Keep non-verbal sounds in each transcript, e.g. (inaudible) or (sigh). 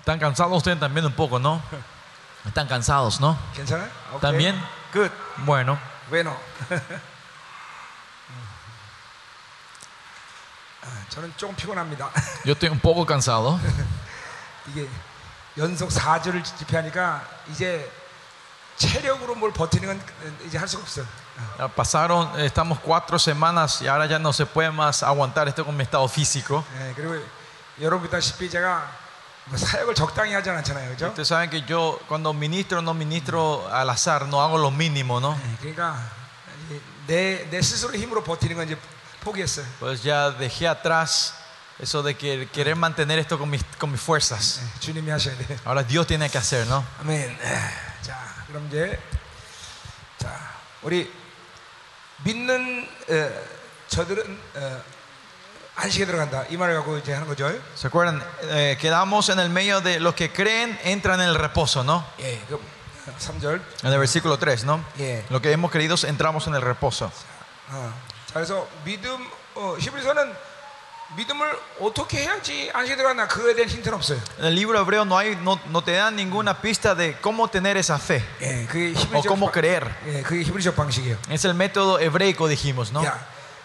¿Están cansados ustedes también un poco, no? (laughs) Están cansados, ¿no? 괜찮아요? 오케이. También. 끝. Bueno, 왜 너? (laughs) 아, 저는 조금 피곤합니다. yo estoy un poco cansado. 이게 (laughs) 연속 4주를 집회하니까 이제 체력으로 뭘 버티는 건 이제 할 수가 없어요. Ya Pasaron, eh, estamos cuatro semanas y ahora ya no se puede más aguantar esto con mi estado físico. 예, 그리고 여러분 보다시피 제가 뭐 사역을 적당히 하지 않잖아요, 그죠? Ustedes saben que yo cuando ministro no ministro al azar, no hago lo mínimo, ¿no? 예, 그러니까 이제 내, 내 스스로 힘으로 버티는 건 이제 포기했어요. Pues ya dejé atrás eso de que querer mantener esto con mis, con mis fuerzas. 예, 주님이 하셔야 돼. Ahora Dios tiene que hacer, ¿no? 아멘. 자, 그럼 이제 자, 우리 믿는 어, 저들은 어, 안식에 들어간다. 이 말을 갖고 이제 하는 거죠. ¿Se acuerdan? Eh, quedamos en el medio de los que creen entran en el reposo, ¿no? 예, 그 3절. En el versículo 3, ¿no? 예. Lo que hemos querido entramos en el reposo. 어, 자, 그래서 믿음 어, 히브리서는 믿음을 어떻게 해야지 안식에 들어가나 그거에 대한 힌트는 없어요. En el libro hebreo no, hay, no, no te dan ninguna pista de cómo tener esa fe 예, 그게 o 히브리적 cómo 방- creer. 예, 그게 히브리적 방식이에요. Es el método hebreico, dijimos, ¿no? 야,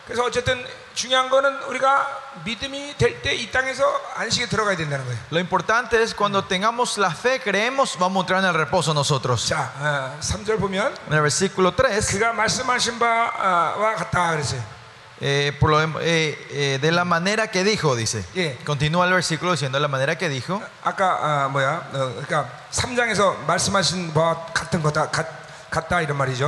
그래서 어쨌든 중요한 거는 우리가 믿음이 될 때 이 땅에서 안식에 들어가야 된다는 거예요. Lo importante es cuando tengamos la fe, creemos, vamos a entrar en el reposo nosotros. 자, 어, 3절 보면 En el versículo 3, 그가 말씀하신 바와 같다 그랬어요. eh, por lo, eh, eh, de la manera que dijo, dice. 예. Continúa el versículo diciendo, de la manera que dijo. 아까 아, 뭐야? 어, 그러니까 3장에서 말씀하신 바와 같은 거다 같, 같다 이런 말이죠.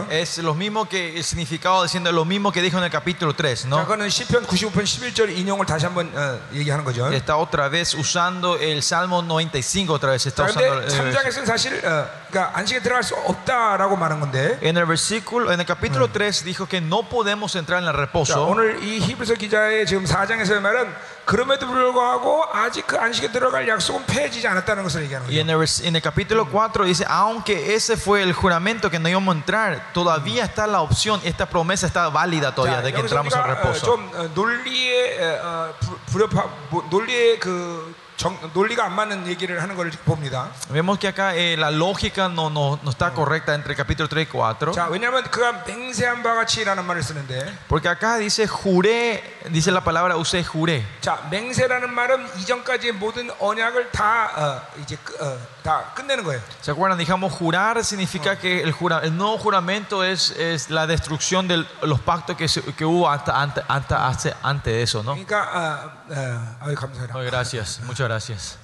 Es lo mismo que el significado diciendo lo mismo que dijo en el capítulo 3, 자, ¿no? 그거는 시편 95편 11절 인용을 다시 한번 어, 얘기하는 거죠. Está otra vez usando el Salmo 95, otra vez está 자, usando. 근데 eh, 3장에서는 사실 어, 그러니까 안식에 들어갈 수 없다라고 말한 건데 en el versículo, en el capítulo 3 dijo que no podemos entrar en el 자, reposo. 오늘 이 히브리서 기자의 지금 4장에서의 말은 그럼에도 불구하고 아직 그 안식에 들어갈 약속은 폐해지지 않았다는 것을 얘기하는 Y 거죠. en el, vers- en el capítulo 4 dice, aunque ese fue el juramento que no íbamos a entrar, todavía está la opción, esta promesa está válida todavía 자, de que 여기서 entramos al 우리가 어, reposo. 좀 어, 논리의 어, 어, 부- 불협화 뭐, 논리의 그 정, 논리가 안 맞는 얘기를 하는 걸 봅니다. Vemos que acá eh, la lógica no, no, no está correcta entre capítulo 3 y 4. 자, 왜냐하면 그가 맹세한 바 같이라는 말을 쓰는데, Porque acá dice juré, dice la palabra usé juré. 자, 맹세라는 말은 이전까지의 모든 언약을 다 어, 이제 끝- 어, 다 끝내는 거예요. ¿Se acuerdan? Dijamos jurar significa que el, jura, el nuevo juramento es, es la destrucción de los pactos que, se- que hubo hasta, antes, antes, hace- antes de eso, ¿no? 그러니까 어, 어, 아유 감사해라. Ay, gracias, muchas gracias.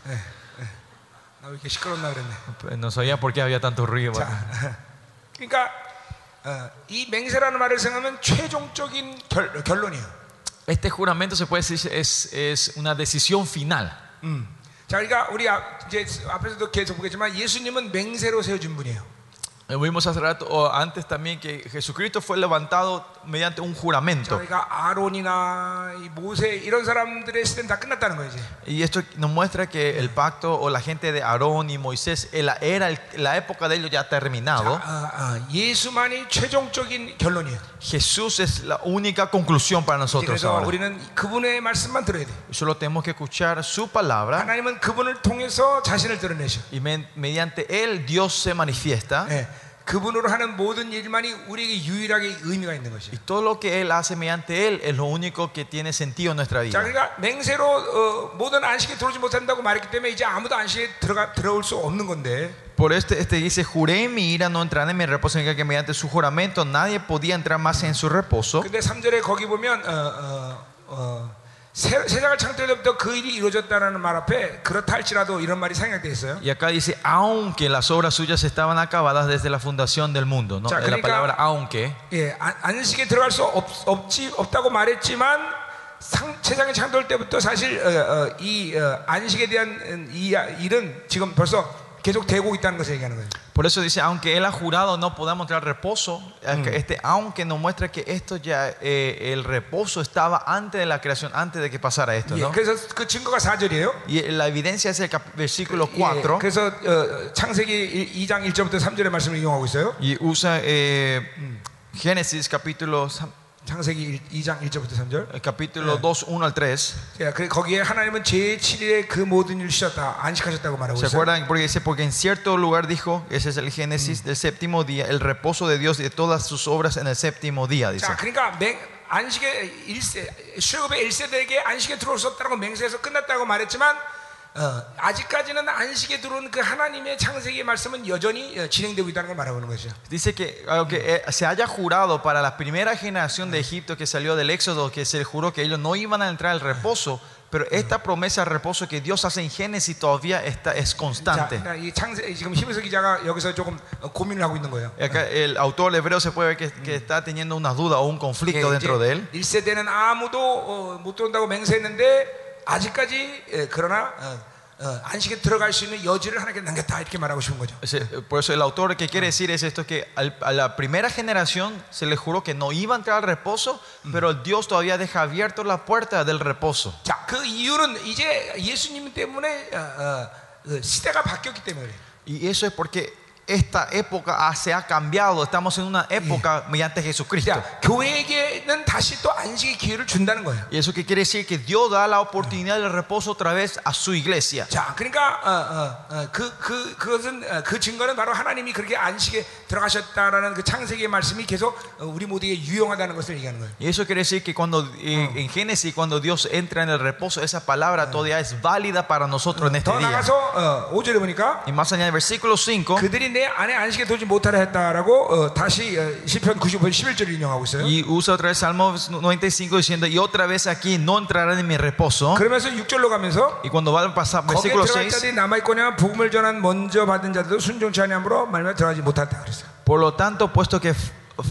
나 왜 이렇게 시끄럽나 그랬네. No sabía por qué había tanto ruido. (laughs) 자, 그러니까 어, 이 맹세라는 말을 생각하면 최종적인 결, 결론이에요. Este juramento se puede decir es, es una decisión final. 음. 자, 그러니까 우리 앞, 이제 앞에서도 계속 보겠지만 예수님은 맹세로 세워진 분이에요. Eh, Vimos hace rato, o antes también que Jesucristo fue levantado mediante un 자, juramento. 그러니까 아론이나 이 모세 이런 사람들의 시대는 다 끝났다는 거예요. 이제. Y esto nos muestra que el pacto o la gente de Aarón y Moisés, eh, la, era el- la época de ellos ya ha 자, terminado. 아, 아, 예수만이 최종적인 결론이에요. Jesús es la única conclusión para nosotros 그래서 ahora. 우리는 그분의 말씀만 들어야 돼. Solo tenemos que escuchar su palabra 하나님은 그분을 통해서 자신을 드러내셔. y men- mediante él Dios se manifiesta. 예, 그분으로 하는 모든 일만이 우리에게 유일하게 의미가 있는 것이에요. Y todo lo que él hace mediante él es lo único que tiene sentido en nuestra 자, vida. 그러니까 맹세로 어, 모든 안식에 들어오지 못한다고 말했기 때문에 이제 아무도 안식에 들어가 들어올 수 없는 건데. Por este, este dice, juré en mi ira no entrar en mi reposo, significa que mediante su juramento nadie podía entrar más en su reposo. 근데 3절에 거기 보면 어, 어, 어, 세, 세상을 창조할 때부터 그 일이 이루어졌다는 말 앞에 그렇다 할지라도 이런 말이 생략되어 있어요. Y acá dice, aunque las obras suyas estaban acabadas desde la fundación del mundo, ¿no? La 그러니까- palabra aunque. 예, 안- 안식에 들어갈 수 없, 없지 없다고 말했지만 상, 세상이 창조할 때부터 사실 어, 어, 이 어, 안식에 대한 음, 이 아- 일은 지금 벌써 계속 되고 있다는 것을 얘기하는 거예요. Por eso dice, aunque él ha jurado no podamos entrar al reposo, acá este aunque nos muestra que esto ya, eh, el reposo estaba antes de la creación, antes de que pasara esto, 예, ¿no? 그래서 그 증거가 4절이에요. Y la evidencia es el cap- versículo 예, 4. 그래서 어, 창세기 2장 1절부터 3절의 말씀을 이용하고 있어요. Y usa eh, Génesis capítulo 창세기 2장 1절부터 3절. El capítulo 2, 1 al 3. 자, 그 거기에 하나님은 제7일에 그 모든 일을 쉬었다. 안식하셨다고 말하고 ¿Se 있어요. acuerdan? Porque dice, porque en cierto lugar dijo, ese es el Génesis del séptimo día, el reposo de Dios y de todas sus obras en el séptimo día, dice. 자, 그러니까 맹, 안식의 일세 출굽의 1세대에게 안식에 들어올 수 없다고 맹세해서 끝났다고 말했지만 어, 아직까지는 안식에 들어온 그 하나님의 창세기의 말씀은 여전히 어, 진행되고 있다는 걸 말하는 것이죠. Dice que aunque eh, se haya jurado para la primera generación de Egipto que salió del Éxodo, que se juró que ellos no iban a entrar al reposo, pero esta promesa de reposo que Dios hace en Génesis todavía está, es 자, constante. 그러니까 이 창세 지금 히브리서 기자가 여기서 조금 어, 고민을 하고 있는 거예요. Acá el autor hebreo se puede ver que, que está teniendo una duda o un conflicto dentro de él. 1세대는 아무도 어, 못 들어온다고 맹세했는데 아직까지 예, 그러나 어, 어, 안식에 들어갈 수 있는 여지를 하나님께 남겼다 이렇게 말하고 싶은 거죠. Ese- Por eso el autor que quiere decir es esto, que al- a la primera generación se le juró que no iba a entrar al reposo, pero Dios todavía deja abierto la puerta del reposo. 자, 그 이유는 이제 예수님 때문에 어, 어, 어, 시대가 바뀌었기 때문에 그래요. Y eso es porque esta época ah, se ha cambiado, estamos en una época mediante Jesucristo. 자, 교회에게는 다시 또 안식의 기회를 준다는 거예요. Y eso que quiere decir que Dios da la oportunidad del reposo otra vez a su iglesia. 자, 그러니까 어, 어, 어, 그, 그, 그것은 어, 그 증거는 바로 하나님이 그렇게 안식에 들어가셨다라는 그 창세기의 말씀이 계속 어, 우리 모두에게 유용하다는 것을 얘기하는 거예요. Y eso quiere decir que cuando eh, en Génesis, cuando Dios entra en el reposo, esa palabra todavía es válida para nosotros en este 더 día. 나가서 어, 5절에 보니까 Y más allá del versículo 5, 그들이 내 안에 안식에 들지 못하려 했다라고 어, 다시 어, 시편 95편 11절을 인용하고 있어요. y usa otra vez Salmo 95 diciendo, y otra vez aquí no entrarán en mi reposo. 그러면서 6절로 가면서 Y cuando va a pasar versículo 들어갈 6, 자들이 남아 있거냐 복음을 전한 먼저 받은 자들도 순종치 아니함으로 말며 들어가지 못했다 그랬어요. por lo tanto, puesto que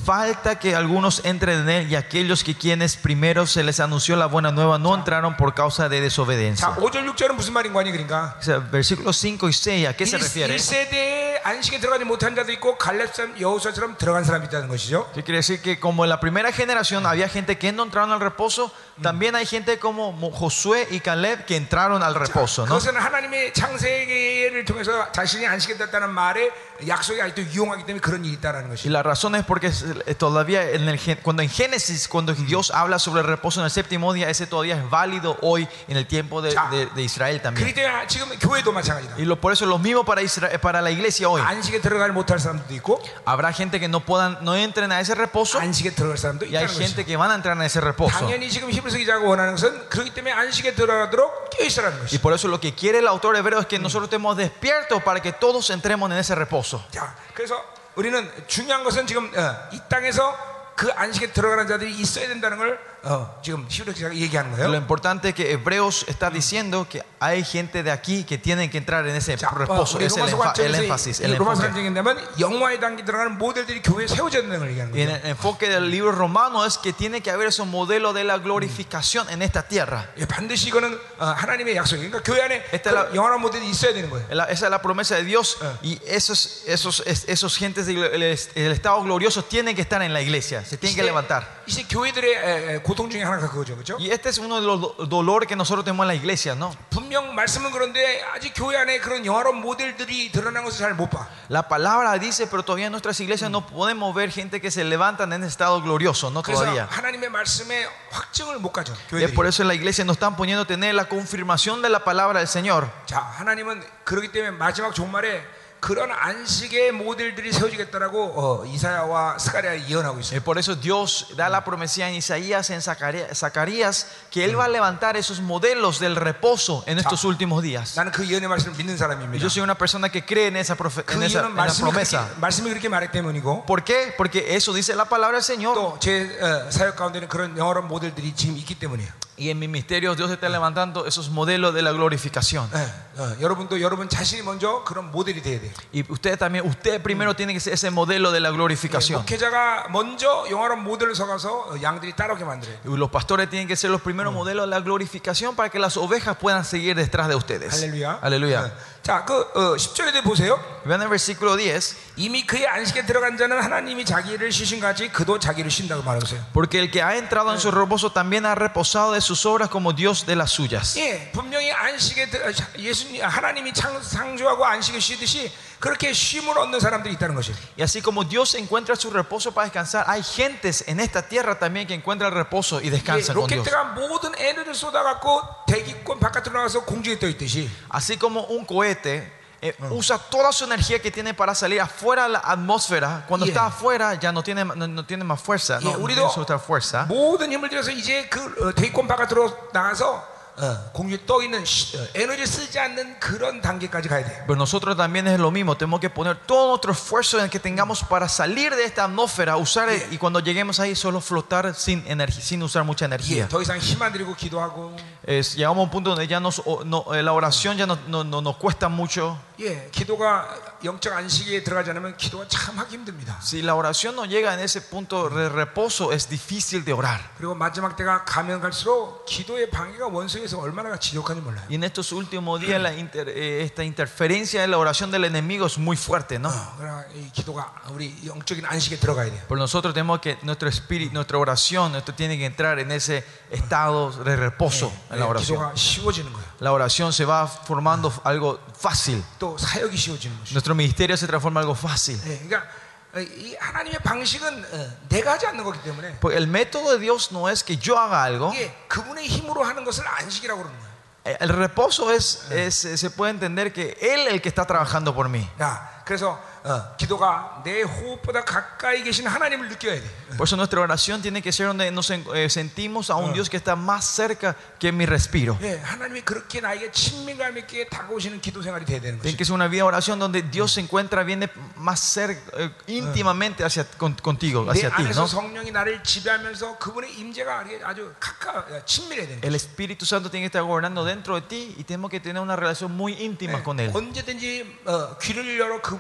falta que algunos entren en él y aquellos que quienes primero se les anunció la buena nueva no entraron por causa de 자, desobediencia. 5절 6절은 무슨 말인 거니 그러니까 O sea, versículos 5 y 6, ¿a qué se refiere? 1세대에 안식에 들어가지 못한 자도 있고 갈렙 사람 여호수아처럼 들어간 사람이 있다는 것이죠. ¿Qué quiere decir? Que como en la primera generación había gente que no entraron al reposo, también hay gente como Mo- Josué y Caleb que entraron al reposo, ¿no? 그것은 하나님의 창세기를 통해서 자신이 안식에 들었다는 말에 약속이 아직도 유용하기 때문에 그런 일이 있다는 Y 것이죠. la razón es porque es- eh, todavía en el, gen- cuando en Génesis, cuando Dios habla sobre el reposo en el séptimo día, ese todavía es válido hoy en el tiempo de, 자, de- de Israel también. 그렇기 때문에 지금 교회도 마찬가지다. Y lo, por eso lo mismo para, Isra- para la iglesia hoy. 안식에 들어가지 못할 사람도 있고 Habrá gente que no puedan, no entren a ese reposo 안식에 들어갈 사람도 y hay 있다는 gente 것이죠. que van a entrar en ese reposo. 당연히 지금 히브리서 기자가 원하는 것은 그렇기 때문에 안식에 들어가도록 깨어 있으라는 Y 것이죠. por eso lo que quiere el autor hebreo es que nosotros estemos despiertos para que todos entremos en ese reposo. 자, 그래서 우리는 중요한 것은 지금 어, 이 땅에서 그 안식에 들어가는 자들이 있어야 된다는 걸 어, 지금 히브리 기자가 얘기하는 Lo 거예요. importante es que Hebreos está diciendo que hay gente de aquí que tienen que entrar en ese 자, 어, reposo. 우리 Es el, 로마서 enfa- el 관점에서 énfasis, 이 el 로마서 enfoque. 관점인다면 영화의 단계 들어가는 모델들이 교회에 세워져야 된다는 걸 얘기하는 Y en 거예요. el enfoque del libro romano es que tiene que haber ese modelo de la glorificación en esta tierra. 예, 반드시 이거는 어, 하나님의 약속이에요. 그러니까 교회 안에 Esta 그런 es la- 영원한 모델이 있어야 되는 거예요. La- Esa es la promesa de Dios Eh. y esos, esos, es- esos gentes del el, el estado glorioso tienen que estar en la iglesia, se tienen que levantar. 이제 교회들의 에, 에, 고통 중에 하나가 그거죠, 그렇죠? Y este es uno de los do- dolores que nosotros tenemos en la iglesia, ¿no? 분명 말씀은 그런데 아직 교회 안에 그런 영화로운 모델들이 드러난 것을 잘 못 봐. La palabra dice, pero todavía en nuestras iglesias no podemos ver gente que se levantan en ese estado glorioso, no 그래서 todavía. 하나님의 말씀에 확증을 못 가져. Y es 교회들이. por eso en la iglesia no están poniendo a tener la confirmación de la palabra del Señor. 자, 하나님은 그렇기 때문에 마지막 종말에 그런 안식의 모델들이 세워지겠다라고 어, 이사야와 스가랴 예언하고 있어요. Y por eso Dios da la promesa en Isaías, en Zacarías, Zacarías, que Él va a levantar esos modelos del reposo en estos últimos días. 나는 그 예언의 말씀을 믿는 Y 사람입니다. yo soy una persona que cree en esa, profe- 그 en esa, 예언은 en la 말씀이 promesa. 그렇게, 말씀이 그렇게 말했기 때문이고 ¿Por qué? Porque eso dice la palabra del Señor. 또 제 사역 가운데는 그런 영화로운 모델들이 지금 있기 때문이에요. Y en mis misterios Dios está levantando esos modelos de la glorificación. 예, 어, 여러분도 여러분 자신이 먼저 그런 모델이 돼야 돼요. Y usted también, usted primero tiene que ser ese modelo de la glorificación. 목회자가 먼저 영화로운 모델을 서가서 어, 양들이 따라오게 만들어요. Y los pastores tienen que ser los primeros modelos de la glorificación para que las ovejas puedan seguir detrás de ustedes. 할렐루야. Aleluya. 어, 자, 그 어, 10절에 보세요. El versículo 10. 이미 그의 안식에 들어간 자는 하나님이 자기를 쉬신 같이 그도 자기를 쉰다고 말하세요. Porque el que ha entrado en su reposo también ha reposado de sus obras como Dios de las suyas. 예, 분명히 안식에 들- 예수님 하나님이 창, 창조하고 안식을 쉬듯이 그렇게 쉼을 얻는 사람들이 있다는 것이에요. Y así como Dios encuentra su reposo para descansar, hay gentes en esta tierra también que encuentran el reposo y 예, descansan con Dios. 로켓대가 모든 에너지를 쏟아갖고 대기권 바깥으로 나가서 공중에 떠 있듯이 Así como un cohete eh, usa toda su energía que tiene para salir afuera de la atmósfera, cuando Yeah. está afuera ya no tiene, no, no tiene más fuerza, no, Yeah, no 우리도 tiene su otra fuerza. 모든 힘을 들여서 이제 그 어, 대기권 바깥으로 나가서 어, 공중에 떠 있는 시- 어, 에너지를 쓰지 않는 그런 단계까지 가야 돼요. Pero nosotros también es lo mismo, tenemos que poner todo nuestro esfuerzo en el que tengamos para salir de esta atmósfera, usar Yeah. y cuando lleguemos ahí solo flotar sin energía, sin usar mucha 예, energía. 더 이상 힘 안 들이고 기도하고 Es, llegamos a un punto donde ya nos, o- no, eh, la oración ya no, no- no- nos cuesta mucho. 예, 기도가 영적 안식에 들어가지 않으면 기도가 참 하기 힘듭니다. Si la oración no llega en ese punto de reposo, es difícil de orar. 그리고 마지막 때가 가면 갈수록 기도의 방해가 원수에서 얼마나 지독한지 몰라요. Y en estos últimos días la inter- eh, esta interferencia de la oración del enemigo es muy fuerte, ¿no? 어, 그러나 이 기도가 우리 영적인 안식에 들어가야 돼요. Pero nosotros tenemos que, nuestro espíritu, nuestra oración, esto tiene que entrar en ese estado de reposo en la 예, oración. 기도가 쉬워지는 거예요. La oración se va formando algo fácil. 또 사역이 쉬워지는 것이죠. Nuestro ministerio se transforma en algo fácil. 예, 그러니까 어, 이 하나님의 방식은 어, 내가 하지 않는 거기 때문에 Porque el método de Dios no es que yo haga algo. 이게 그분의 힘으로 하는 것을 안식이라고 그러는 거예요. Eh, El reposo es, es- se puede entender que Él es el que está trabajando por mí. 야, 그래서 어, 기도가 내 호흡보다 가까이 계신 하나님을 느껴야 돼. Por eso nuestra oración tiene que ser donde nos en- eh, sentimos a un Dios que está más cerca que mi respiro. 예, 하나님이 그렇게 나에게 친밀감 있게 다가오시는 기도 생활이 돼야 되는 Tiene 것이. que ser una vida de oración donde Dios se encuentra, viene más cerca, eh, íntimamente hacia, con- contigo, 내 hacia ti. 안에서 ¿no? 성령이 나를 지배하면서 그분의 임재가 아주 가까 친밀해야 되는 El 거예요. Espíritu Santo tiene que estar gobernando dentro de ti y tenemos que tener una relación muy íntima con Él. 언제든지 어, 귀를 열어 그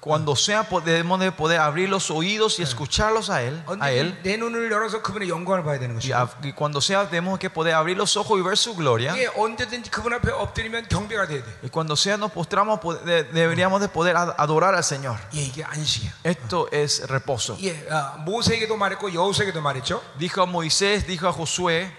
cuando sea podemos de poder abrir los oídos y escucharlos a él, a él. Y, cuando sea tenemos que poder abrir los ojos y ver su gloria. Y cuando sea nos postramos deberíamos de poder adorar al Señor. Esto es reposo. Dijo a Moisés, dijo a Josué.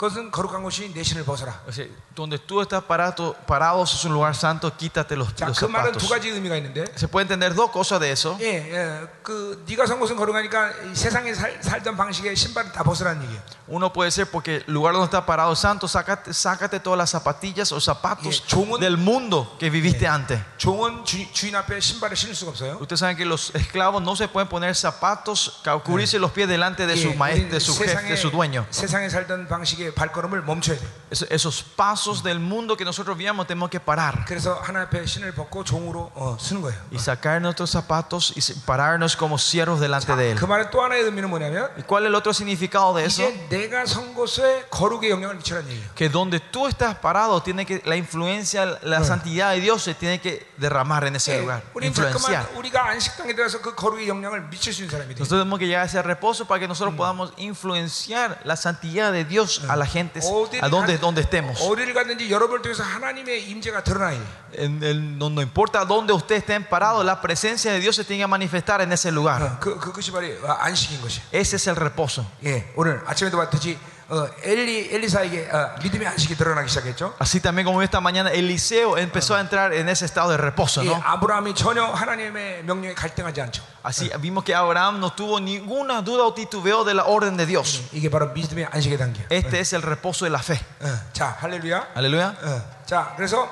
그것은 거룩한 것이 내 신을 벗어라. sea, donde tú estás parado, parado es un lugar santo, quítate los, 자, los 그 말은 두 zapatos. 가지 의미가 있는데, Se puede entender dos cosas de eso. 예, 예, 그 네가 선 것은 거룩하니까 이 세상에 살, 살던 방식의 신발을 다 벗으라는 얘기예요. Uno puede ser porque el lugar donde está parado santo, sácate, sácate todas las zapatillas o zapatos Yeah, 종은- del mundo que viviste antes. 종은 주, 주인 앞에 신발을 신을 수가 없어요. Ustedes saben que los esclavos no se pueden poner zapatos, ca- cubrirse los pies delante de su 예, maestro, 우리는 de su jefe, de su dueño. 세상에 살던 방식의 발걸음을 멈춰야 돼. Es- Esos pasos del mundo que nosotros vivíamos tenemos que parar 그래서 하나님 앞에 신을 벗고 종으로 어, 쓰는 거예요. y sacar nuestros zapatos y se- pararnos como siervos delante de Él. 그 말의 또 하나의 의미는 뭐냐면 ¿Y cuál es el otro significado de eso? 이제 내 가 선 곳에 거룩의 영향을 미치라는 얘기예요. Que donde tú estás parado, tiene que la influencia, la santidad de Dios se tiene que derramar en ese 예, lugar, 우리는 influenciar. 잠깐만 우리가 안식당에 들어가서 그 거룩의 영향을 미칠 수 있는 사람이 돼. Nosotros tenemos que llegar a ese reposo para que nosotros podamos influenciar la santidad de Dios a la gente, a donde, donde estemos. 어디를 가든지 여러분을 통해서 하나님의 임재가 드러나야 돼. En el- no, no importa dónde ustedes estén parados, la presencia de Dios se tiene que manifestar en ese lugar. 어, 그, 그, 그것이 바로 안식인 것이. Ese es el reposo. 예, 오늘 아침에도 봤듯이 어, 엘리 엘리사에게 어, 믿음의 안식이 드러나기 시작했죠. Así también como esta mañana Eliseo empezó a entrar en ese estado de reposo, 예, ¿no? 아브라함이 전혀 하나님의 명령에 갈등하지 않죠. Así vimos que Abraham no tuvo ninguna duda o titubeo de la orden de Dios. 이게 바로 믿음의 안식의 단계야. Este es el reposo de la fe. 어, 자, 할렐루야. Aleluya. 어, 자, 그래서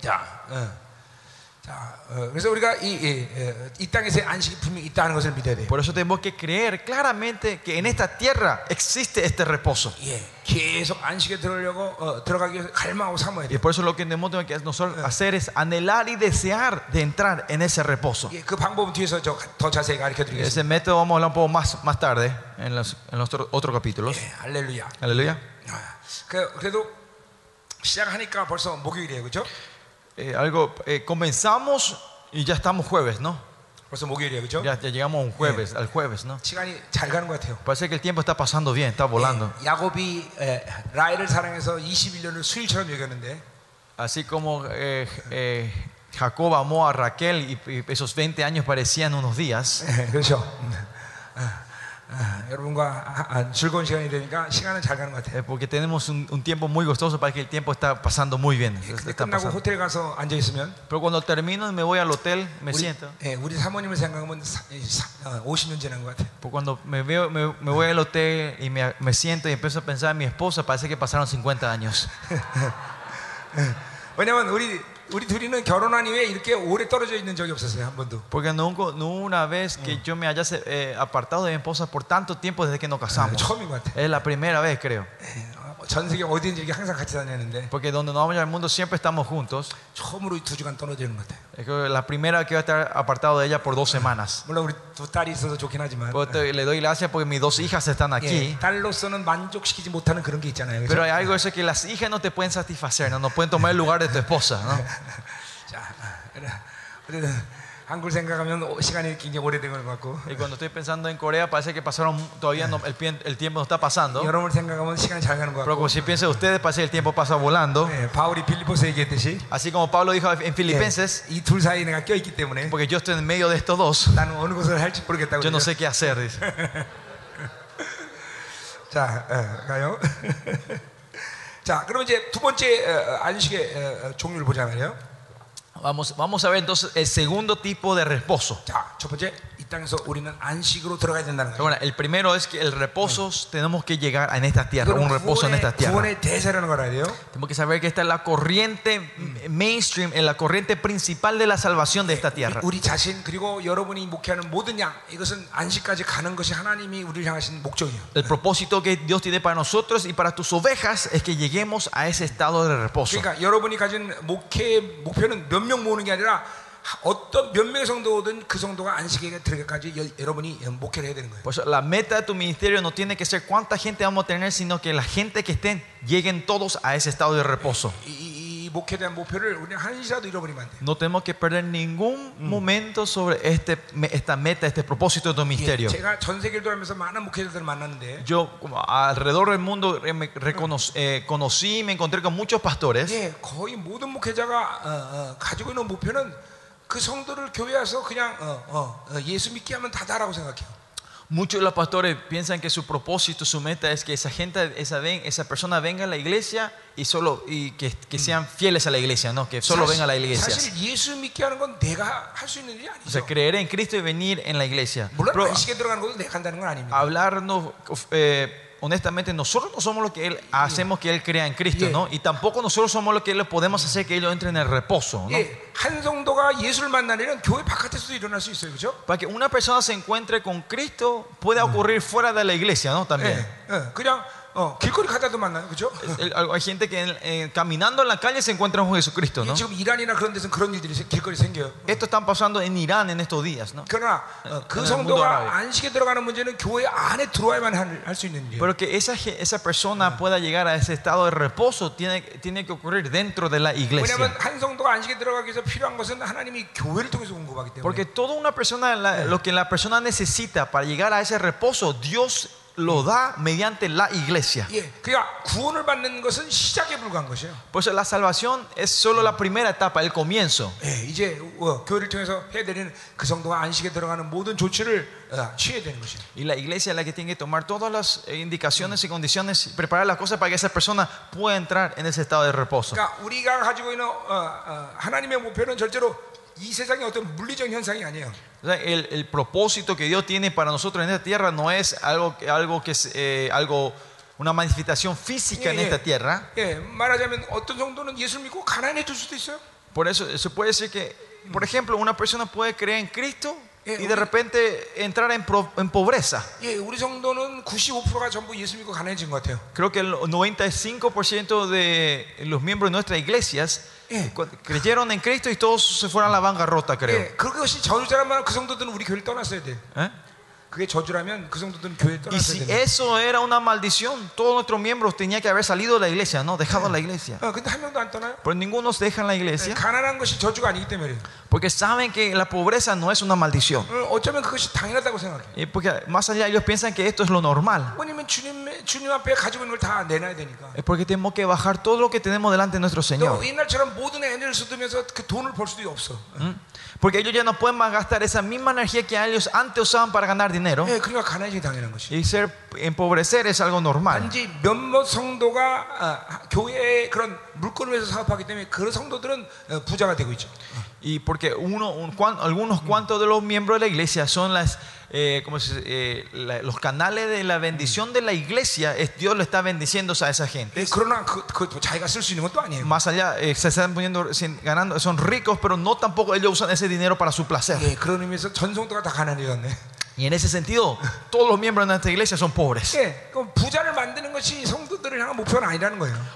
자, 어, 자, 어, 그래서 우리가 이, 이, 어, 이 땅에서의 안식이 분명히 있다는 것을 믿어야 돼요. Por eso tenemos que creer claramente que en esta tierra existe este reposo. 예, 계속 안식에 들어가려고 어, 들어가기 위해서 갈망하고 사모해야 Y 돼요. por eso lo que tenemos que nosotros hacer es anhelar y desear de entrar en ese reposo. 예, 그 방법은 뒤에서 저 더 자세히 가르쳐 드리겠습니다. Ese método vamos a hablar un poco más, más tarde en los, en los otros otros capítulos. 예, 할렐루야. Aleluya. 아, 그, 그래도 시작하니까 벌써 목요일이에요, 그렇죠? Eh, algo, eh, comenzamos y ya estamos jueves, ¿no? 벌써 목요일이에요, 그렇죠? Ya, ya llegamos a un jueves, al jueves, ¿no? 시간이 잘 가는 것 같아요. Parece que el tiempo está pasando bien, está volando. 예, 야곱이 에, 라헬을 사랑해서 21년을 수일처럼 여겼는데 Así como eh, eh, Jacob amó a Raquel y, y esos 20 años parecían unos días. 예, (laughs) 그렇죠. 아, 아, 여러분과 아, 아, 즐거운 시간이 되니까 시간은 잘 가는 것 같아요. eh, porque tenemos un, un tiempo muy gustoso para que el tiempo está pasando muy bien. 근데 está 끝나고 pasando. 호텔 가서 앉아 있으면 Pero cuando termino y me voy al hotel, me 우리, siento. 예, 우리 사모님을 생각하면 사, 이 사, 어, 50년 지난 것 같아요. Pues cuando me, veo, me, me voy al hotel y me, me siento y empiezo a pensar en mi esposa, parece que pasaron 50 años. (laughs) 왜냐면 우리 우리 둘이는 결혼한 이후에 이렇게 오래 떨어져 있는 적이 없었어요 한 번도. Porque nunca, no hubo una vez que yo me haya eh, apartado de mi esposa por tanto tiempo desde que nos casamos. 처음인 것 같아요. Es la primera vez, creo. 예, 어, 전 세계 어디든지 이렇게 항상 같이 다녔는데 Porque donde nos vamos al mundo siempre estamos juntos. 처음으로 두 주간 떨어지는 것 같아요. Es que la primera vez que voy a estar apartado de ella por dos semanas. 물론 우리 두 딸이 있어서 좋긴 하지만 Pues te- le doy gracias porque mis dos hijas están 예, aquí. 딸로서는 만족시키지 못하는 그런 게 있잖아요. 그죠? Pero hay algo de eso que las hijas no te pueden satisfacer, no, no pueden tomar el lugar de tu esposa. ¿no? 자, 그래. (laughs) 어쨌든 한국 생각하면 오- 시간이 굉장히 오래된 것 같고 Y cuando estoy pensando en Corea, parece que pasaron, todavía no- el, pie- el tiempo no está pasando. 여러분을 생각하면 시간이 잘 가는 것 Pero 같고 como si piensan ustedes, parece que el tiempo pasa volando. 예, 바울이 빌리포스 얘기했듯이 Así como Pablo dijo en Filipenses, 이 둘 사이에 내가 껴있기 때문에 porque yo estoy en medio de estos dos, 나는 어느 것을 할지 모르겠다고 yo no 그러죠. sé qué hacer. dice. (laughs) 자, 어, 가요. 자, (laughs) 그럼 이제 두 번째 어, 안식의 어, 어, 종류를 보자 말이에요. Vamos, vamos a ver entonces el segundo tipo de reposo. 자, 첫 번째 bueno, el primero es que el reposo tenemos que llegar a estas tierras, un reposo en estas tierras. Tenemos que saber que esta es la corriente mainstream, en la corriente principal de la salvación de esta tierra. El propósito que Dios tiene para nosotros y para tus ovejas es que lleguemos a ese estado de reposo. 그러니까 여러분이 가진 목회의 목표는 몇 명 모으는 게 아니라 어떤 몇 명의 성도든 그 성도가 안식에 들어가까지 여- 여러분이 목회를 해야 되는 거예요. Por eso, la meta de tu ministerio no tiene que ser cuánta gente vamos a tener, sino que la gente que estén lleguen todos a ese estado de reposo. 이, 이, 이 목회에 대한 목표를 우리는 한시라도 잃어버리면 안 돼요. No tenemos que perder ningún momento sobre este, me- esta meta, este propósito de tu 예, ministerio. 제가 전 세계를 돌아면서 많은 목회자들을 만났는데 Yo como alrededor del mundo eh, me reconoc- eh, conocí y me encontré con muchos pastores. 예, 거의 모든 목회자가 어, 어, 가지고 있는 목표는 그 성도를 교회 와서 그냥 어, 어, 어, 예수 믿게 하면 다다라고 생각해요. Muchos de los pastores piensan que su propósito, su meta es que esa gente, esa, ven- esa persona venga a la iglesia y solo y que, que sean fieles a la iglesia, no que solo venga a la iglesia. 사실 예수 믿게 하는 건 내가 할 수 있는 일이 O sea, 아니죠. creer en Cristo y venir en la iglesia. 물론 Pero 안식에 들어가는 것도 내가 한다는 건 아닙니다. hablarnos, eh, honestamente, nosotros no somos lo que él hacemos que él crea en Cristo, ¿no? Y tampoco nosotros somos lo que le podemos hacer que ellos entren en el reposo, ¿no? Para que una persona se encuentre con Cristo pueda ocurrir fuera de la iglesia, ¿no? También. 예, 예, 그냥 어, 길거리 가다도 만나요, 그렇죠? El- Hay gente que eh, caminando en la calle se encuentra con Jesucristo, ¿no? 지금 이란이나 그런 데서는 그런 일들이 생- 길거리 생겨요. Esto está pasando en Irán en estos días, ¿no? 그러나 어, 그 en el mundo 성도가 árabe. 안식에 들어가는 문제는 교회 안에 들어와야만 할 수 있는 일이에요. Pero que esa, ge- esa persona pueda llegar a ese estado de reposo tiene, tiene que ocurrir dentro de la 왜냐하면 iglesia. 한 성도가 안식에 들어가기 위해서 필요한 것은 하나님이 교회를 통해서 공급하기 때문에. Porque toda una persona, la- lo que la persona necesita para llegar a ese reposo, Dios lo da mediante la iglesia. 예, 그러니까 구원을 받는 것은 시작에 불과한 것이에요. Por eso la salvación es solo la primera etapa, el comienzo. 예, 이제 어, 교회를 통해서 해야 되는 그 성도가 안식에 들어가는 모든 조치를 어, 취해야 되는 것이에요. Y la iglesia es la que tiene que tomar todas las eh, indicaciones y condiciones, y preparar las cosas para que esa persona pueda entrar en ese estado de reposo. 그러니까 우리가 가지고 있는 어, 어, 하나님의 목표는 절대로 이 세상의 어떤 물리적 현상이 아니에요. O sea, el, el propósito que Dios tiene para nosotros en esta tierra no es algo, que- algo que es eh, algo, una manifestación física en 예, esta 예. tierra. 예, 말하자면 어떤 정도는 예수를 믿고 가난해질 수도 있어요. Por eso se puede decir que, por ejemplo, una persona puede creer en Cristo Eh, y de 우리- repente entrar en, pro- en pobreza. 예, 우리 성도는 95%가 전부 예수 믿고 가난해진 것 같아요. Creo que el 95% de los miembros de nuestras iglesias Eh. cu- creyeron en Cristo y todos se fueron a la bancarrota, creo. 예, 그것이 저주자란 말은 그 성도들은 우리 교회를 떠났어야 돼. ¿Eh? Y si eso era una maldición, todos nuestros miembros tenían que haber salido de la iglesia, no dejado la iglesia. Pero ninguno se deja en la iglesia. Porque saben que la pobreza no es una maldición. Y porque más allá ellos piensan que esto es lo normal. Es porque tenemos que bajar todo lo que tenemos delante de nuestro Señor. Porque ellos ya no pueden más gastar esa misma energía que ellos antes usaban para ganar dinero. 예, 그러니까 가난이 당연한 것이. Y ser empobrecer es algo normal. 단지 몇몇 성도가 아, 교회의 그런 물건을 위해서 사업하기 때문에 그런 성도들은 어, 부자가 되고 있죠. y porque uno, algunos cuantos de los miembros de la iglesia son eh, eh, los canales de la bendición de la iglesia, Dios lo está bendiciendo a esa gente. Más allá, eh, se están poniendo, ganando, son ricos, pero no tampoco ellos usan ese dinero para su placer. Y en ese sentido, todos los miembros de nuestra iglesia son pobres.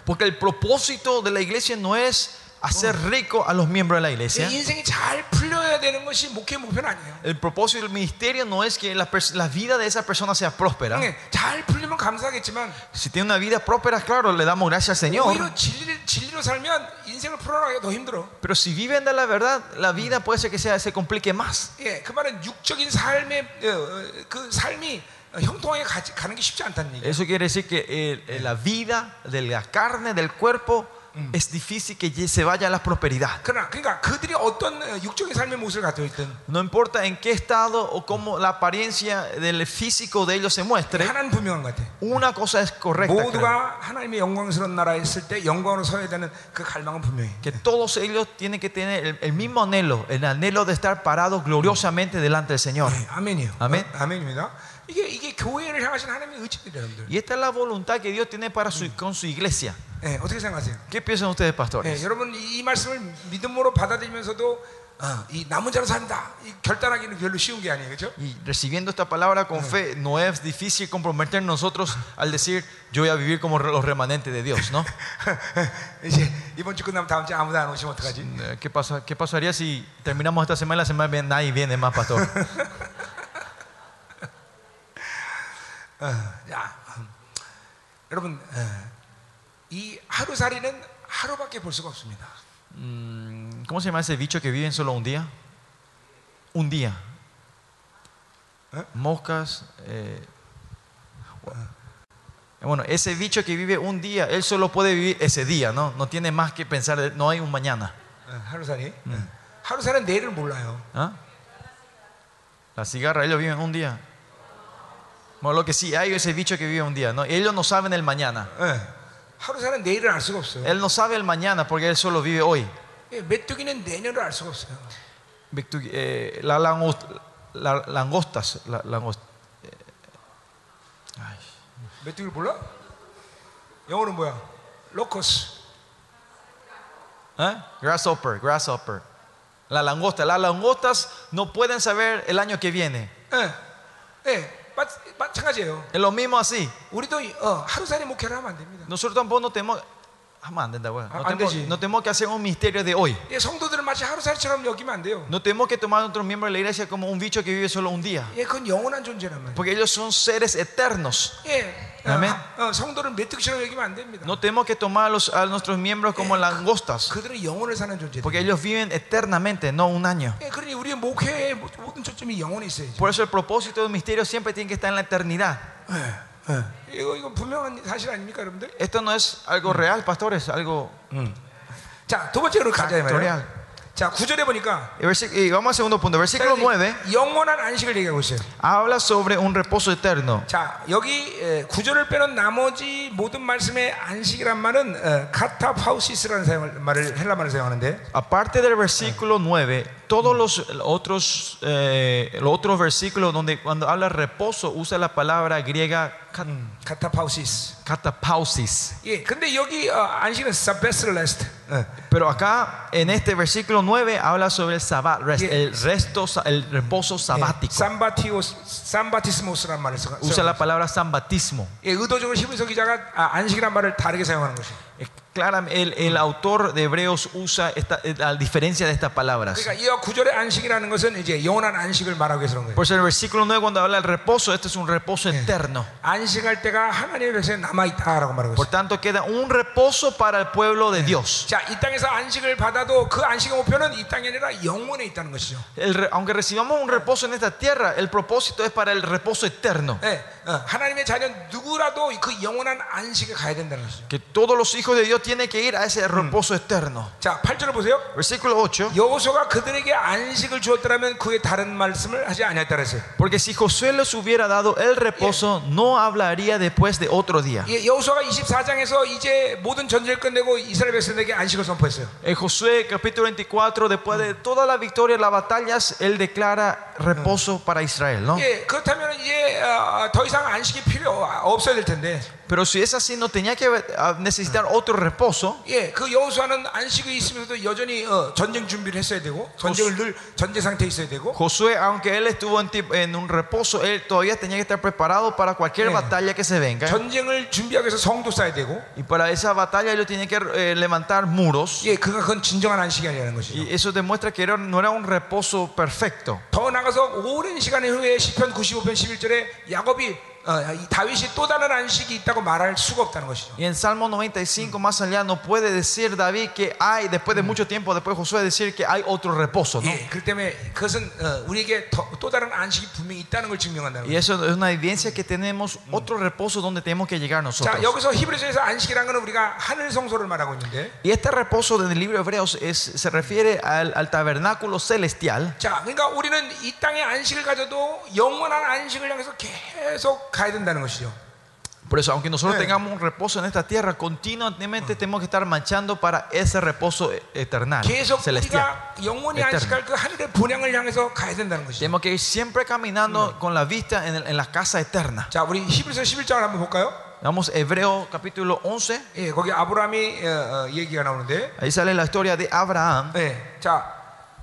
Porque el propósito de la iglesia no es hacer rico a los miembros de la 예, iglesia. 인생이 잘 풀려야 되는 것이 목회 목표는 아니에요. El propósito del ministerio no es que la, pers- la vida de esa persona sea próspera. 예, 잘 풀리면 감사하겠지만 Si tiene una vida próspera, claro, le damos gracias al Señor. 오히려 진리, 진리로 살면 인생을 풀어나가기가 더 힘들어. Pero si viven de la verdad, la vida puede ser que sea, se complique más. 예, 그 말은 육적인 삶의 어, 어, 그 삶이 형통하게 가, 가는 게 쉽지 않다는 얘기예요. Eso quiere decir que eh, eh, la vida de la carne, del cuerpo, es difícil que lle- se vaya a la prosperidad. 그러나 그러니까 그들이 어떤 어, 육적인 삶의 모습을 갖고 있든 No importa en qué estado o cómo la apariencia del físico de ellos se muestre, 하나는 분명한 것 같아. una cosa es correcta. creo. 모두가 하나님의 영광스러운 나라에 있을 때 영광으로 서야 되는 그 갈망은 분명해. Que todos ellos tienen que tener el, el mismo anhelo, el anhelo de estar parados gloriosamente delante del Señor. 네, 아멘이요. 아멘. 어, 아멘입니다. 이게 이게 교회를 향하신 하나님의 의지입니다, 여러분들. Y esta es la voluntad que Dios tiene para su, con su iglesia. 예, 어떻게 생각하세요? ¿Qué piensan ustedes, 예, pastores? 여러분 이 말씀을 믿음으로 받아들이면서도 어, 이 남은 자로 산다. 이 결단하기는 별로 쉬운 게 아니에요, 그렇죠? Y recibiendo esta palabra con fe, no es difícil comprometer nosotros al decir, yo voy a vivir como los remanentes de Dios, ¿no? (laughs) 이제 이번 주 끝나면 다음 주에 아무도 안 오시면 어떡하지? Eh, ¿Qué, pasa, ¿Qué pasaría si terminamos esta semana y la semana que viene nadie viene más, pastor? (laughs) 어, 야, 음, 여러분 어, 이 하루살이는 하루밖에 볼 수가 없습니다. Mm, ¿Cómo se llama ese bicho que viven solo un día? Un día. ¿Eh? Moscas. eh, bueno, ese bicho que vive un día, él solo puede vivir ese día, ¿no? No tiene más que pensar, de- no hay un mañana. 어, 하루살이. 어. 하루살은 내일을 몰라요. ¿Ah? La cigarra, ellos viven un día. Bueno, lo que sí hay es ese bicho que vive un día, ¿no? Ellos no saben el mañana. 예. 하루살은 내일을 알 수가 없어요. Él no sabe el mañana porque él solo vive hoy. 예, 메뚜기는 내년을 알 수가 없어요. Victu- eh, la langos- la- langostas. La, langos- 메뚜기를 몰라? 영어는 뭐야? 로커스. ¿Eh? Grasshopper, grasshopper. La langosta. Las langostas no pueden saber el año que viene. 예. 예. 마, 마찬가지예요. Es lo mismo así. 우리도 어, 하루살이 목회를 하면 안 됩니다. Nosotros tampoco no tenemos. Jamás, anda, güey. Ah, no, tenemos, antes sí. no tenemos que hacer un misterio de hoy. 예, 성도들은 마치 하루살이처럼 여기면 안 돼요. No tenemos que tomar a otros miembros de la iglesia como un bicho que vive solo un día. 예, 그건 영원한 존재란 말이에요. Porque ellos son seres eternos. 예. 어, 아멘. 어, 성도를 메뚜기처럼 여기면 안 됩니다. No tenemos que tomar a, los- a nuestros miembros como langostas. 그들은 영원을 사는 존재들. Porque ellos viven eternamente, no un año. 예, 그러니 우리의 목회의 모든 초점이 영원에 있어야죠. Por eso el propósito del misterio siempre tiene que estar en la eternidad. 예, 예. 이거 이거 분명한 사실 아닙니까, 여러분들? Esto no es algo real, pastores, algo 자, 두 번째로 가자 이 말이에요. factorial. 자, 구절에 보니까 Y versi- y vamos al segundo punto. Versículo 9 영원한 안식을 얘기하고 있어요. habla sobre un reposo eterno. 자, 여기 에, 구절을 빼놓은 나머지 모든 말씀의 안식이란 말은 어, 카타파우시스라는 사용, 말을 헬라 말을 사용하는데 Aparte del versículo 9, todos los otros, eh, los otros versículos donde cuando habla reposo usa la palabra griega kat- 카타파우시스. katapausis. 예, 근데 여기 어, 안식은 sabbath rest. 어. Pero acá en este versículo 9 habla sobre el sabbat, rest, Yeah. el resto, sa- el reposo sabático. 삼바티오스, 삼바티스모스라는 말을 써. Usa la palabra sambatismo. 예, 의도적으로 히브리서 기자가 아, 안식이란 말을 다르게 사용하는 것이. Es claramente el, el autor de Hebreos usa esta, eh, a diferencia de estas palabras. 그러니까 이어 구절의 안식이라는 것은 이제 영원한 안식을 말하고 해서 그런 거예요. Por eso en el versículo 9 cuando habla del reposo, este es un reposo eterno. 안식할 때가 하나님의 백성에 남아 있다라고 말하고 Por 있어요. tanto queda un reposo para el pueblo de Dios. 자, 이 땅에서 안식을 받아도 그 안식의 목표는 이 땅이 아니라 영원에 있다는 것이죠. El re- aunque recibamos un reposo en esta tierra, el propósito es para el reposo eterno. 네, 어, 하나님의 자녀 누구라도 그 영원한 안식에 가야 된다는 것이죠. Que todos los hijos de Dios tienen que ir a ese reposo eterno. 자, 8절을 보세요. Versículo 8. 여호수아가 그들에게 안식을 주었더라면 그의 다른 말씀을 하지 아니했다 그랬어요. Porque si Josué les hubiera dado el reposo, no hablaría después de otro día. 예, 여호수아가 24장에서 이제 모든 전쟁을 끝내고 이스라엘 백성에게 안식을 선포했어요. En Josué capítulo 24, después de toda la victoria, las batallas, él declara reposo para Israel, ¿no? 예, 그렇다면 이제 어, 더 이상 안식이 필요 없어야 될 텐데. Pero si es así, no tenía que ah, necesitar otro reposo. 예, 그 여호수아는 안식이 있으면서도 여전히 어, 전쟁 준비를 했어야 되고 전쟁을 늘 전제 상태에 있어야 되고 Josué, aunque él estuvo en, en un reposo, él todavía tenía que estar preparado para cualquier Eh. batalla que se venga. 전쟁을 준비하기 위해서 성도 쌓아야 되고 Y para esa batalla ellos tienen que eh, levantar muros. 예, 그가 그건 진정한 안식이 아니라는 것이죠. Y eso demuestra que era- no era un reposo perfecto. 더 나가서 오랜 시간 후에 시편 95편 11절에 야곱이 어, 이 다윗이 또 다른 안식이 있다고 말할 수가 없다는 것이죠. Y en Salmo 95 más allá no puede decir David que hay, después de mucho tiempo, después Josué decir que hay otro reposo. ¿no? 예, 그렇기 때문에 그것은 어, 우리에게 더, 또 다른 안식이 분명히 있다는 걸 증명한다는 Y 거죠. eso es una evidencia que tenemos otro reposo donde tenemos que llegar 자, nosotros. 여기서 히브리서에서 안식이라는 것은 우리가 하늘 성소를 말하고 있는데 Y este reposo del libro de Hebreos es, se refiere al, al tabernáculo celestial. 자, 그러니까 우리는 이 땅에 안식을 가져도 영원한 안식을 향해서 계속 가야 된다는 것이죠. Por eso, aunque nosotros Eh. tengamos un reposo en esta tierra, continuamente tenemos que estar marchando para ese reposo eternal, 계속 celestial. 우리가 영원히 eterno. 안식할 그 하늘의 본향을 향해서 가야 된다는 것이죠. Tenemos que ir siempre caminando con la vista en, el- en la casa eterna. 자, 우리 히브리서 11장을 한번 볼까요? Vamos, Hebreo capítulo 11. 예, 거기 아브라함이 어, 어, 얘기가 나오는데, Ahí sale la historia de Abraham. 네, 자,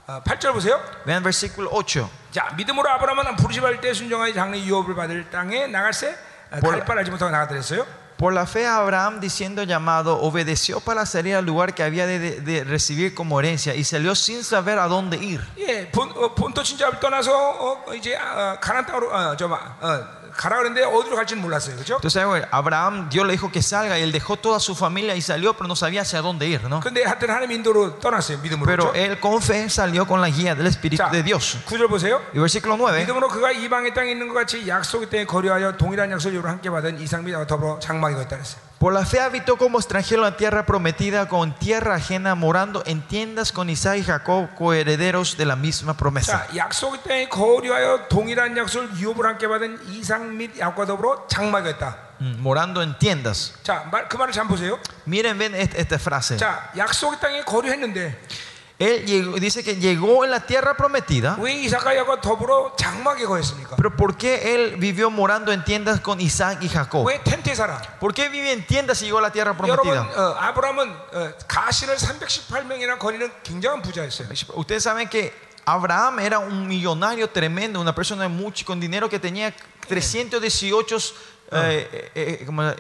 어, 8절 보세요. Vean versículo 8. 자, 믿음으로 아브라함은 부르심할 때 순종하여 장래 유업을 받을 땅에 나갈새 어, 뭘- 갈바를 알지 못하고 나가더랬어요. Por la fe Abraham, diciendo llamado, obedeció para salir al lugar que había de, de- de recibir como herencia y salió sin saber a dónde ir. 예, 본, 어, 본토 친자를 떠나서 어, 이제 어, 가나안 땅으로 어, 저, 마- 어, 가라 그랬는데 어디로 갈지는 몰랐어요, 그렇죠? Entonces Abraham, Dios le dijo que salga y él dejó toda su familia y salió, pero no sabía hacia dónde ir, ¿no? 근데 하여튼 하나님 인도로 떠났어요, 믿음으로. Pero 그렇죠? él con fe salió con la guía del Espíritu 자, de Dios. 9절 보세요. Y versículo 9. 믿음으로 그가 이방의 땅에 있는 것 같이 약속의 땅에 거류하여 동일한 약속을 함께 받은 이상 및 더불어 장막이 되었다 그랬어요. Por la fe habitó como extranjero en la tierra prometida con tierra ajena, morando en tiendas con Isaac y Jacob, coherederos de la misma promesa. 자, 약속의 땅에 거류하여 동일한 약속을 유업을 함께 받은 이상 및 약과 더불어 장막이 되었다. Mm, morando en tiendas. 자, 말, 그 말을 잘 보세요. Miren, ven est- esta frase. 자, 약속의 땅에 거류했는데 Él llegó- dice que llegó en la tierra prometida, 왜 이삭과 야과 더불어 장막에 거했습니까? pero ¿por qué él vivió morando en tiendas con Isaac y Jacob? 왜 텐트에 살아? ¿Por qué vive en tiendas y llegó a la tierra 여러분, prometida? 어, 아브라함은 어, 가신을 318명이나 거리는 굉장한 부자였어요. Ustedes saben que Abraham era un millonario tremendo, una persona mucho con dinero que tenía 318 eh, eh, como, eh,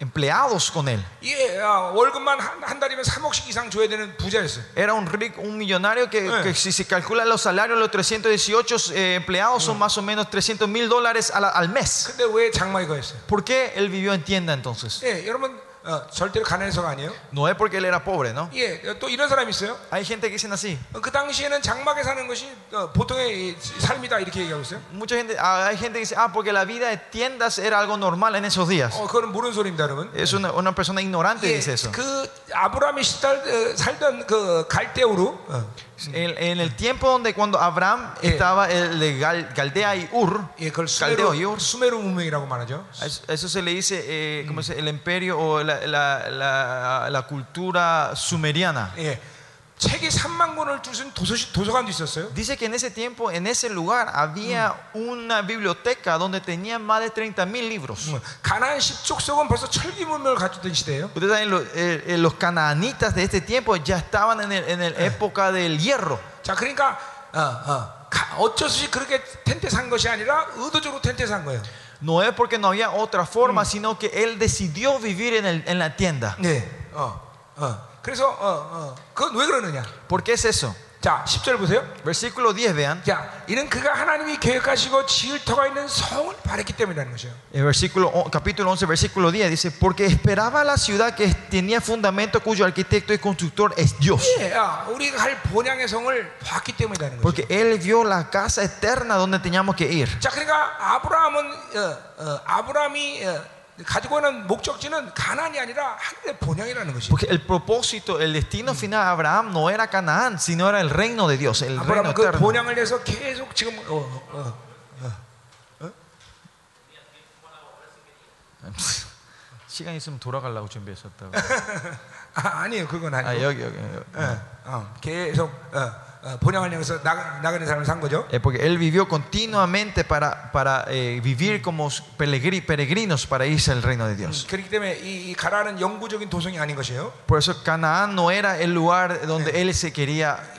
empleados con él. 예, 아, 월급만 한, 한 달이면 3억씩 이상 줘야 되는 부자였어요. Era un rico, un millonario que, Eh. que si se calculan los salarios, los 318 eh, empleados son más o menos 300 mil dólares al, al mes. 근데 왜 장막에 거했어요? ¿Por qué él vivió en tienda entonces? 예, 여러분 어, 절대로 가난해서가 아니에요. No es porque él era pobre, ¿no? 예, 또 이런 사람이 있어요. Hay gente que dicen así. 어, 그 당시에는 장막에 사는 것이 어, 보통의 이 삶이다 이렇게 얘기하고 있어요. Mucha gente, ah, hay gente que dice, ah, porque la vida de tiendas era algo normal en esos días. 어, 그거는 모르는 소리입니다, 여러분. Es una, una persona ignorante 예, dice eso. 그 아브라함이 시달, 어, 살던 그 갈대우루 어, En, en el tiempo donde cuando Abraham Eh. estaba el de Gal- Galdea y Ur, 예, 그걸 Caldeo y 수메르, Ur, 수메르 문명이라고 말하죠. a eso, a eso se le dice, eh, ¿cómo se dice? el imperio o la, la- la- la cultura sumeriana. 예, 책이 3만 권을 줄쓴 도서, 도서관도 있었어요. Dice que en ese tiempo, en ese lugar, había una biblioteca donde tenían más de 30 mil libros. 어, 가나안 십족속은 벌써 철기 문명을 갖추던 시대예요. Ustedes saben, los, eh, eh, los canaanitas de este tiempo ya estaban en el- en la época del hierro. 자, 그러니까 어, 어, 가- 어쩔 수 없이 그렇게 텐트 산 것이 아니라 의도적으로 텐트 산 거예요. No es porque no había otra forma, sino que él decidió vivir en, el- en la tienda. 네, 어, 어, 어. 그래서 어, 어. 그건 왜 그러느냐? ¿Por qué es eso? 자, 10절 보세요. Versículo 10, vean. 자, 이는 그가 하나님이 계획하시고 지을 터가 있는 성을 바랬기 때문이라는 것이에요. El versículo, o- capítulo 11, versículo 10 dice, porque esperaba la ciudad que tenía fundamento cuyo arquitecto y constructor es Dios. 예, 야, 우리가 갈 본향의 성을 봤기 때문이라는 거죠. Porque Él vio la casa eterna donde teníamos que ir. 자, 그러니까 아브라함은 어, 어, 아브라함이 어, 가지고 있는 목적지는 가난이 아니라 하늘의 본향이라는 것이에요. Porque el propósito, el destino final de Abraham no era Canaán, sino era el reino de Dios, el reino 아브라함은 그 eterno. 본향을 위해서 계속 지금 어, 어, 시간 있으면 돌아가려고 준비했었다고. 아, 아니에요, 그건 아, 아니고 여기, 여기. 여기. 어, 어, 계속 어, Es porque él vivió continuamente para, para eh, vivir como peregrinos para irse al reino de Dios. Por eso Canaán no era el lugar donde él se quería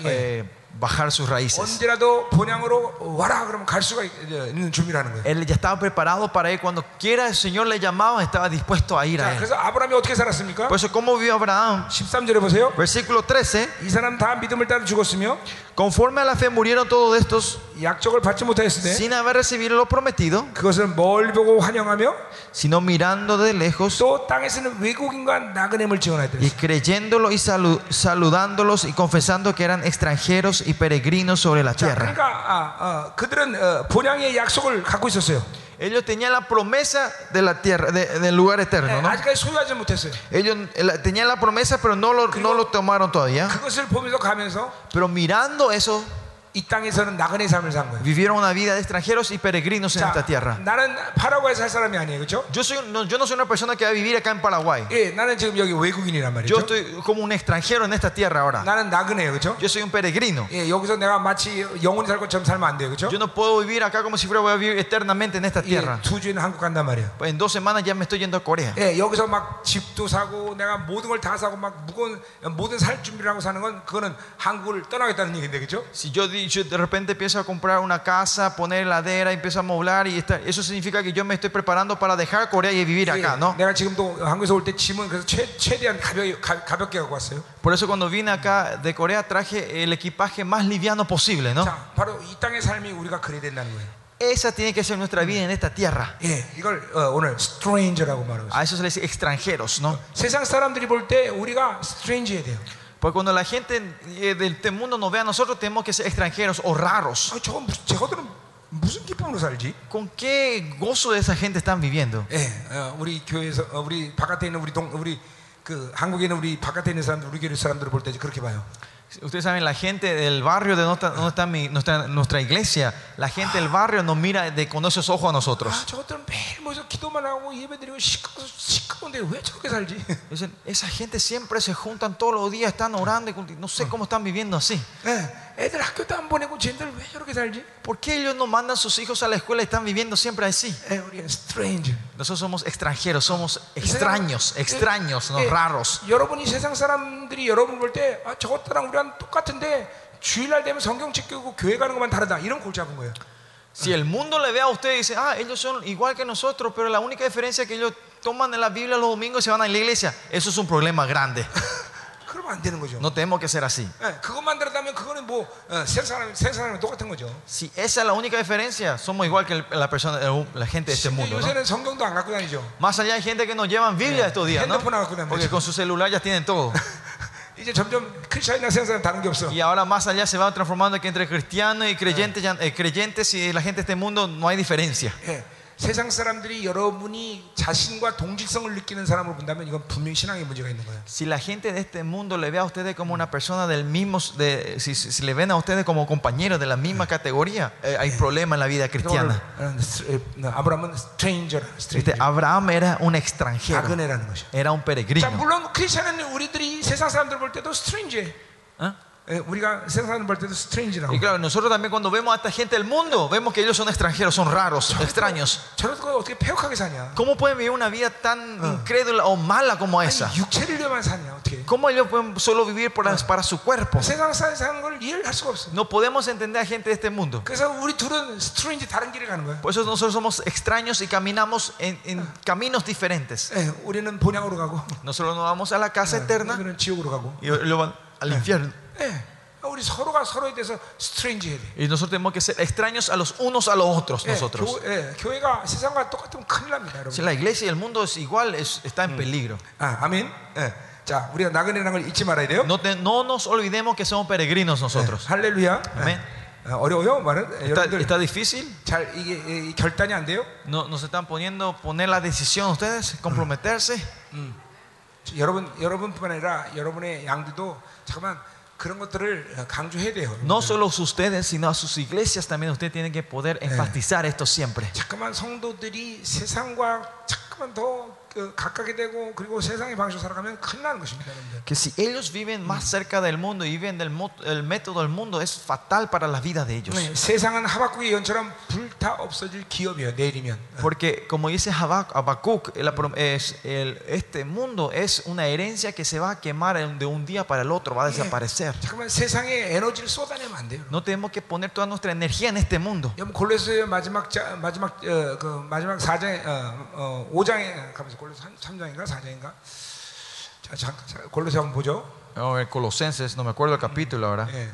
bajar sus raíces. 언제라도 본향으로 와라 그러면 갈 수가 있- 있는 준비라는 거예요. Él ya estaba preparado para ir cuando quiera el Señor le llamaba, estaba dispuesto a ir a 자, él. 그래서 아브라함이 어떻게 살았습니까? Por eso, ¿cómo vivió Abraham? 13절에 보세요. Versículo 13. 이 사람 다 믿음을 따라 죽었으며 Conforme a la fe murieron todos estos 약적을 받지 못하였으되 sin haber recibido lo prometido, 그것을 멀리 보고 환영하며 sino mirando de lejos 또 땅에서는 외국인과 나그네임을 y 지원하였더라. creyéndolo y salu- saludándolos y confesando que eran extranjeros y peregrinos sobre la 자, tierra. 그러니까 아, 어, 그들은 어, 본향의 약속을 갖고 있었어요. Ellos tenían la promesa de la tierra, de- del lugar 네, eterno, ¿no? 아직까지 소유하지 못했어요. Ellos eh, la- tenían la promesa, pero no lo, no lo tomaron todavía. 그것을 보면서 가면서 Pero mirando eso, Vivieron una vida de extranjeros y peregrinos en esta tierra. Yo, soy, no, yo no soy una persona que va a vivir acá en Paraguay. Yo estoy como un extranjero en esta tierra ahora. Yo soy un peregrino. Yo no puedo vivir acá como si fuera voy a vivir eternamente en esta tierra. Pues en dos semanas ya me estoy yendo a Corea. Si yo di- yo de repente empiezo a comprar una casa, poner heladera, empiezo a moblar y esta- eso significa que yo me estoy preparando para dejar Corea y vivir acá, 예, ¿no? 내가 지금도 한국에서 올 때 짐은 그래서 최, 최대한 가벼, 가, 가볍게 갖고 왔어요. Por eso cuando vine acá de Corea traje el equipaje más liviano posible, ¿no? 자, 바로 이 땅의 삶이 우리가 그래야 된다는 거예요. Esa tiene que ser nuestra vida en esta tierra. 예, 이걸 어, 오늘 stranger라고 말하고 있어요. A eso se les dice extranjeros, ¿no? 세상 사람들이 볼 때 우리가 strange해야 돼요. Pues cuando la gente eh, del este mundo nos ve a nosotros, tenemos que ser extranjeros o raros. ¿Con qué gozo esa gente están viviendo? Ustedes saben, la gente del barrio de nuestra, donde está nuestra, iglesia, la gente del barrio nos mira de, con esos ojos a nosotros. Esa gente siempre se juntan todos los días, están orando y no sé cómo están viviendo así. ¿Por qué ellos no mandan sus hijos a la escuela y están viviendo siempre así? Nosotros somos extranjeros, somos extraños, extraños, no raros. Si el mundo le ve a usted y dice, ah, ellos son igual que nosotros, pero la única diferencia es que ellos toman de la Biblia los domingos y se van a la iglesia, eso es un problema grande. (laughs) 그러면 안 되는 거죠. No tenemos que ser así. 예, 그것만 다르다면 그거는 뭐 어, 세상 사람 세상 사람이 똑같은 거죠. Si esa es la única diferencia, somos igual que el- la persona, el- la gente de este 심지어 mundo. ¿no? 요새는 성경도 안 갖고 다니죠. Más allá hay gente que no llevan Biblia estos días, ¿no? 핸드폰 갖고 다니죠. Porque con su celular ya tienen todo. (laughs) 이제 점점 크리스천이나 세상 사람 다른 게 없어. Y ahora más allá se va transformando que entre cristianos y creyentes, ya- eh, creyentes y la gente de este mundo no hay diferencia. 예, 세상 사람들이 여러분이 자신과 동질성을 느끼는 사람을 본다면 이건 분명히 신앙에 문제가 있는 거예요. Si la gente de este mundo le ve a ustedes como una persona del mismo, de, si, si- si le ven a ustedes como compañeros de la misma categoría, eh, hay problema en la vida cristiana. 오늘, 어, 스- 어, 아브라함은 스트레인저라. Viste, 스트레인저. Abraham era un extranjero, 나그네라는 것이야. era un 자, peregrino. 물론 크리스천은 우리들이 세상 사람들 볼 때도 스트 y claro, nosotros también cuando vemos a esta gente del mundo, vemos que ellos son extranjeros, son raros, extraños. ¿Cómo pueden vivir una vida tan incrédula o mala como esa? ¿Cómo ellos pueden solo vivir para, su cuerpo? No podemos entender a gente de este mundo. Por eso nosotros somos extraños y caminamos en, caminos diferentes. Nosotros nos vamos a la casa eterna y lo van al infierno. 예, 우리 서로가 서로에 대해서 스트레인지 해야 돼. Y nosotros tenemos que ser extraños a los unos a los otros. 예, Nosotros. 교, 예, 교회가 세상과 똑같으면 큰일 납니다, 여러분. Si la iglesia y el mundo es igual, es- está en peligro. 아, 아멘. 예. 자, 우리가 나그네라는 걸 잊지 말아야 돼요. No, te- no nos olvidemos que somos peregrinos nosotros. 할렐루야. 아멘. 어, 어려워요, 말은. 예, ¿Está, 여러분들 está difícil? 잘 이게 이 결단이 안 돼요? No, nos están poniendo poner la decisión ustedes, comprometerse. 여러분 여러분뿐만 아니라 여러분의 양들도 잠깐만 No solo ustedes, sino a sus iglesias también. Ustedes tienen que poder enfatizar esto siempre. Que si ellos viven más cerca del mundo y viven del el método del mundo es fatal para la vida de ellos. Porque como dice Habacuc, este mundo es una herencia que se va a quemar de un día para el otro, va a desaparecer. No tenemos que poner toda nuestra energía en este mundo. 여러분 골로새서 마지막 자, 마지막 어, 그 마지막 4장에 어, 어, 5장에 가면서 골로새 3장인가 4장인가? 자, 잠깐 자, 골로새 한번 보죠. Oh, el Colosenses, no me acuerdo el capítulo ahora. 예.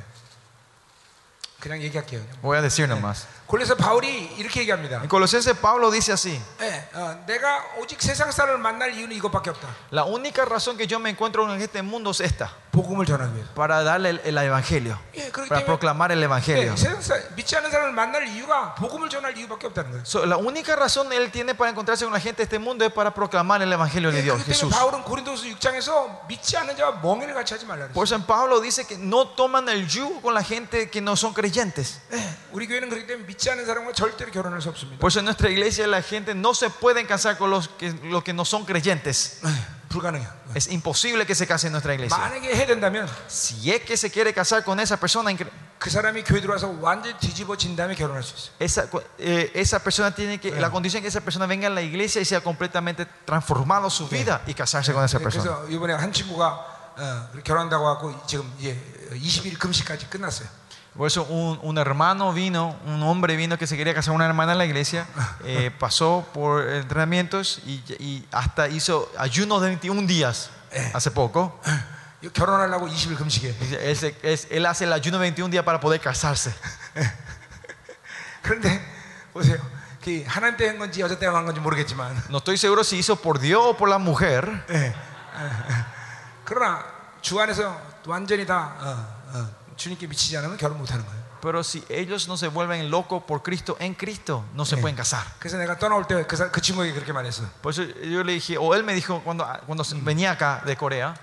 그냥 얘기할게요. Voy a decir nomás. 골로새 바울이 이렇게 얘기합니다. En Colosenses Pablo dice así. 예, 어, 내가 오직 세상 사람을 만날 이유는 이것밖에 없다. La única razón que yo me encuentro en este mundo es esta, 복음을 전하기 위해서. para darle el, el evangelio, 예, 그렇기 para 때문에 proclamar el evangelio. 예, 세상 사, 믿지 않는 사람을 만날 이유가 복음을 전할 이유밖에 없다는 거예요. So, la única razón él tiene para encontrarse con la gente de este mundo es para proclamar el evangelio de 예, Dios, 그렇기 Jesús. 때문에 바울은 고린도서 6장에서 믿지 않는 자와 멍해를 같이 하지 말라 Por 그랬어요. eso en Pablo dice que no toman el yugo con la gente que no son creyentes. 예, 우리 교회는 그렇기 때문에 por eso pues en nuestra iglesia la gente no se puede casar con los que, los que no son creyentes. Es imposible que se case en nuestra iglesia. si es que se quiere casar con esa persona, esa, eh, esa persona tiene que, la condición es que esa persona venga a la iglesia y sea completamente transformado su vida y casarse con esa persona. Por eso un, un, hermano vino, un hombre vino que se quería casar una hermana en la iglesia, eh, (laughs) pasó por entrenamientos y, y, hasta hizo ayunos de 21 días hace poco. él, se, es, él hace el ayuno de 21 días para poder casarse. (laughs) no estoy seguro si hizo por Dios o por la mujer. 주 안에서 완전히 다 어, 어, 주님께 미치지 않으면 결혼 못하는 거예요. pero si ellos no se vuelven locos por Cristo, en Cristo, no se pueden casar. 그래서 내가 떠나올 때 그 그 친구에게 그렇게 말했어. Por eso yo le dije, o él me dijo cuando, cuando venía acá de Corea,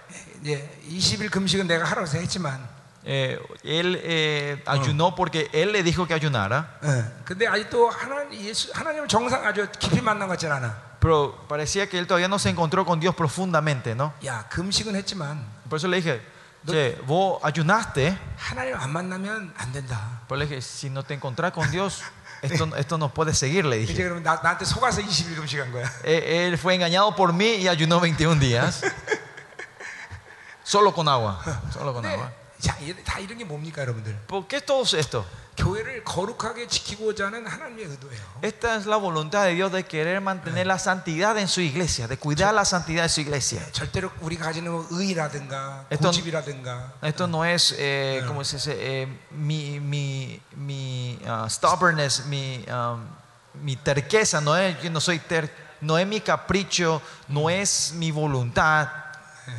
예, 20일 금식은 내가 하라고 해서 했지만, eh, él eh, ayunó porque él le dijo que ayunara. 예. 근데 아직도 하나님 예수 하나님을 정상 아주 깊이 만난 것 같지 않아. Pero parecía que él todavía no se encontró con Dios profundamente, ¿no? 야, 금식은 했지만 Por eso le dije, che, vos ayunaste, 하나님 안 만나면 안 된다. pero le dije, si no te encontrás con Dios, esto, (laughs) esto no puede seguir, le 이제 dije. 그러면 나, 나한테 속아서 20일 금식한 거야. Eh, Él fue engañado por mí y ayunó 21 días. (laughs) Solo con agua. Solo con 근데 agua. 자, 이- 다 이런 게 뭡니까, 여러분들? ¿Por qué todo esto? 교회를 거룩하게 지키고자 하는 하나님의 의도예요. Esta es la voluntad de Dios de querer mantener la santidad en su iglesia, de cuidar la santidad de su iglesia. 절대로 우리가 가지는 뭐 의라든가 어떤- 고집이라든가 Esto no es, eh, ¿cómo se dice? Eh, mi, mi, mi ah, stubbornness, mi, um, mi terqueza, no es, yo no soy ter, no es mi capricho, no es mi voluntad 교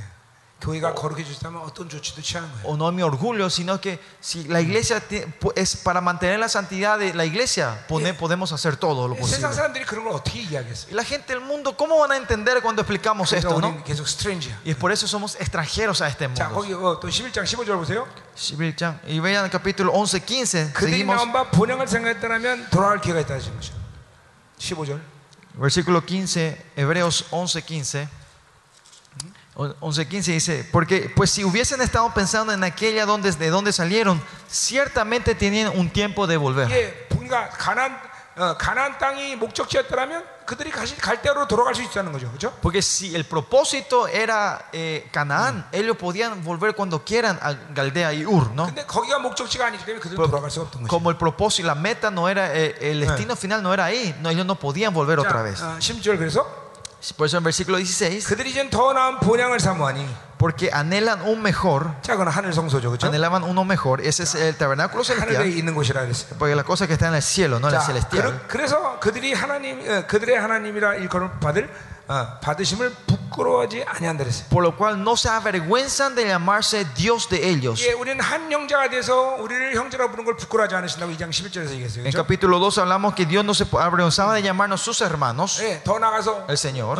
o no mi orgullo, sino que si la iglesia es para mantener la santidad de la iglesia, podemos hacer todo lo posible. La gente del mundo, ¿cómo van a entender cuando explicamos esto? ¿no? Y es por eso somos extranjeros a este mundo. y vean el capítulo 11, 15. Seguimos. Versículo 15, Hebreos 11, 15. 11.15 dice, porque pues si hubiesen estado pensando en aquella donde, de donde salieron, ciertamente tenían un tiempo de volver. 예, 그러니까 가난 어, 가난 땅이 목적지였더라면 그들이 가시, 갈대로 돌아갈 수 있다는 거죠, 그렇죠? Porque si el propósito era eh, Canaán, ellos podían volver cuando quieran a Galdea y Ur, ¿no? 근데 거기가 목적지가 아니기 때문에 그들은 돌아갈 수가 없던 거죠. Como el propósito, la meta no era, eh, el destino final no era ahí, no, ellos no podían volver otra vez. 자, 어, 10절 그래서 Por eso en versículo 16, 그들이 이제 더 나은 본향을 사모하니 porque anhelan un mejor, 자, 그건 하늘 성소죠, 그렇죠? anhelaban uno mejor, ese es el tabernáculo 하늘에 celestial, 있는 곳이라 그랬어요. porque la cosa que está en el cielo, no en el 자, celestial. 그, 래서 그들이 하나님 어, 그들의 하나님이라 일컬을 받을 Ah. Por lo cual no se avergüenzan de llamarse Dios de ellos. En capítulo 2 hablamos que Dios no se avergonzaba de llamarnos sus hermanos. El Señor.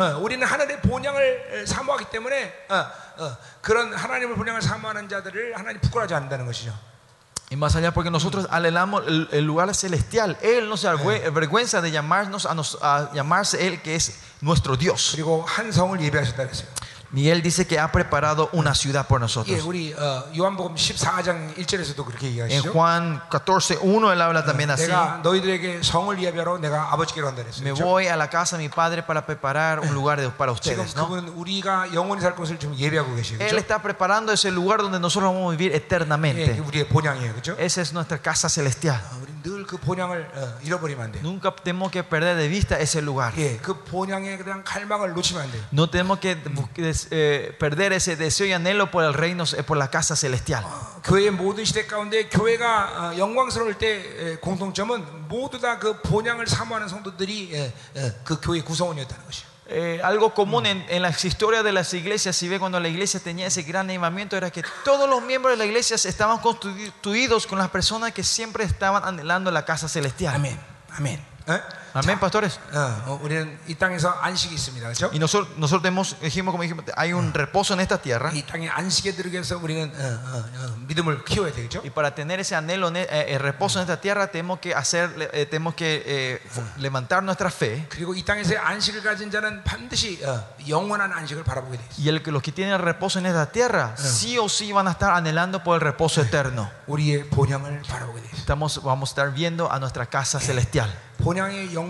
Y más allá, porque nosotros anhelamos el, el, lugar celestial. Él no se avergüenza de llamarnos a, nos, a llamarse Él que es nuestro Dios. 그리고 한 성을 예배하셨다 그랬어요. Y Él dice que ha preparado una ciudad por 예, nosotros. 우리 어, 요한복음 14장 1절에서도 그렇게 En 얘기하시죠. Juan 14, 1 Él habla también así. 내가 너희들에게 성을 예배하러 내가 아버지께로 간다 그랬어요. Me 그렇죠? voy a la casa de mi padre para preparar un lugar de- para 지금 ustedes. ¿no? 그분 우리가 영원히 살 곳을 지금 예배하고 계시죠. Él está preparando ese lugar donde nosotros vamos a vivir 예, eternamente. 그게 우리의 본향이에요. 그렇죠? Esa es nuestra casa celestial. 우리 늘 그 본향을 어, 잃어버리면 안 돼요. Nunca tenemos que perder de vista ese lugar. 예, 그 본향에 대한 갈망을 놓치면 안 돼요. No tenemos que bu- des- eh, perder ese deseo y anhelo por el reino, eh, por la casa celestial. 어, 교회의 모든 시대 가운데 교회가 어, 영광스러울 때 에, 공통점은 모두 다 그 본향을 사모하는 성도들이 예, 예, 그 교회 구성원이었다는 것이에요. Eh, algo común en, en las historias de las iglesias, si ve cuando la iglesia tenía ese gran animamiento, era que todos los miembros de la iglesia estaban constituidos con las personas que siempre estaban anhelando la casa celestial. 아멘, 아멘. 예? Amén, pastores. 어, 어, 우리는 이 땅에서 안식이 있습니다. 그렇죠? Y nosotros, nosotros tenemos, dijimos, como dijimos, hay un reposo en esta tierra. 이 땅에 안식에 들기 위해서 우리는 어, 어, 어, 믿음을 키워야 되겠죠? Y para tener ese anhelo, en- eh, el reposo en esta tierra, tenemos que hacer, eh, tenemos que eh, levantar nuestra fe. 그리고 이 땅에서 안식을 가진 자는 반드시 어, 영원한 안식을 바라보게 돼 있어요. Y el que los que tienen reposo en esta tierra, sí o sí van a estar anhelando por el reposo eterno. 우리의 본향을 바라보게 돼 있어요. Estamos, vamos a estar viendo a nuestra casa celestial. 본향의 영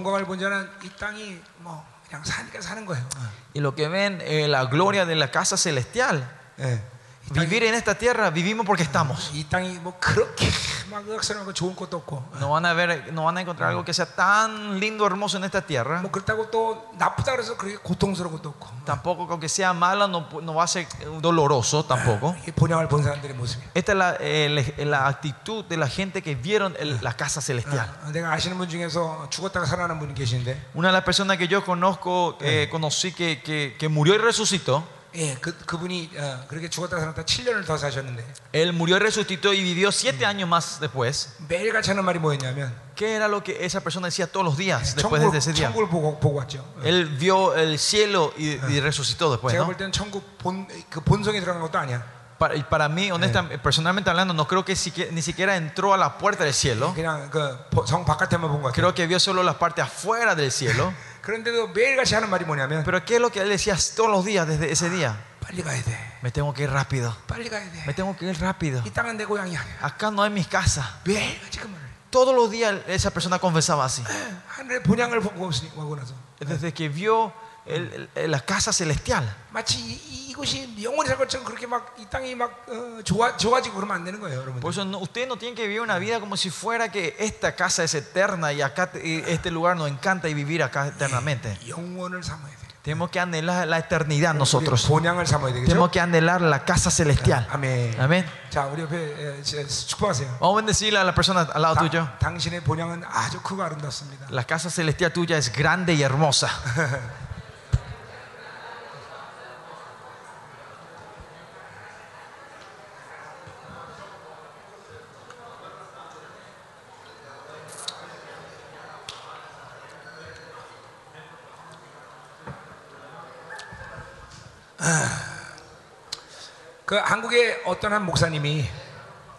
y lo que ven, eh, la gloria de la casa celestial. vivir en esta tierra, vivimos porque estamos. 이 땅이 뭐 그렇게 막 의학스러운 좋은 것도 없고 No van a ver, no van a encontrar algo que sea tan lindo, hermoso en esta tierra. 뭐 그렇다고 또 나쁘다 그래서 그렇게 고통스러운 것도 없고 Tampoco, aunque sea malo, no, no va a ser doloroso tampoco. 이게 본향을 본 사람들의 모습이에요. Esta es la, eh, le- la actitud de la gente que vieron el- la casa celestial. 어, 내가 아시는 분 중에서 죽었다가 살아난 분이 계신데 Una de las personas que yo conozco, eh, conocí que, que, que murió y resucitó. 예, 그, 그분이 어, 그렇게 죽었다가 살았다 7년을 더 사셨는데 Él murió y resucitó y vivió siete años más después. 매일같이 하는 말이 뭐였냐면 ¿Qué era lo que esa persona decía todos los días después de 천국을, ese día? 천국을 보고, 보고 왔죠. Él vio el cielo y, y resucitó después, 제가 ¿no? 볼 때는 천국 본, 그 본성에 들어간 것도 아니야. Para, y para mí, honestamente, personalmente hablando, no creo que siquiera- ni siquiera entró a la puerta del cielo. 그냥 그 성 바깥에만 본 것 같아요. Creo que vio solo la parte afuera del cielo. (laughs) Pero ¿qué es lo que él decía todos los días desde ese día? Me tengo que ir rápido. Me tengo que ir rápido. Acá no hay mis casas. Todos los días esa persona confesaba así. Desde que vio el- el- la casa celestial. 마치 이, 이곳이 영원히 살 것처럼 그렇게 막 이 땅이 막 어, 좋아 좋아지고 그러면 안 되는 거예요, 여러분. Por eso no- ustedes no tienen que vivir una vida como si fuera que esta casa es eterna y acá te- y este lugar nos encanta y vivir acá eternamente. 영원을 삼아야 돼. Tenemos que anhelar la eternidad nosotros. 본향을 삼아야 되겠죠? Tenemos que anhelar la casa celestial. 아멘. Amén. 자, 우리 옆에 에, 제- 축복하세요. Vamos a bendecirle a la persona al lado tuyo. 당, 당신의 본향은 아주 크고 아름답습니다. La casa celestial tuya es grande y hermosa. (laughs) 그 한국의 어떤 한 목사님이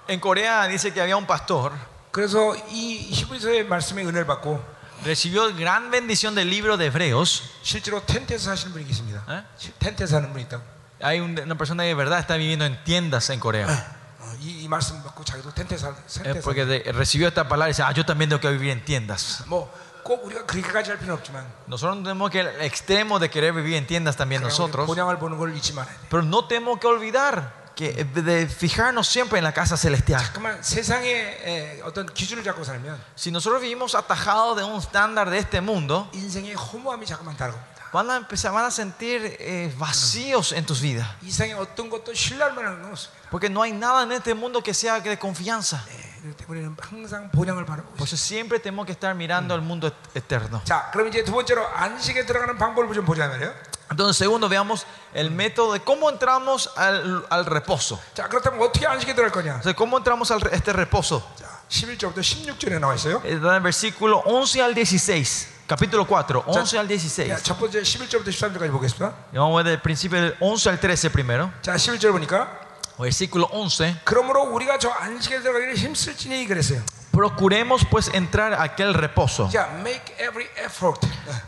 En Corea dice que había un pastor, 그래서 이 히브리서의 말씀의 은혜를 받고 recibió gran bendición del libro de Hebreos. 실제로 텐트에서 사시는 분이 계십니다. 에? 시- 텐트에서 사는 분이 있다고. Hay un- una persona que de verdad está viviendo en tiendas en Corea. 어, 이, 이 말씀 받고 자기도 텐트 살, Es 텐트 porque 살. de- recibió esta palabra y dice, ah, yo también tengo que vivir en tiendas. 뭐 꼭 우리가 그렇게까지 할 필요는 없지만 Nosotros no tenemos que el extremo de querer vivir en tiendas también 그냥 우리 nosotros, 본향을 보는 걸 잊지 말아야 돼. pero no tenemos que olvidar que de fijarnos siempre en la casa celestial. 잠깐만 세상의 에, 어떤 기준을 잡고 살면 Si nosotros vivimos atajados de un estándar de este mundo, 인생의 허무함이 자꾸만 다가옵니다. van a empezar, van a sentir eh, vacíos en tus vidas. 이 세상에 어떤 것도 신뢰할 만한 건 없습니다. Porque no hay nada en este mundo que sea de confianza. 네, 그렇기 때문에 우리는 항상 본향을 바라보고 Por 있습니다. eso siempre tenemos que estar mirando al mundo et- eterno. 자, 그럼 이제 두 번째로 안식에 들어가는 방법을 좀 보자 말이에요. Entonces, segundo, veamos el método de cómo entramos al, al reposo. 자, 그렇다면 어떻게 안식에 들어갈 거냐? O sea, ¿cómo entramos a este reposo? 자, 11절부터 16절에 나와 있어요. Está en el versículo 11 al 16. Capítulo 4, 11 al 16. 자, 첫 번째 11절부터 13절까지 보겠습니다. Y vamos a ver del principio del 11 al 13 primero. 자, 11절 보니까 Versículo 11. 그러므로 우리가 저 안식에 들어가기를 힘쓸지니 그랬어요. Procuremos pues entrar a aquel reposo. 자, make every effort.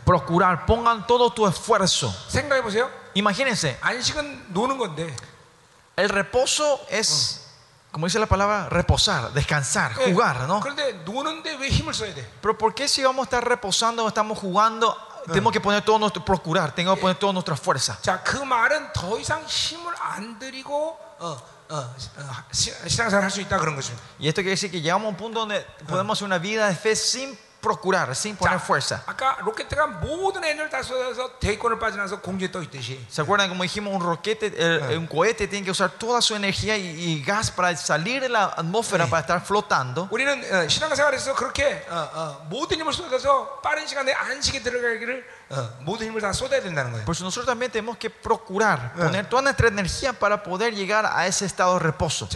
Procurar, pongan todo tu esfuerzo. 생각해 보세요. Imagínense, 안식은 노는 건데 el reposo es, como dice la palabra, reposar, descansar, 예, jugar, ¿no? 그런데 노는데 왜 힘을 써야 돼? Pero ¿por qué si vamos a estar reposando o estamos jugando, tenemos que poner todo nuestro, procurar, tenemos que poner toda nuestra fuerza? 자, 그 말은 더 이상 힘을 안 들이고 어, 어, 어, 시- 신앙생활 할 수 있다 그런 것입니다. Y esto quiere decir que llegamos a un punto donde podemos hacer una vida de fe sin procurar, sin poner fuerza. 아까 로켓트가 모든 에너지를 다 쏟아서 대기권을 빠져나서 공중에 떠 있듯이 ¿Se acuerdan como dijimos, un roquete, el- un cohete tiene que usar toda su energía y, y gas para salir de la atmósfera, para estar flotando? 우리는 어, 신앙생활에서 그렇게 어, 어, 모든 힘을 쏟아서 빠른 시간에 안식에 들어가기를 por eso nosotros también tenemos que procurar poner toda nuestra energía para poder llegar a ese estado de reposo.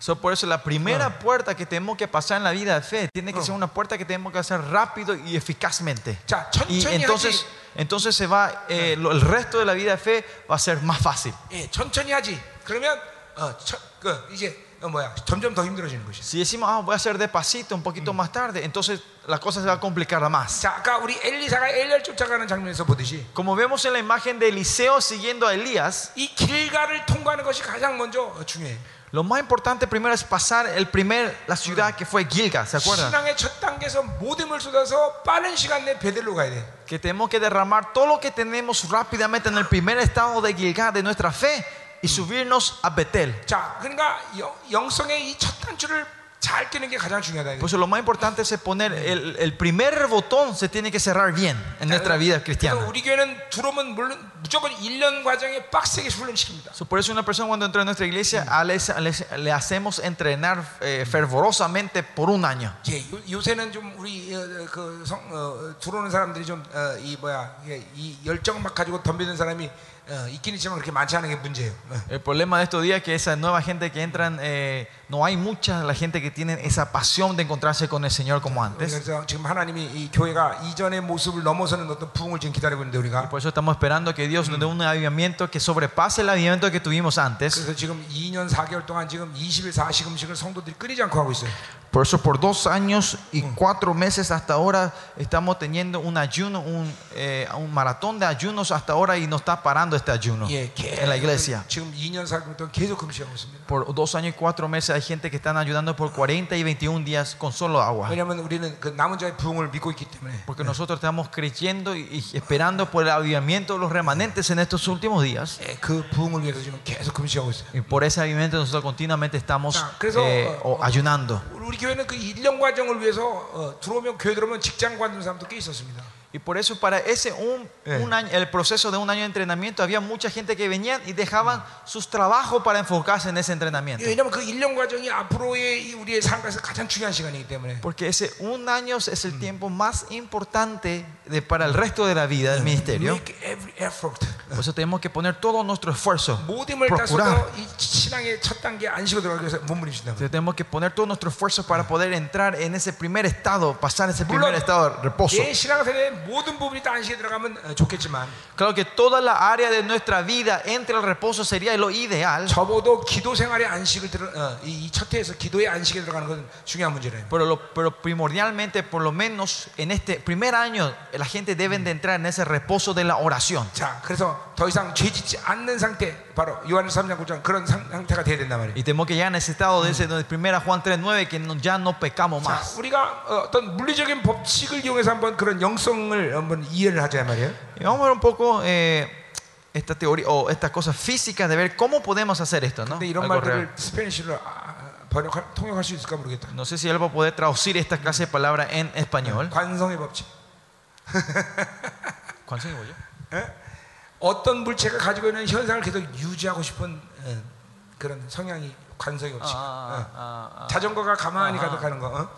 자, 그래서 우리가 어, 신앙의 첫 단계에서 어, 어, 어, 돌파해야 될 그 지점이 빠른 시간 내에 그첫 첫 관문에서 돌파하는 게 어, 신앙생활 앞으로 전체를 볼 때 쉬워진 것입니다. So, por eso la primera puerta que tenemos que pasar en la vida de fe tiene que ser una puerta que tenemos que hacer rápido y eficazmente. 자, Y 천천히 entonces, 하지. entonces se va, eh, lo- el resto de la vida de fe va a ser más fácil. 예, 천천히 하지. 그러면 어, 첫, 그 이제 어, 뭐야 점점 더 힘들어지는 것이. Si decimos, ah, voy a hacer despacito un poquito más tarde, entonces la cosa se va a complicar más. 자, 아까 우리 엘리사가 엘리야를 쫓아가는 장면에서 보듯이 Como vemos en la imagen de Eliseo siguiendo a Elías, 이 길가를 통과하는 것이 가장 먼저 어, 중요해. lo más importante primero es pasar el primer, la ciudad que fue Gilgal, ¿se acuerdan? 신앙의 첫 단계에서 모든 힘을 쏟아서 빠른 시간 내에 베델로 가야 돼. Que tenemos que derramar todo lo que tenemos rápidamente en el primer estado de Gilgal de nuestra fe y subirnos a Betel. 자, 그러니까 영, 영성의 이 첫 단추를 잘 끼는 게 가장 중요하다. Por eso lo más importante es poner el, el primer botón se tiene que cerrar bien en nuestra vida 그래서 cristiana. 우리 교회는 들어오면 물론 무조건 1년 과정에 빡세게 훈련시킵니다. So, por eso una persona cuando entra en nuestra iglesia a le, le- le hacemos entrenar eh, fervorosamente por un año. 예, 요, 요새는 좀 우리 어, 어, 그 성, 어, 들어오는 사람들이 좀 이 뭐야 이게 이 열정 막 가지고 덤비는 사람이 어, 있긴 있지만 그렇게 많지 않은 게 문제예요. 어. El problema de estos días es que esa nueva gente que entran, eh, no hay mucha la gente que tiene esa pasión de encontrarse con el Señor como antes. 그래서 지금 하나님이 이 교회가 이전의 모습을 넘어서는 어떤 부흥을 지금 기다리고 있는데 우리가 Por eso estamos esperando que Dios nos dé un avivamiento que sobrepase el avivamiento que tuvimos antes. 그래서 지금 2년 4개월 동안 지금 20일 40 음식을 성도들이 끊이지 않고 하고 있어요. Por eso por dos años y cuatro meses hasta ahora estamos teniendo un ayuno, un, eh, un maratón de ayunos hasta ahora y no está parando este ayuno 예, en la iglesia. 지금 2년 4개월 동안 계속 금식하고 있습니다. Por dos años y cuatro meses hay gente que están ayudando por 40 y 21 días con solo agua. 왜냐하면 우리는 그 남은 자의 부흥을 믿고 있기 때문에. Porque nosotros estamos creyendo y y esperando por el avivamiento de los remanentes en estos últimos días. 예, 그 부흥을 위해서 지금 계속 금식하고 있어요. Y por ese avivamiento nosotros continuamente estamos Ah, 그래서, eh, 어, o- ayunando. 우리 교회는 그 1년 과정을 위해서 어, 들어오면 교회 들어오면 직장 관둔 사람도 꽤 있었습니다. Y por eso para ese un, Eh. un año, el proceso de un año de entrenamiento había mucha gente que venían y dejaban sus trabajos para enfocarse en ese entrenamiento. 왜냐하면 그 1년 과정이 앞으로의 이 우리의 삶에서 가장 중요한 시간이기 때문에. Porque ese un año es el tiempo más importante de, para el resto de la vida del ministerio. Make every effort. Por eso tenemos que poner todo nuestro esfuerzo. 모든 힘을 procurar. 다써서 이 신앙의 첫 단계 안식으로 들어가기 위해서 몸부림친다. Entonces, tenemos que poner todo nuestro esfuerzo para poder entrar en ese primer estado, pasar ese primer 물론 estado de reposo. 내 신앙생활의 모든 부분이 다 안식에 들어가면 어, 좋겠지만 Claro que toda la área de nuestra vida entre el reposo sería lo ideal, 적어도 기도 생활의 안식을 들어 어, 이첫 해에서 기도의 안식에 들어가는 건 중요한 문제래요. pero, lo- pero primordialmente, por lo menos en este primer año, la gente debe de entrar en ese reposo de la oración. 자, 그래서 더 이상 죄짓지 않는 상태, 바로 요한의 3장 9장 그런 상, 상태가 돼야 된단 말이에요. Y tenemos que llegar en ese estado de ese, de primera Juan 3.9, que no- ya no pecamos 자, más. 우리가 어, 어떤 물리적인 법칙을 이용해서 한번 그런 영성을 한번 이해를 하자 말이에요. Y vamos a ver un poco eh, esta teoría o estas cosas físicas de ver cómo podemos hacer esto, ¿no? 근데 이런 Algo real. 말들을 스페니쉬로 아, 번역 통역할 수 있을까 모르겠다. No sé si él va a poder traducir esta clase de palabra en español. 관성의 법칙. ¿Cuál sería, güey? (laughs) 예? 어떤 물체가 가지고 있는 현상을 계속 유지하고 싶은 예, 그런 성향이 법칙. Ah, 예. ah, ah, 자전거가 가만히. 가득 가는 거.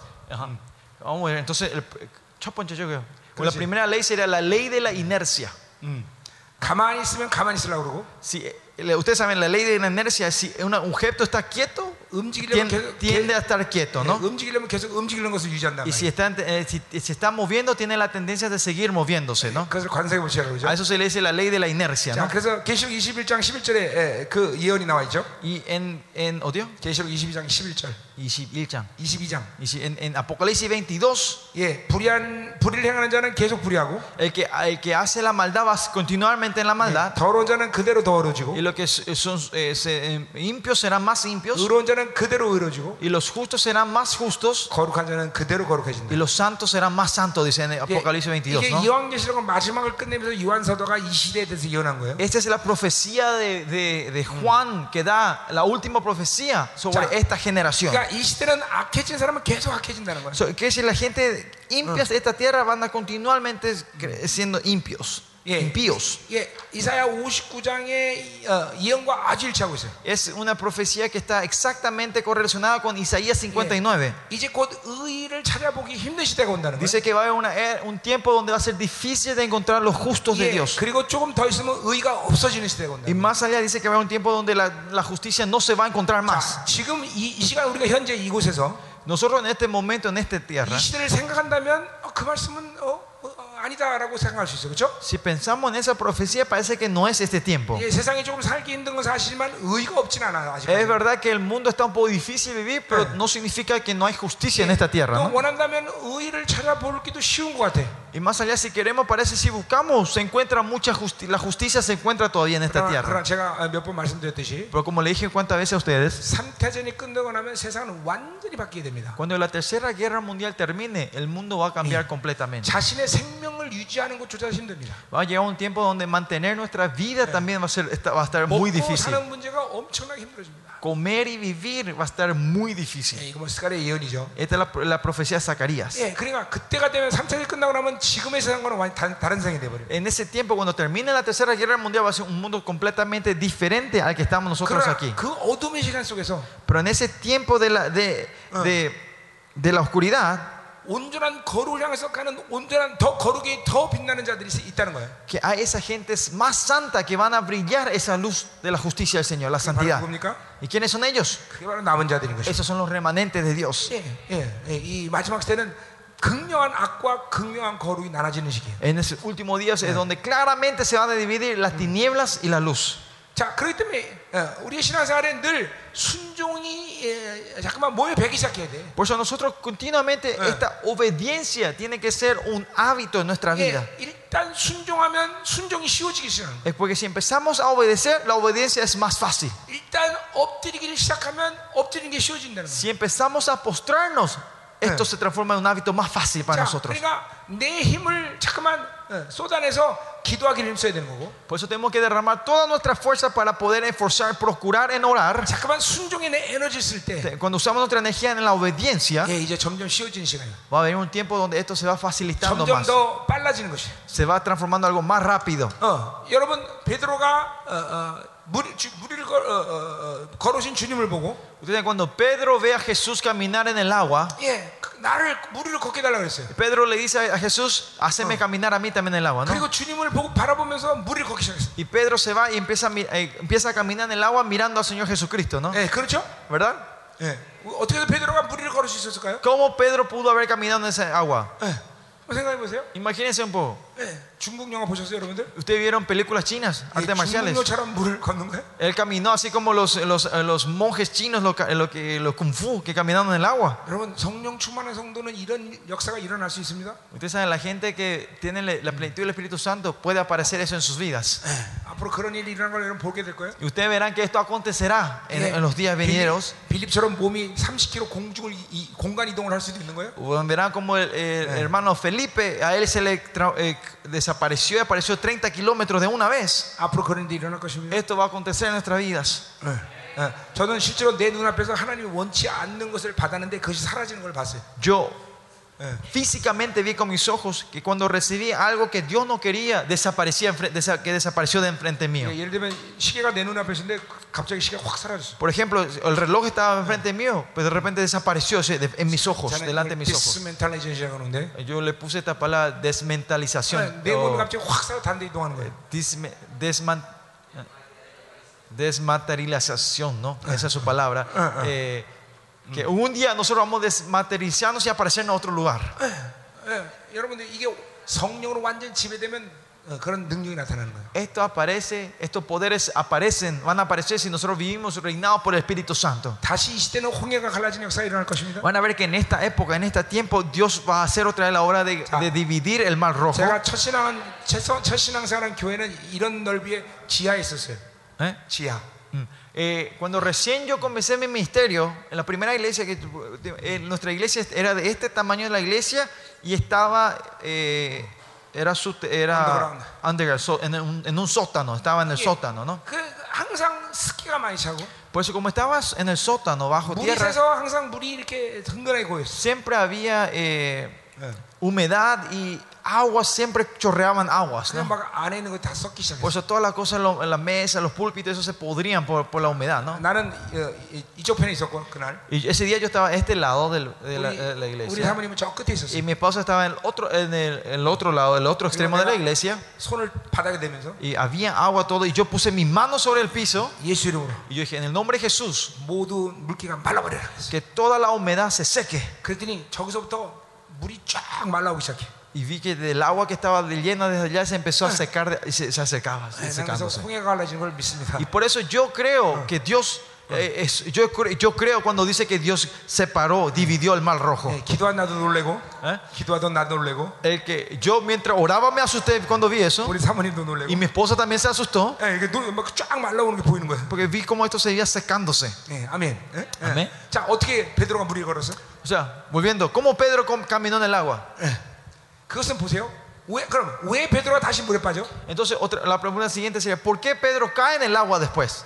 어? Entonces, el, 첫 번째 yo creo. La primera ley sería la ley de la inercia. 음. 가만히 있으면 가만히 있으려고 그러고 Si, eh, ustedes saben, la ley de la inercia, si un objeto está quieto, 움직이려면 tien- 계속 tiende a estar quieto, 계- ¿no? 움직이려면 계속 움직이는 것을 유지한다. Y si está, eh, si se está moviendo, tiene la tendencia de seguir moviéndose, ¿no? 그래서 관성의 법칙이라고 그러죠. A eso se le dice la ley de la inercia, 자, ¿no? 그래서 계시록 21장 11절에 그 예언이 나와 있죠. Y en, en 어디요? 계시록 22장 11절, 21장. 22장. Y si- en, en Apocalipsis 22, 예, 불의한 불의를 행하는 자는 계속 불의하고 el que, el que hace la maldad va continuamente en la maldad. 더러운 자는 그대로 더러워지고 Y los que son eh, se- eh, impios serán más impios. 의로운 자는 그대로 의로워지고 Y los justos serán más justos. 거룩한 자는 그대로 거룩해진다. Y los santos serán más santos, dice en 이게, Apocalipsis 22. 이게 ¿no? 요한계시록은 마지막을 끝내면서 요한 사도가 이 시대에 대해서 예언한 거예요. Esta es la profecía de, de- de Juan que da la última profecía sobre Ya. esta generación. 그러니까 이 시대는 악해진 사람은 계속 악해진다는 거예요. So, que si la gente impia de esta tierra van a continuamente cre- siendo impios. 예, Impíos. 예, 이사야 59장의 어, 예언과 아주 일치하고 있어요. Es una profecía que está exactamente correlacionada con Isaías 59. 이제 곧 의를 찾아보기 힘든 시대가 온다는 거예요. Dice que va a haber una era- un tiempo donde va a ser difícil de encontrar los justos de 예, Dios. 그리고 조금 더 있으면 의가 없어지는 시대가 온다. Y más allá dice que va a haber un tiempo donde la, la justicia no se va a encontrar más. 자, 지금 이, 이 시간 우리가 현재 이곳에서 Nosotros en este momento, en esta tierra, 이 시대를 생각한다면 어, 그 말씀은 어, 어, 어, 아니다라고 생각할 수 있어요. 그렇죠? si pensamos en esa profecía, parece que no es este tiempo. 예, 세상이 조금 살기 힘든 건 사실이지만 의가 없진 않아요. 아직. Es verdad que el mundo está un poco difícil de vivir, pero no significa que no hay justicia en esta tierra. 또 ¿no? 원한다면 의를 찾아보기도 쉬운 것 같아. Y más allá, si queremos, parece si buscamos, se encuentra mucha justicia. La justicia se encuentra todavía en esta 그러나, tierra. 그러나 제가 몇 번 말씀드렸듯이 Pero como le dije cuántas veces a ustedes, 삼태전이 끝나고 나면 세상은 완전히 바뀌게 됩니다. cuando la tercera guerra mundial termine, el mundo va a cambiar completamente. Va a llegar un tiempo donde mantener nuestra vida también va a, ser, va a estar muy difícil. Comer y vivir va a estar muy difícil. Esta es la, la profecía de Zacarías. En ese tiempo, cuando termine la tercera guerra mundial, va a ser un mundo completamente diferente al que estamos nosotros aquí. Pero en ese tiempo de la, de, de, de la oscuridad, 온전한 거룩을 향해서 가는 온전한 더 거룩이 더 빛나는 자들이 있다는 거예요. que hay esa gente más santa que van a brillar esa luz de la justicia del Señor, la 바로 santidad. 누굽니까? ¿Y quiénes son ellos? 그게 바로 남은 자들인 것이죠. Esos son los remanentes de Dios. 예, 예, 예, 이 마지막 시대는 극명한 악과 극명한 거룩이 나눠지는 시기예요. En esos últimos días es donde claramente se van a dividir las tinieblas y la luz. 자, 그렇기 때문에 어, 우리의 신앙생활에 늘 순종이 예, 잠깐만 모여 배기 시작해야 돼. Por eso nosotros continuamente esta obediencia tiene que ser un hábito en nuestra vida. 예, 일단 순종하면 순종이 쉬워지기 시작해요. Es porque si empezamos a obedecer, la obediencia es más fácil. 일단 엎드리기를 시작하면 엎드리는 게 쉬워진다는 거예요. Si empezamos a postrarnos, esto se transforma en un hábito más fácil para 자, nosotros. 그러니까 내 힘을 잠깐만 어, 쏟아내서 기도하기를 힘써야 되는 거고 Por eso tenemos que derramar toda nuestra fuerza para poder esforzar, procurar en orar. 잠깐만 순종에 내 에너지 쓸 때 Cuando usamos nuestra energía en la obediencia, 예, 이제 점점 쉬워지는 시간이에요. va a haber un tiempo donde esto se va facilitando 점점 más. 더 빨라지는 것이. Se va transformando en algo más rápido. 어, 여러분 베드로가 어, 어, Ustedes cuando Pedro ve a Jesús caminar en el agua, Pedro le dice a Jesús, haceme caminar a mí también en el agua. ¿no? Y Pedro se va y eh, empieza a, caminar en el agua mirando al Señor Jesucristo, ¿no? ¿Verdad? ¿Cómo Pedro pudo haber caminado en esa agua? 예. 한번 생각해 보세요. Imagínense un poco. 예. 중국 영화 보셨어요, 여러분들? ¿Ustedes vieron películas chinas, 예, artes marciales? 중국처럼 물을 걷는 거예요? Él caminó así como los, los, eh, los monjes chinos, los, ca- lo que, los kung fu, que caminaron en el agua. 여러분 성령 충만한 성도는 이런 역사가 일어날 수 있습니다. Ustedes saben, la gente que tiene le- la plenitud del Espíritu Santo puede aparecer eso en sus vidas. 앞 Y ustedes verán que esto acontecerá en, los días venideros. Verán como el, hermano Felipe, a él se le eh, desapareció y apareció 30 kilómetros de una vez. Esto va a acontecer en nuestras vidas. Yo Físicamente vi con mis ojos que cuando recibí algo que Dios no quería, desaparecía que desapareció de enfrente mío. Por ejemplo, el reloj estaba enfrente mío, pero de repente desapareció en mis ojos, delante de mis ojos. Yo le puse esta palabra desmentalización. Desman, desmaterialización, ¿no? Esa es su palabra. Eh, que un día nosotros vamos a desmaterializarnos y aparecer en otro lugar. 예, 여러분들 이게 성령으로 완전 지배되면 어, 그런 능력이 나타나는 거예요. Esto aparece, estos poderes aparecen, van a aparecer si nosotros vivimos reinados por el Espíritu Santo. 다시 이 시대는 홍해가 갈라지는 역사가 일어날 것입니다. Van a ver que en esta época, en este tiempo, Dios va a hacer otra vez la obra de, de dividir el mar rojo. 제가 첫 신앙은 첫, 첫 신앙생활한 교회는 이런 넓이의 지하에 있었어요. ¿Eh? 지하. Mm. eh, cuando recién yo comencé mi ministerio, en la primera iglesia, que, en eh, nuestra iglesia era de este tamaño de la iglesia y estaba, eh, era, su, era underground, en, un, en un sótano, estaba en el sótano, ¿no? Por eso como estabas en el sótano, bajo tierra, siempre había eh, humedad y aguas siempre chorreaban aguas. ¿no? Por eso todas las cosas en la mesa, los púlpitos, eso se podrían por, por la humedad. ¿no? Y ese día yo estaba a este lado de la, de la iglesia. Y mi esposa estaba en el otro, en el, en el otro lado, el otro extremo de la iglesia. Y había agua todo. Y yo puse mi mano sobre el piso. Y yo dije, en el nombre de Jesús, que toda la humedad se seque y vi que del agua que estaba llena desde allá se empezó a secar y se, se acercaba. Secándose. Y por eso yo creo que Dios, eh, es, yo, yo, creo cuando dice que Dios separó, dividió el mar rojo. ¿Eh? ¿Eh? El que yo mientras oraba me asusté cuando vi eso. Y mi esposa también se asustó. Porque vi cómo esto seguía secándose. Amén. Amén. O sea, volviendo, ¿cómo Pedro caminó en el agua? 그것은 보세요. 왜 그럼 왜 베드로가 다시 물에 빠져? Entonces, otra, la pregunta siguiente sería, ¿por qué Pedro cae en el agua después?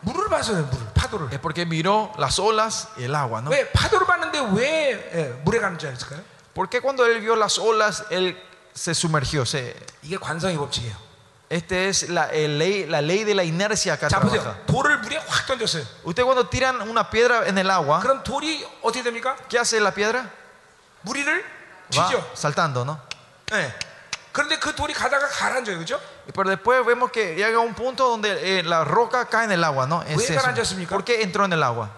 물을 봐서요, 물을 파도를. Es porque miró las olas y el agua, ¿no? 왜 파도를 봤는데 왜 예, 물에 가는 줄 알았을까요? ¿Por qué cuando él vio las olas, él se sumergió? Se- 이게 관성의 법칙이에요. este es la, el ley, la ley de la inercia acá 자 trabaja. 보세요. 돌을 물에 확 던졌어요. Usted cuando tiran una piedra en el agua, 그럼 돌이 어떻게 됩니까? ¿qué hace la piedra? 무리를 Va 쥐죠. saltando, ¿no? 예. 그런데 그 돌이 가다가 가라앉아요, 그죠? Pero después vemos que llega un punto donde eh, la roca cae en el agua, ¿no? Es ¿왜 eso. 가라앉았습니까? ¿Por qué entró en el agua?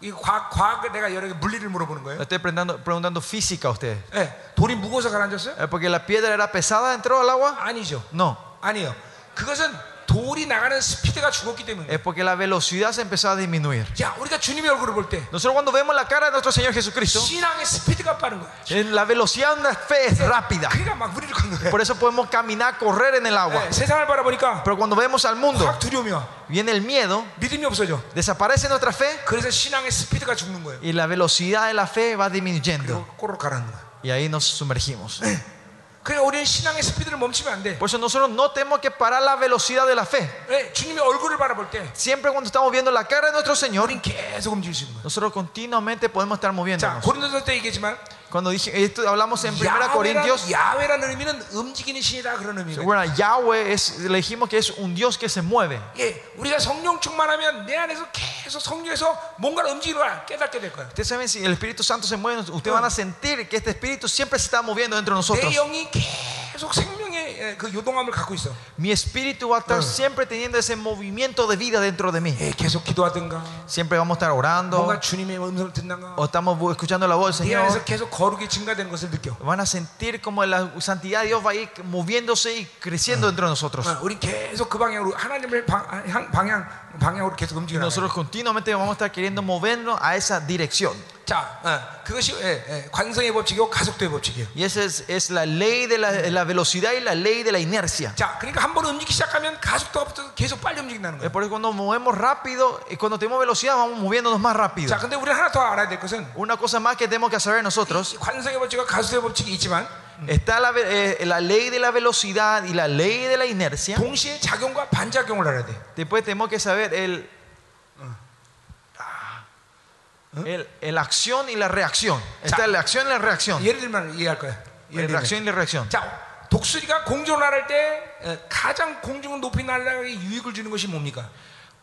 이 과학, 과학 내가 여러 개 물리를 물어보는 거예요. Estoy preguntando, preguntando física a ustedes. 예. 돌이 무거워서 가라앉았어요? Eh, ¿Porque la piedra era pesada, entró al agua? 아니죠. No. 아니요. 그것은 돌이 나가는 스피드가 죽었기 때문에. Es porque la velocidad se empezó a disminuir. 자, 우리가 주님의 얼굴을 볼 때 Nosotros cuando vemos la cara de nuestro Señor Jesucristo, 신앙의 스피드가 빠른 거야. en la velocidad de la fe es rápida. 그러니까 막 무리를 걷는 거야. Por eso podemos caminar, correr en el agua. 예, 세상을 바라보니까 Pero cuando vemos al mundo, 확 두려움이 와. viene el miedo, 믿음이 없어져. desaparece nuestra fe 그래서 신앙의 스피드가 죽는 거예요. y la velocidad de la fe va disminuyendo. 그리고 꼬르륵 가라앉는 거야. Y ahí nos sumergimos. Por eso nosotros no tenemos que parar la velocidad de la fe. Siempre cuando estamos viendo la cara de nuestro Señor, nosotros continuamente podemos estar moviéndonos. 고린도서 때 얘기했지만 Cuando dije, esto hablamos en 1 야훼라는, Corintios, 야훼라는 의미는 움직이는 신이다 그런 의미예요. bueno, Yahweh es, le dijimos que es un Dios que se mueve. 예, 우리가 성령 충만하면 내 안에서 계속 성령에서 뭔가를 움직이는 걸 깨닫게 될 거야. Ustedes saben si el Espíritu Santo se mueve, ustedes van a sentir que este Espíritu siempre se está moviendo dentro de 내 nosotros. 영이 계속 생명의 예, 그 요동함을 갖고 있어. Mi espíritu va a estar siempre teniendo ese movimiento de vida dentro de mí. 예, 계속 기도하든가, Siempre vamos a estar orando 뭔가 주님의 음성을 듣는가, o estamos bu- escuchando la voz del 네 Señor. 안에서 계속 거룩이 증가되는 것을 느껴. Van a sentir como la santidad de Dios va a ir moviéndose y creciendo dentro de nosotros. 어, 우리 계속 그 방향으로 하나님의 방, 향, 방향 방향으로 계속 Y 움직이는 nosotros continuamente vamos a estar queriendo movernos a esa dirección. 자, 어, 그것이 예, 예, 관성의 법칙이고 가속도의 법칙이에요. Y esa es, es la ley de la, la velocidad y la ley de la inercia. 자, 그러니까 한 번 움직이기 시작하면 가속도가 붙어서 계속 빨리 움직인다는 Es 거예요. porque cuando movemos rápido, y cuando tenemos velocidad, vamos moviéndonos más rápido. 자, 근데 우리는 하나 더 알아야 될 것은 Una cosa más que tenemos que saber nosotros, 이 관성의 법칙과 가속도의 법칙이 있지만 está la, ve- eh, la ley de la velocidad y la ley de la inercia. 동시에 작용과 반작용을 알아야 돼. Después tenemos que saber el, el, el acción y la reacción. Está la acción y la reacción. 예를 들면 이해할 거야. La 예를 reacción 들면 y la reacción. 자, 독수리가 공중을 날을 때 어, 가장 공중을 높이 날아가게 유익을 주는 것이 뭡니까?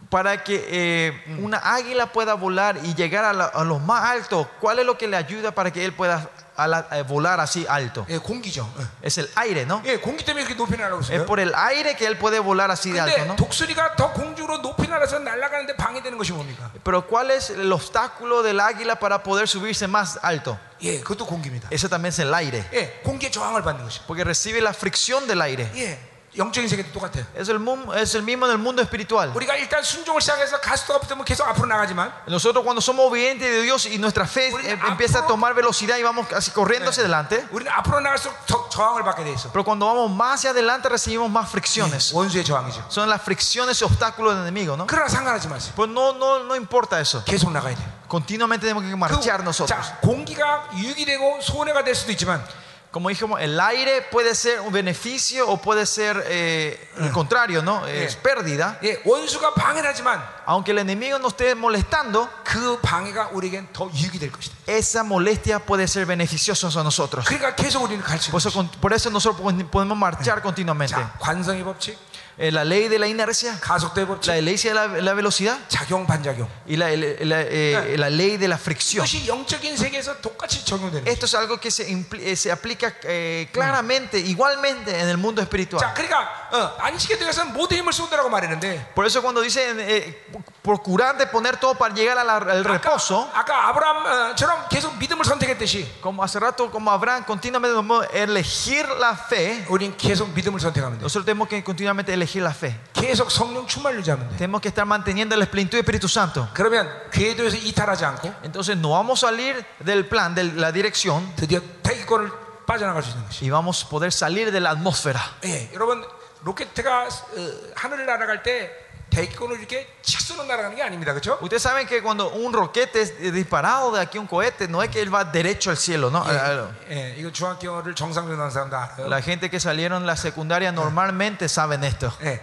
Para que eh, una águila pueda volar y llegar a, la- a lo más alto, ¿cuál es lo que le ayuda para que él pueda a la- a volar así alto? 예, 공기죠. 어. Es el aire, ¿no? 예, 공기 때문에 그렇게 높이 날아가고 Es 있어요. por el aire que él puede volar así de alto, 근데 ¿no? 독수리가 더 공중으로 높이 날아서 날아가는데 방해되는 것이 뭡니까? Pero ¿cuál es el obstáculo del águila para poder subirse más alto? 예, 그것도 공기입니다. Eso también es el aire, 예, 공기의 저항을 받는 것이. porque recibe la fricción del aire. 예, 영적인 세계도 똑같아요. Es el, mum- es el mismo en el mundo espiritual. 우리가 일단 순종을 시작해서 가스도가 붙으면 계속 앞으로 나가지만 Nosotros cuando somos obedientes de Dios y nuestra fe Uy, eh, ah, empieza a pero- tomar velocidad y vamos así corriendo hacia adelante, 우리는 앞으로 나갈수록 저, 저항을 받게 돼 있어. pero cuando vamos más hacia adelante recibimos más fricciones. 원수의 저항이죠. Son las fricciones y obstáculos del enemigo, ¿no? 그러나 상관하지 마세요. Pues no, no, no importa eso. 계속 나가야 돼. Continuamente tenemos que 그, marchar nosotros. 자, 공기가 유익이 되고 손해가 될 수도 있지만 Como dijimos, el aire puede ser un beneficio o puede ser eh, el contrario, ¿no? Es Yeah. pérdida. 예, 원수가 방해를 하지만 Aunque el enemigo nos esté molestando, 그 방해가 우리에겐 더 유익이 될 것이다. esa molestia puede ser beneficiosa a nosotros. 그러니까 계속 우리는 갈수 Por 있는 eso, con- por eso nosotros podemos marchar continuamente. 자, 관성의 법칙, Eh, la ley de la inercia, 가속도의 법칙, la ley de la, la velocidad 작용 반작용. y la, la- eh, la ley de la fricción. 이것이 영적인 세계에서 똑같이 적용되는 거죠. Esto es algo que se, impli- eh, se aplica eh, claramente, igualmente en el mundo espiritual. 자, 그러니까 어, 안식에 들어가서는 모든 힘을 쏟으라고 말했는데 Por eso cuando dicen eh, procurar de poner todo para llegar a la- al reposo, 아까 아브라함처럼 계속 믿음을 선택했듯이 como hace rato, como Abraham, continuamente debemos elegir la fe. 우린 계속 믿음을 선택하면 돼. Nosotros tenemos que continuamente elegir la fe. 계속 성령 충만을 유지하면 돼. Tenemos que estar manteniendo la plenitud del Espíritu Santo. 그러면 궤도에서 이탈하지 않고 Entonces no vamos a salir del plan, de la dirección, 드디어 대기권을 빠져나갈 수 있는 것이. y vamos a poder salir de la atmósfera. 예, 여러분 로켓가 어, 하늘을 날아갈 때 대기권을 이렇게 직선으로 날아가는 게 아닙니다, 그렇죠? Ustedes saben que cuando un roquete es disparado de aquí a un cohete, no es que él va derecho al cielo, ¿no? 예, 이거 중학교를 정상적으로 나온 사람도 알아요. La gente que salieron la secundaria normalmente saben esto. 예,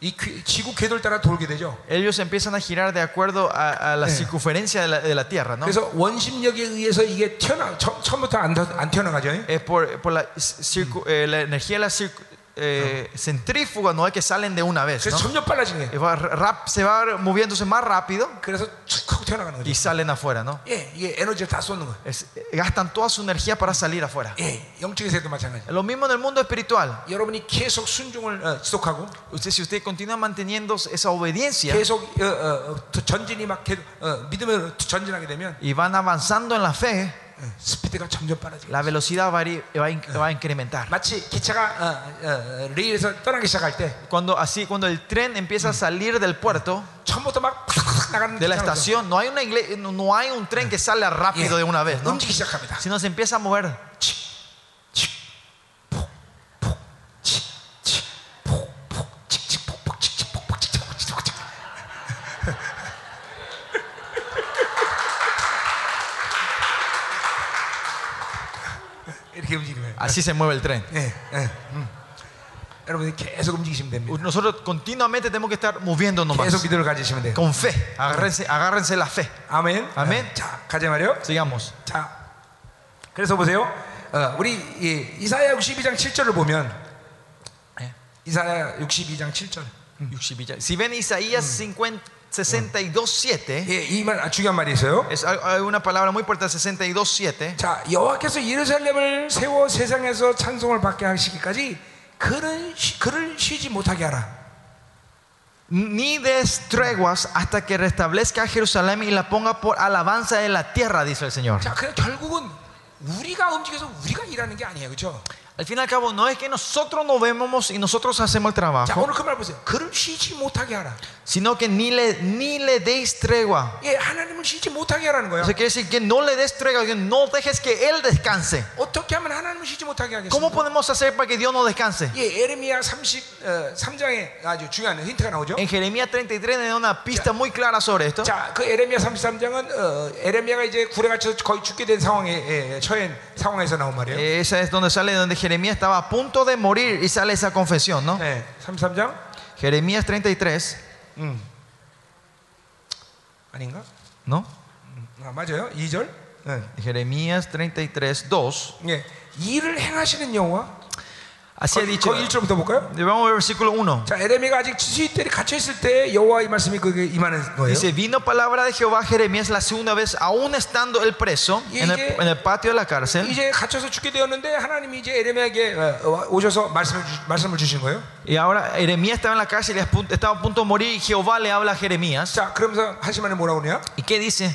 이 궤- 지구 궤도를 따라 돌게 되죠. Ellos empiezan a girar de acuerdo a, a la circunferencia de la, de la Tierra, ¿no? 그래서 원심력에 의해서 이게 튀어나 처, 처음부터 안, 터- 안 튀어나가죠. Es por, por la, circu- eh, la energía de la circu- eh, centrífuga, no es que salen de una vez, 그래서 ¿no? 점점 빨라지는 거예요. Y va rap- se va moviéndose más rápido 그래서 툭 하고 튀어나가는 y 거죠. salen afuera, ¿no? 예, 이게 에너지를 다 쏟는 거예요. Es- gastan toda su energía para salir afuera. 예, 영적인 세계도 마찬가지. Lo mismo en el mundo espiritual. 여러분이 계속 순종을 어, 지속하고 Usted, si usted continúa manteniendo esa obediencia 계속 어, 어, 어, 전진이 막 계속, 어, 믿음으로 전진하게 되면 y van avanzando en la fe, la velocidad va a, va a incrementar. Cuando, así, cuando el tren empieza a salir del puerto, de la estación, no hay, una no hay un tren que sale rápido de una vez, ¿no? sino se empieza a mover. Así se mueve el tren. 예, 예, 음. 여러분이 계속 움직이시면 됩니다. Nosotros continuamente tenemos que estar moviéndonos 계속 más. 믿음을 가지시면 돼요. Con fe. Agárrense, agárrense la fe. 아멘. 아멘. 자, 가자 말이요. Sigamos. 자, 그래서 보세요. 어, 우리 이, 이사야 62장 7절을 보면 예, 이사야 62장 7절. Si ven Isaías 50, 62, 7, 예, 이말 아, 중요한 말이 있어요. es al- hay una palabra muy importante, 62, 7. 자, 여호와께서 예루살렘을 세워 세상에서 찬송을 받게 하시기까지 그를 쉬, 그를 쉬지 못하게 하라. Ni des treguas hasta que restablezca Jerusalén y la ponga por alabanza de la tierra, dice el Señor. 자, 그 결국은 우리가 움직여서 우리가 일하는 게 아니에요, 그렇죠? Al fin y al cabo, no es que nosotros nos vemos y nosotros hacemos el 자, trabajo, 오늘 그 말 보세요. 그를 쉬지 못하게 하라. sino que ni le, ni le deis tregua. 예, 하나님을 쉬지 못하게 하라는 거예요. Eso quiere decir que no le des tregua, que no dejes que Él descanse. 어떻게 하면 하나님을 쉬지 못하게 ¿Cómo 하겠습니까? podemos hacer para que Dios no descanse? 예, 에레미야 33장에 아주 중요한 힌트가 나오죠. En Jeremías 33 nos da una pista muy clara sobre esto. 자, 그 에레미야 33장은 어, 에레미야가 이제 굴에 갇혀서 거의 죽게 된 상황에 예, 처한 상황에서 나온 말이에요. Eh, Esa es donde sale, donde Jeremías estaba a punto de morir y sale esa confesión, ¿no? 네, 33장 Jeremías 33, 아닌가? ¿no? 아, 맞아요. 2절. 네. Jeremías 33, 2. 예. 일을 행하시는 여호와. Así ha 거기, dicho. 거기 1절부터 볼까요? Vamos a ver versículo 1. 자, 에레미야가 아직 지수이들이 갇혀 있을 때 여호와의 말씀이 그게 임하는 거예요. Dice, vino palabra de Jehová a Jeremías la segunda vez, aún estando el preso Y en el, 이제- en el patio de la cárcel. 이제 갇혀서 죽게 되었는데 하나님이 이제 에레미야에게 어, 어, 오셔서 말씀을 주, 말씀을 주신 거예요. Y ahora Jeremías estaba en la cárcel y a punto- estaba a punto de morir y Jehová le habla a Jeremías. 자, 그러면서 하시면은 뭐라고 그러냐? ¿Y qué dice?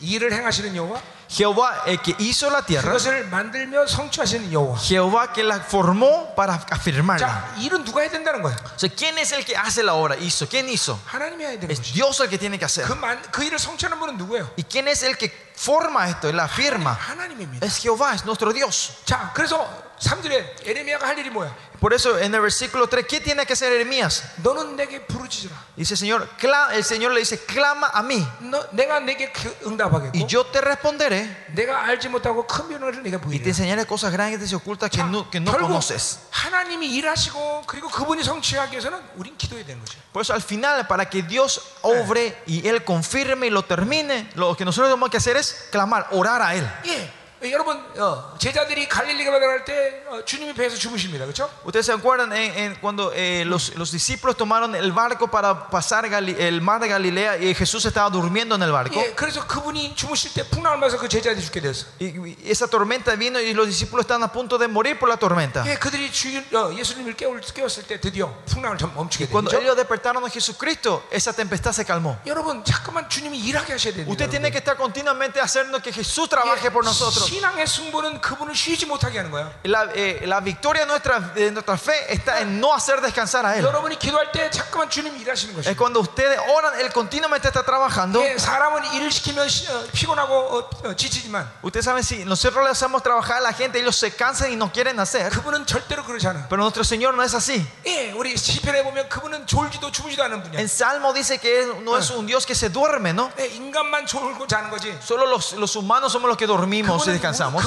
일을 행하시는 여호와, Jehová, el que hizo la tierra, 그것을 만들며 성취하시는 여호와. Jehová que la formó para afirmarla. 자, 일은 누가 해야 된다는 거야? O sea, ¿quién es el que hace la obra? Hizo. ¿Quién hizo? 하나님이 해야 되는 Es 것이. Dios el que tiene que hacer. 그, 만, 그 일을 성취하는 분은 누구예요? ¿Y quién es el que forma esto y la firma? 하나님입니다. Es Jehová, es nuestro Dios. 자, 그래서 3절에 에레미야가 할 일이 뭐야? Por eso en el versículo 3, ¿qué tiene que hacer Jeremías? 너는 내게 부르짖으라. Dice Señor, cla- el Señor le dice, clama a mí 너, 내가 내게 그 응답하겠고 y yo te responderé 내가 알지 못하고 큰 변화를 내가 y te 보이리라. enseñaré cosas grandes y ocultas que 자, no, que no 결국 conoces. 하나님이 일하시고 그리고 그분이 성취하기 위해서는 우린 기도해야 되는 거죠. Por eso al final, para que Dios obre y Él confirme y lo termine, lo que nosotros tenemos que hacer es clamar, orar a Él. 예, 여러분 어, 제자들이 갈릴리가 바다갈 때 어, 주님이 배에서 주무십니다, 그렇죠? Ustedes se acuerdan en- en cuando eh, los, los discípulos tomaron el barco para pasar Gali- el mar de Galilea y Jesús estaba durmiendo en el barco. 예, 그래서 그분이 주무실 때 풍랑을 맞아서 그 제자들이 죽게 되었어. Y, y esa tormenta vino y los discípulos estaban a punto de morir por la tormenta. 예, 그들이 주, 어, 예수님을 깨울, 깨웠을 때 드디어 풍랑을 좀 멈추게 Cuando 되죠. ellos despertaron a Jesucristo, esa tempestad se calmó. 여러분 잠깐만 주님이 일하게 하셔야 됩니다. Usted tiene 여러분. que estar continuamente haciendo que Jesús trabaje por nosotros. 신앙의 승부는 그분을 쉬지 못하게 하는 거야. La, eh, la victoria de nuestra, de nuestra fe está en no hacer descansar a Él. 여러분이 기도할 때 잠깐만 주님이 일하시는 Es 것이에요. cuando ustedes oran, Él continuamente está trabajando. 예, 사람은 일을 시키면 시- 어, 피곤하고 어, 어, 지치지만 Ustedes saben, si nosotros le hacemos trabajar a la gente, ellos se cansan y no quieren hacer. 그분은 절대로 그러지 않아. Pero nuestro Señor no es así. 예, 우리 시편에 보면 그분은 졸지도 주무지도 않은 분이야. En Salmo dice que Él no es un Dios que se duerme, ¿no? 예, 인간만 졸고 자는 거지. Solo los, los humanos somos los que dormimos y 그분은 descansamos.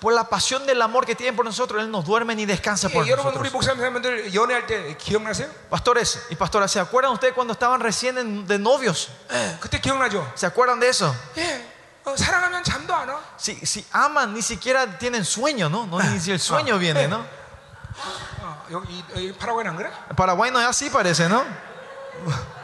Por la pasión del amor que tienen por nosotros, Él nos duerme ni descansa por nosotros. Pastores y pastoras, ¿se acuerdan ustedes cuando estaban recién de novios? ¿Se acuerdan de eso? Si, si aman, ni siquiera tienen sueño, no ni si el sueño viene, ¿no? Paraguay no es así, parece, ¿no? (laughs)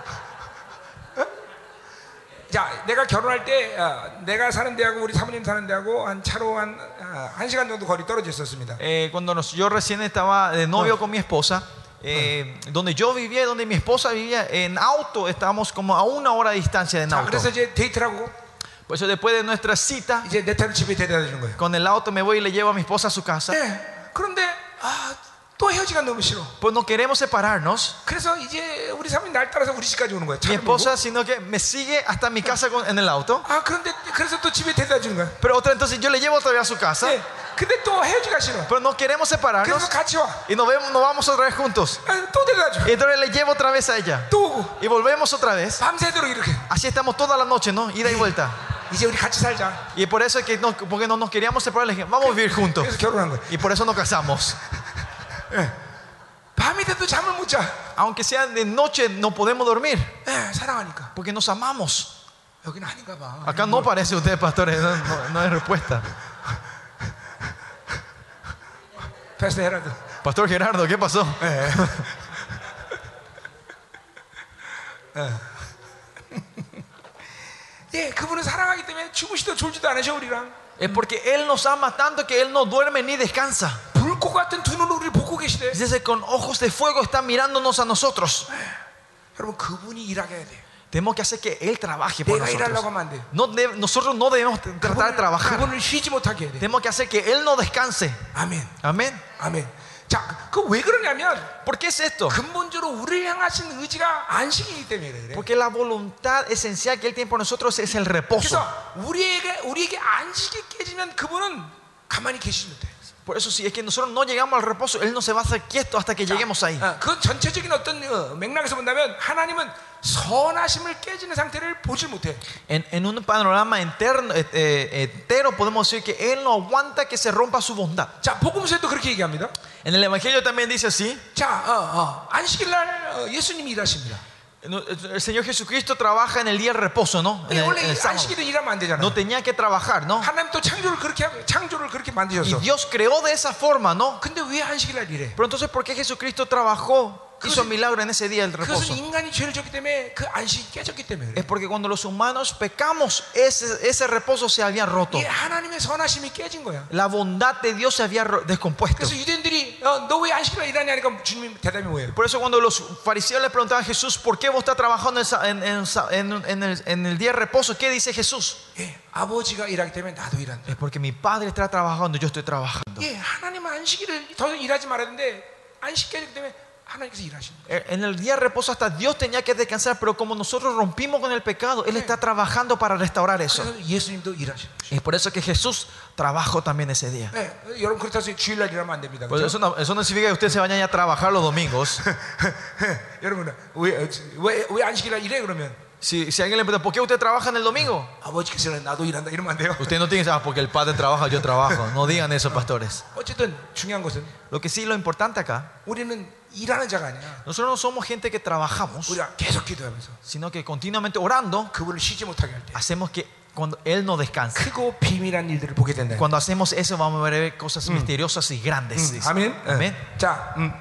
자, 내가 결혼할 때 어, 내가 사는 데하고 우리 사모님 사는 데하고 한 차로 한, 어, 한 시간 정도 거리 떨어져 있었습니다. Eh, cuando nos- yo recién estaba de novio con mi esposa, eh, donde yo vivía y donde mi esposa vivía, en auto estábamos como a una hora de distancia en 자, auto. 그래서 이제 데이트를 하고 Por eso después de nuestra cita, 이제 내 차를 집에 데려다 주는 거예요. con el auto me voy y le llevo a mi esposa a su casa. 예, 그런데 아, 또 헤어지기가 너무 싫어. Pues no queremos separarnos. 그래서 이제 우리 사모님 날 따라서 우리 집까지 오는 거야. Mi 차를 몰고. esposa, sino que me sigue hasta mi casa con- en el auto. 아, 그런데 그래서 또 집에 데려다 주는 거야. Pero otra, entonces yo le llevo otra vez a su casa. 예, 근데 또 헤어지기가 싫어. Pero no queremos separarnos. 그래서 같이 와. Y nos, vemos, nos vamos otra vez juntos. 아, 또 데려다 줘. Y entonces le llevo otra vez a ella. 또 오고 Y volvemos otra vez. 밤새도록 이렇게. Así estamos toda la noche, ¿no? Ida y vuelta. 이제 우리 같이 살자. Y por eso es que no, porque no nos queríamos separar, le dije, vamos a vivir juntos. 그래서 결혼한 거야. Y por eso nos casamos. (laughs) Aunque sea de noche, no podemos dormir. Porque nos amamos. Acá no parece usted, pastores, eh, no, no, no hay respuesta. Pastor Gerardo. Pastor Gerardo, ¿qué pasó? (laughs) (laughs) Es porque Él nos ama tanto que Él no duerme ni descansa. 불꽃 같은 두 눈으로 우리를 보고 계시대. Dice, con ojos de fuego está mirándonos a nosotros. 여러분 그분이 일하게 해야 돼. Tenemos que hacer que Él trabaje por 내가 일하려고 nosotros. 하면 안 돼. No de- nosotros no debemos tratar de trabajar. 그분을 쉬지 못하게 해야 돼. Tenemos que hacer que Él no descanse. 아멘. Amén. 아멘. 자, 그 왜 그러냐면 ¿Por qué es esto? 근본적으로 우리를 향하신 의지가 안식이기 때문에 그래. Porque la voluntad esencial que Él tiene por nosotros es el reposo. 그래서 우리에게 우리에게 안식이 깨지면 그분은 가만히 계시지 못해. Por eso si es que nosotros no llegamos al reposo, Él no se va a hacer quieto hasta que lleguemos ahí. 어, 그 전체적인 어떤 어, 맥락에서 본다면 하나님은 선하심을 깨지는 상태를 보질 못해. En, en un panorama interno, eh, eh, entero podemos decir que Él no aguanta que se rompa su bondad. 자, 복음서에도 그렇게 얘기합니다. En el Evangelio también dice así. 자, 어, 어, 안식일 날 어, 예수님이 일하십니다. el Señor Jesucristo trabaja en el día de reposo, ¿no? No tenía que trabajar, ¿no? Y Dios creó de esa forma, ¿no? Pero entonces, ¿por qué Jesucristo trabajó? hizo milagro en ese día del reposo? 그것은 인간이 죄를 졌기 때문에 그 안식이 깨졌기 때문에 그래. Es porque cuando los humanos pecamos, ese, ese reposo se había roto. 이게 하나님의 선하심이 깨진 거야. La bondad de Dios se había ro- descompuesto. 그래서 유대인들이 어, 너 왜 안식일 날 일하냐 하니까 주님 대답이 뭐예요? Por eso cuando los fariseos le preguntaban a Jesús, ¿por qué vos estás trabajando en, sa- en- en sa- en- en el, en el día de reposo? ¿Qué dice Jesús? 예, 아버지가 일하기 때문에 나도 일한다. Es porque mi padre está trabajando, yo estoy trabajando. 예, 하나님은 안식일을 더 이상 일하지 말아야 되는데 안식 깨졌기 때문에 하나님께서 일하신다. Eh, En el día de reposo hasta Dios tenía que descansar, pero como nosotros rompimos con el pecado, Él está trabajando para restaurar eso. 그래서 예수님도 일하시는 거죠. Y es por eso que Jesús trabajó también ese día. 예, 여러분 그렇다고 해서 주일날 일하면 안 됩니다. Pues 그렇죠? eso, no, eso no significa que ustedes se vayan a trabajar los domingos. (laughs) 여러분 왜왜 왜 안식일날 일해 그러면 Si, si alguien le pregunta, ¿por qué usted trabaja en el domingo? 아버지께서 나도 일한다 이러면 안 돼요. Usted no tiene que decir, ah, porque el padre trabaja, yo trabajo. No digan eso, pastores. 어쨌든 중요한 것은 Lo que sí, lo importante acá, 우리는 일하는 자가 아니야. nosotros no somos gente que trabajamos, 우리가 계속 기도하면서 sino que continuamente orando, 그분을 쉬지 못하게 할 때. hacemos que cuando Él no descanse. 크고 비밀한 일들을 보게 된다. Cuando hacemos eso, vamos a ver cosas misteriosas y grandes. dice. 아멘. Amén. 예. 자, 음.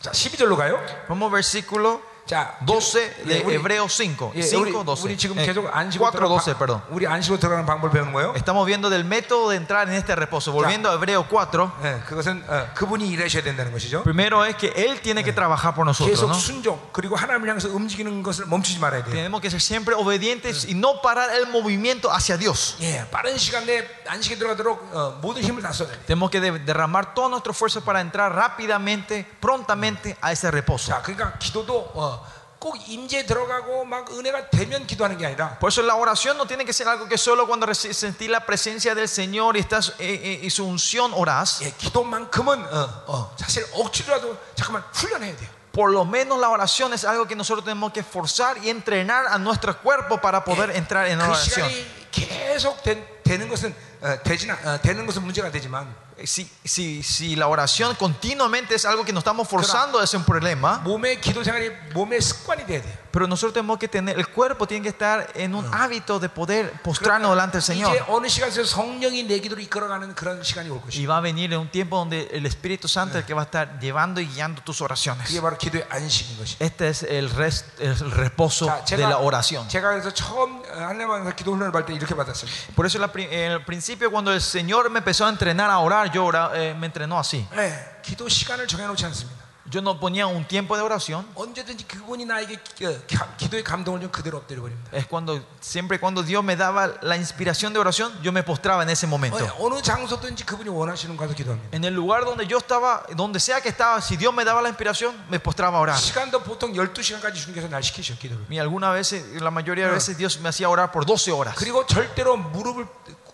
자, 12절로 가요. Vamos versículo 자, 12 de 예, 우리- Hebreos 5. 예, 5, 우리, 12. 우리 지금 Eh, 계속 안식으로 4, 12, 들어가는 perdón. 방- 우리 안식으로 들어가는 방법을 배우는 거예요. Estamos viendo del método de entrar en este reposo. Volviendo a Hebreo 4. 예, 그것은 어, 그분이 일하셔야 된다는 것이죠. Primero es que Él tiene que trabajar por nosotros. 계속 ¿no? 순종 그리고 하나님을 향해서 움직이는 것을 멈추지 말아야 돼요. Tenemos que ser siempre obedientes y no parar el movimiento hacia Dios. 예, 빠른 시간 내에 안식에 들어가도록 어, 모든 힘을 다 써야 돼. Tenemos que de- derramar todo nuestro esfuerzo para entrar rápidamente, prontamente a ese reposo. 자, 그러니까 기도도 어, 꼭 임재 들어가고 막 은혜가 되면 기도하는 게 아니라 Por eso la oración no tiene que ser algo que solo cuando reci- sentí la presencia del Señor y, estás, eh, eh, y su unción orás. 예, 기도만큼은 어, 어, 사실 억지로라도 잠깐만 훈련해야 돼요. Por lo menos la oración es algo que nosotros tenemos que forzar y entrenar a nuestro cuerpo para poder entrar en 그 oración. 시간이 계속 된- 되는 것은 어, 되지나 어, 되는 것은 문제가 되지만 Si, si, si la oración continuamente es algo que nos estamos forzando, es un problema. 몸의 기도 생활이 몸의 습관이 돼야 돼요. Pero nosotros tenemos que tener, el cuerpo tiene que estar en un hábito de poder postrarnos delante del 이제 Señor. 어느 시간에서 성령이 내 기도를 이끌어가는 그런 시간이 올 것이. Y va a venir en un tiempo donde el Espíritu Santo es el que va a estar llevando y guiando tus oraciones. 그게 바로 기도의 안식인 것이. Este es el, rest- el reposo 자, de la oración. 제가 그래서 처음 한래만에서 기도 훈련을 받을 때 이렇게 받았어요. Por eso la pri- en el principio cuando el Señor me empezó a entrenar a orar, yo ora- eh, me entrenó así. 네, 기도 시간을 정해놓지 않습니다. Yo no ponía un tiempo de oración. 언제든지 그분이 나에게 기- 어, 가- 기도의 감동을 좀 그대로 엎드려 버립니다. Es cuando siempre cuando Dios me daba la inspiración de oración, yo me postraba en ese momento. 어, 어느 장소든지 그분이 원하시는 가서 기도합니다. En el lugar donde yo estaba, donde sea que estaba, si Dios me daba la inspiración, me postraba a orar. 시간도 보통 12시간까지 주님께서 날 시키셔 기도를. Y algunas veces, la mayoría de veces Dios me hacía orar por 12 horas. 그리고 절대로 무릎을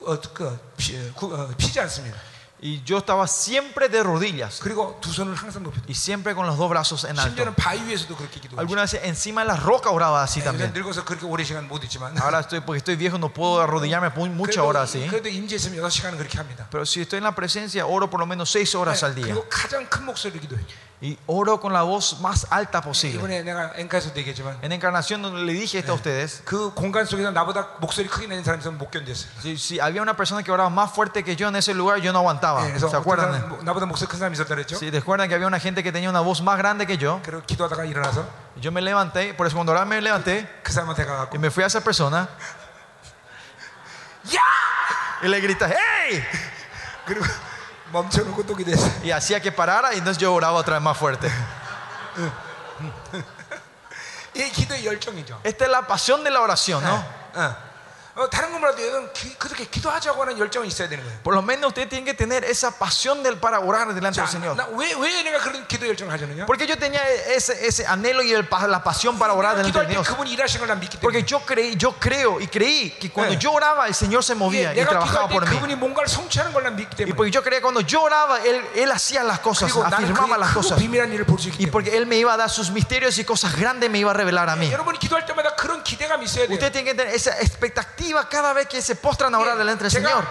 어, 그, 피, 구- 어, 피지 않습니다. Y yo estaba siempre de rodillas 그리고 두 손을 항상 높여. y siempre con los dos brazos en alto. 심지어는 바위 위에서도 그렇게 기도해요. Algunas veces encima de la roca oraba así 요새 también. 늙어서 그렇게 오래 시간 못 있지만 Ahora estoy, porque estoy viejo, no puedo arrodillarme por muchas horas así. 그래도 임재 있으면 6시간은 그렇게 합니다. Pero si estoy en la presencia, oro por lo menos 6 horas al día. 그리고 가장 큰 목소리로 기도해요. Y oro con la voz más alta posible. 이번에 내가 앵카에서도 얘기했지만 En encarnación donde le dije esto a ustedes, 그 공간 속에서 나보다 목소리 크게 내는 사람이 있으면 못 견뎠어요. si, si había una persona que oraba más fuerte que yo en ese lugar, yo no aguantaba. 예, 그래서 ¿Se 어떤 acuerdan? 사람, 뭐, 나보다 목소리 큰 사람이 있었다 그랬죠? Si recuerdan que había una gente que tenía una voz más grande que yo, 그리고 기도하다가 일어나서 yo me levanté, por eso cuando oraba me levanté 그 사람한테 가갖고 y me fui a esa persona 야! y le grité, ¡Hey! 그리고 Y hacía que parara y entonces yo oraba otra vez más fuerte. (laughs) Esta es la pasión de la oración, ¿no? Por lo menos usted tiene que tener esa pasión del para orar delante del Señor. Porque yo tenía ese, ese anhelo y el, la pasión para orar delante de Dios. Porque yo creí, yo creo y creí que cuando yo oraba el Señor se movía y trabajaba por mí. Y porque yo creía que cuando yo oraba él, él hacía las cosas, afirmaba las cosas. Y porque él me iba a dar sus misterios y cosas grandes me iba a revelar a mí. Usted tiene que tener esa expectativa expectativa cada vez que se postran a orar delante del Señor.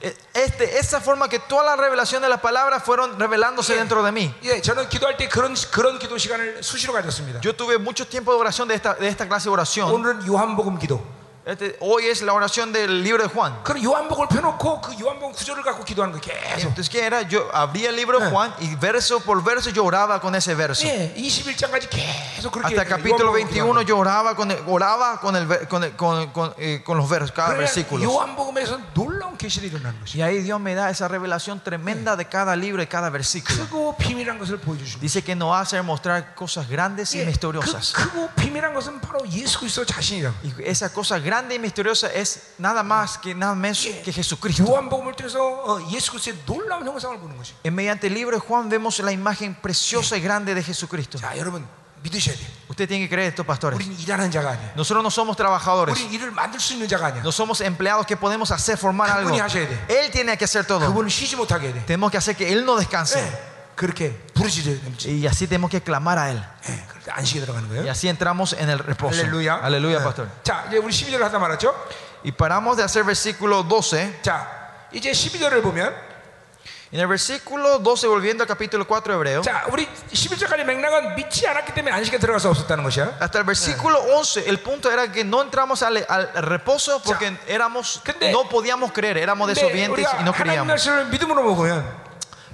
E, este, esa forma que toda la revelación de las palabras fueron revelándose dentro de mí. Yo tuve mucho tiempo de oración de esta, de esta clase de oración. 오늘은 요한복음 기도. Este, hoy es la oración del libro de Juan. 그럼 요한복음을 펴놓고 그 요한복음 구절을 갖고 기도하는 거 계속. Entonces, ¿qué era? Yo abría el libro de Eh. Juan y verso por verso yo oraba con ese verso. 예, 21장까지 계속 그렇게 Hasta el capítulo 요한복음 21 기도하는 yo oraba con, el- oraba con, el, ver- con, el- con, con, eh, con los versos, cada 거예요. versículo. 그러니까 요한복음에서 놀라운 계시들이 일어나는 것이. Y ahí Dios me da esa revelación tremenda de cada libro y cada versículo. 크고 비밀한 것을 보여주시고. Dice que nos va a hacer mostrar cosas grandes y 예, 그 misteriosas. 크고 비밀한 것은 바로 예수 그리스도 자신이라고. Y esa cosa grande y misteriosa es nada más que nada menos 예, que Jesucristo. 요한복음을 통해서 어, 예수 그리스도의 놀라운 형상을 보는 것이. En mediante el libro de Juan vemos la imagen preciosa y grande de Jesucristo. 자, 여러분 믿으셔야 돼요. Usted tiene que creer esto, pastores. 우리는 일하는 자가 아니에요. Nosotros no somos trabajadores. 우리는 일을 만들 수 있는 자가 아니야. No somos empleados que podemos hacer, formar algo. 그분이 하셔야 돼. Él tiene que hacer todo. 그분은 쉬지 못하게 해야 돼. Tenemos que hacer que Él no descanse. 예, 그렇게 부르짖어야 됩니다. Y así tenemos que clamar a Él. 예, 그럴 때 안식에 들어가는 Y 거예요. así entramos en el reposo. 할렐루야. Aleluya, 예. pastor. 자, 이제 우리 12절을 하다 말았죠. Y paramos de hacer versículo 12. 자, 이제 12절을 보면 En el versículo 12, volviendo al capítulo 4 hebreo, 자, 우리 11절까지 맥락은 믿지 않았기 때문에 안식에 들어갈 수 없었다는 것이야. hasta el versículo 11, el punto era que no entramos al, al reposo porque éramos, 근데- no podíamos creer, éramos 근데 desobedientes 우리가 y no 하나님 creíamos. 말씀을 믿음으로 먹으면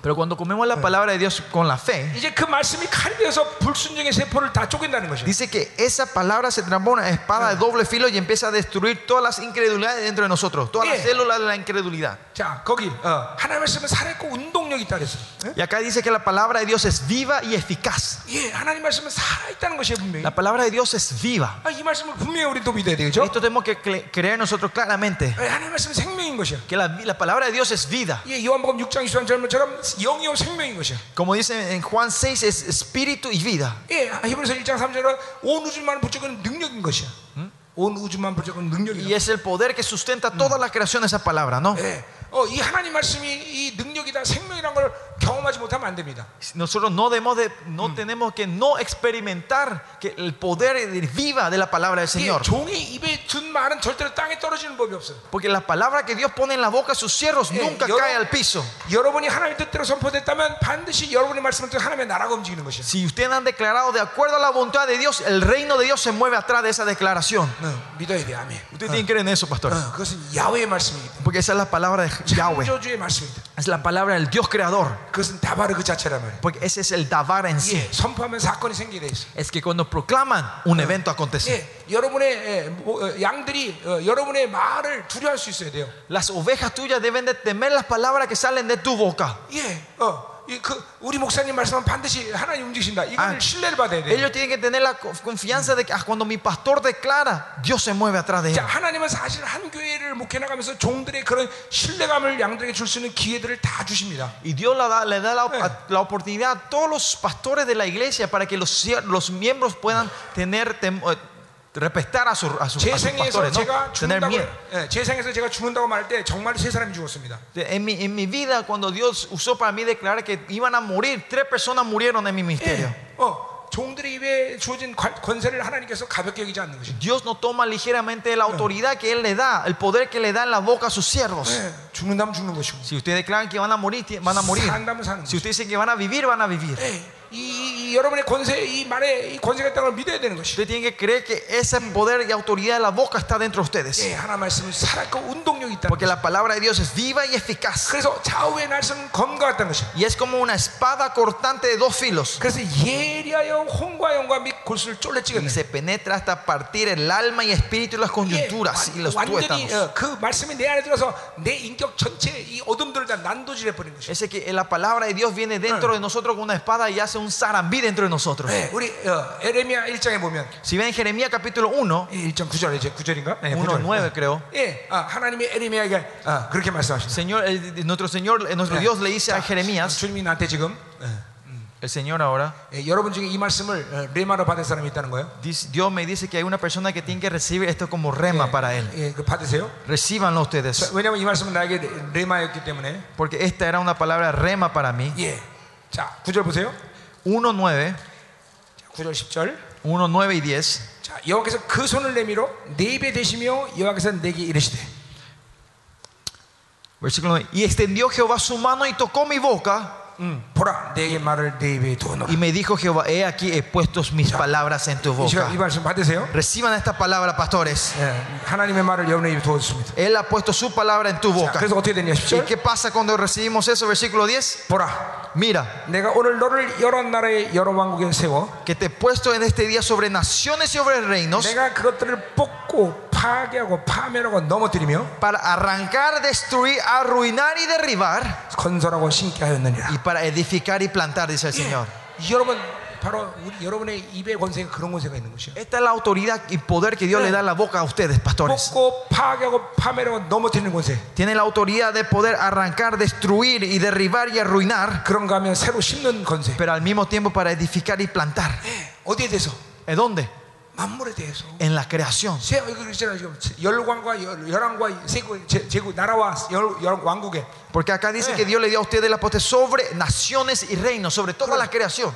Pero cuando comemos la palabra de Dios con la fe, 이제 그 말씀이 칼이 되어서 불순종의 세포를 다 쪼갠다는 것이야. dice que esa palabra se transforma en espada de doble filo y empieza a destruir todas las incredulidades dentro de nosotros, todas las Yeah. células de la incredulidad. 자, 거기 어, 하나님 말씀은 살아있고 운동력이 있다 그랬어. 예? Y acá dice que la palabra de Dios es viva y eficaz. 예, 하나님 말씀은 살아있다는 것이 분명히. La palabra de Dios es viva. 아, 이 말씀을 분명히 우리도 믿어야 되겠죠? Esto tenemos que cre- creer nosotros claramente. 예, 하나님 말씀은 생명인 것이야. Que la, la palabra de Dios es vida. 예, 요한복음 6장 23절처럼 영이요 생명인 것이야. Como dice en Juan 6, es espíritu y vida. 예, 히브리서 1장 3절은 온 우주만 붙잡은 능력인 것이야. 온 우주만 붙잡은 Y 능력이야. es el poder que sustenta toda la creación, esa palabra, ¿no? 예, 어, 이 하나님 말씀이 이 능력이다, 생명이란 걸 경험하지 못하면 안 됩니다. Nosotros no, debemos de, no tenemos que no experimentar que el poder de- viva de la palabra del 예, Señor. 종이 입에 둔 말은 절대로 땅에 떨어지는 법이 없어요. Porque la palabra que Dios pone en la boca de sus siervos Eh, nunca yo- cae al piso. 여러분이 하나님 뜻대로 선포됐다면 반드시 여러분의 말씀을 통해 하나님의 나라가 움직이는 것이야. Si ustedes han declarado de acuerdo a la voluntad de Dios, el reino de Dios se mueve atrás de esa declaración. 어, 믿어야 돼, 아멘. Ustedes tienen que creer en eso, pastor. 어, 그것은 야훼의 말씀이기 때문에. Porque esa es la palabra de Yahweh. 창조주의 말씀이다. Es la palabra del Dios creador. 그것은 다바르 그 자체란 말이야. Porque ese es el Davar en sí. 예, 선포하면 사건이 생기게 돼 있어. Es que cuando proclaman, un evento acontece. 예, 여러분의 예, 뭐, 어, 양들이 어, 여러분의 말을 두려워할 수 있어야 돼요. Las ovejas tuyas deben de temer las palabras que salen de tu boca. 예, 어, Ellos tienen que tener la confianza de que ah, cuando mi pastor declara, Dios se mueve atrás de él. Y Dios le da, le da la, la, oportunidad a todos los pastores de la iglesia para que los, los miembros puedan tener temor eh, respetar a, su- a sus, 제 a sus 생에서 pastores, 제가 ¿no? tener 죽는다고 miedo. 예, 제 생에서 제가 죽는다고 말할 때 정말 세 사람이 죽었습니다. En mi, en mi vida, cuando Dios usó para mí declarar que iban a morir, tres personas murieron en mi ministerio. 예, 어, 종들의 입에 주어진 관- 권세를 하나님께서 가볍게 여기지 않는 것이. Dios no toma ligeramente la autoridad que Él le da, el poder que le da en la boca a sus siervos. 예, 죽는다면 죽는 것이고, Si ustedes declaran que van a morir, ti- van a morir. 산다면 사는 Si 것이고. ustedes dicen que van a vivir, van a vivir. 예, 이, 이- 이 여러분의 권세, 이 말에 이 권세가 있다는 걸 믿어야 되는 것이. Ustedes tienen que creer que ese poder y autoridad de la boca está dentro de ustedes. 예, 하나 말씀은 살아있고 운동력이 있다. Porque la palabra de Dios es viva y eficaz. 그래서 좌우의 날선 검과 같다는 것이. Y es como una espada cortante de dos filos. 그래서 예리하여 혼과 영과 및 골수를 쫄래 Y 찌겠네. se penetra hasta partir el alma y espíritu y las 예, coyunturas y los 완전히 tuétanos. 어, 그 말씀이 내 안에 들어서 내 인격 전체 이 어둠들을 다 난도질해 버린 것이. Ese que la palabra de Dios viene dentro de nosotros con una espada y hace un zarambí dentro de nosotros. 예, 우리 어, 에레미야 1장에 보면 Si ven en Jeremías capítulo 1, 1장 9절에 이제 9절인가? 네, 1, 9 creo. 예, 아, 하나님이 에레미야에게 아, 그렇게 말씀하십니다. Señor, el- nuestro Señor, eh, nuestro Dios le dice a Jeremías, 주님이 나한테 지금 el Señor ahora, 예, 여러분 중에 이 말씀을 어, 레마로 받은 사람이 있다는 거예요. dice- Dios me dice que hay una persona que tiene que recibir esto como rema para él. 예, 그 받으세요. Recíbanlo ustedes, 왜냐하면 이 말씀은 나에게 레- 레마였기 때문에. porque esta era una palabra rema para mí. 예, 자 9절 보세요. 1.9, 9절 10절. 1.9 y 10. 자 여호와께서 그 손을 내밀어 내 입에 대시며 여호와께서 내게 이르시되 Versículo 9. Y extendió Jehová su mano y tocó mi boca. Y me dijo Jehová, he aquí he puesto mis palabras en tu boca. Reciban esta palabra, pastores. Él ha puesto su palabra en tu boca. ¿Y qué pasa cuando recibimos eso? Versículo 10. Mira, que te he puesto en este día sobre naciones y sobre reinos 파괴하고 파멸하고 넘어뜨리며 para arrancar, destruir, arruinar y derribar 건설하고 심게 하였느니라. y para edificar y plantar, dice el Señor. 이 여러분 바로 우리 여러분의 입의 권세가 그런 권세가 있는 것이요. Esta es la autoridad y poder que Dios le da a la boca a ustedes, pastores. 뽑고 파괴하고 파멸하고 넘어뜨리는 권세. Tienen la autoridad de poder arrancar, destruir y derribar y arruinar, 그런가 하면 새로 심는 권세. pero al mismo tiempo para edificar y plantar. 어디에 대해서? ¿En dónde? en la creación. Porque acá dice que Dios le dio a ustedes la potestad sobre naciones y reinos, sobre toda la creación.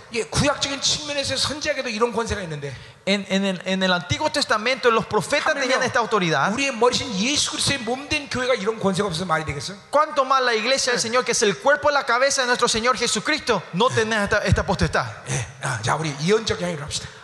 En, en, en, el Antiguo Testamento los profetas tenían esta autoridad. ¿Cuánto más la iglesia del Señor, que es el cuerpo y la cabeza de nuestro Señor Jesucristo, no tiene esta, esta potestad?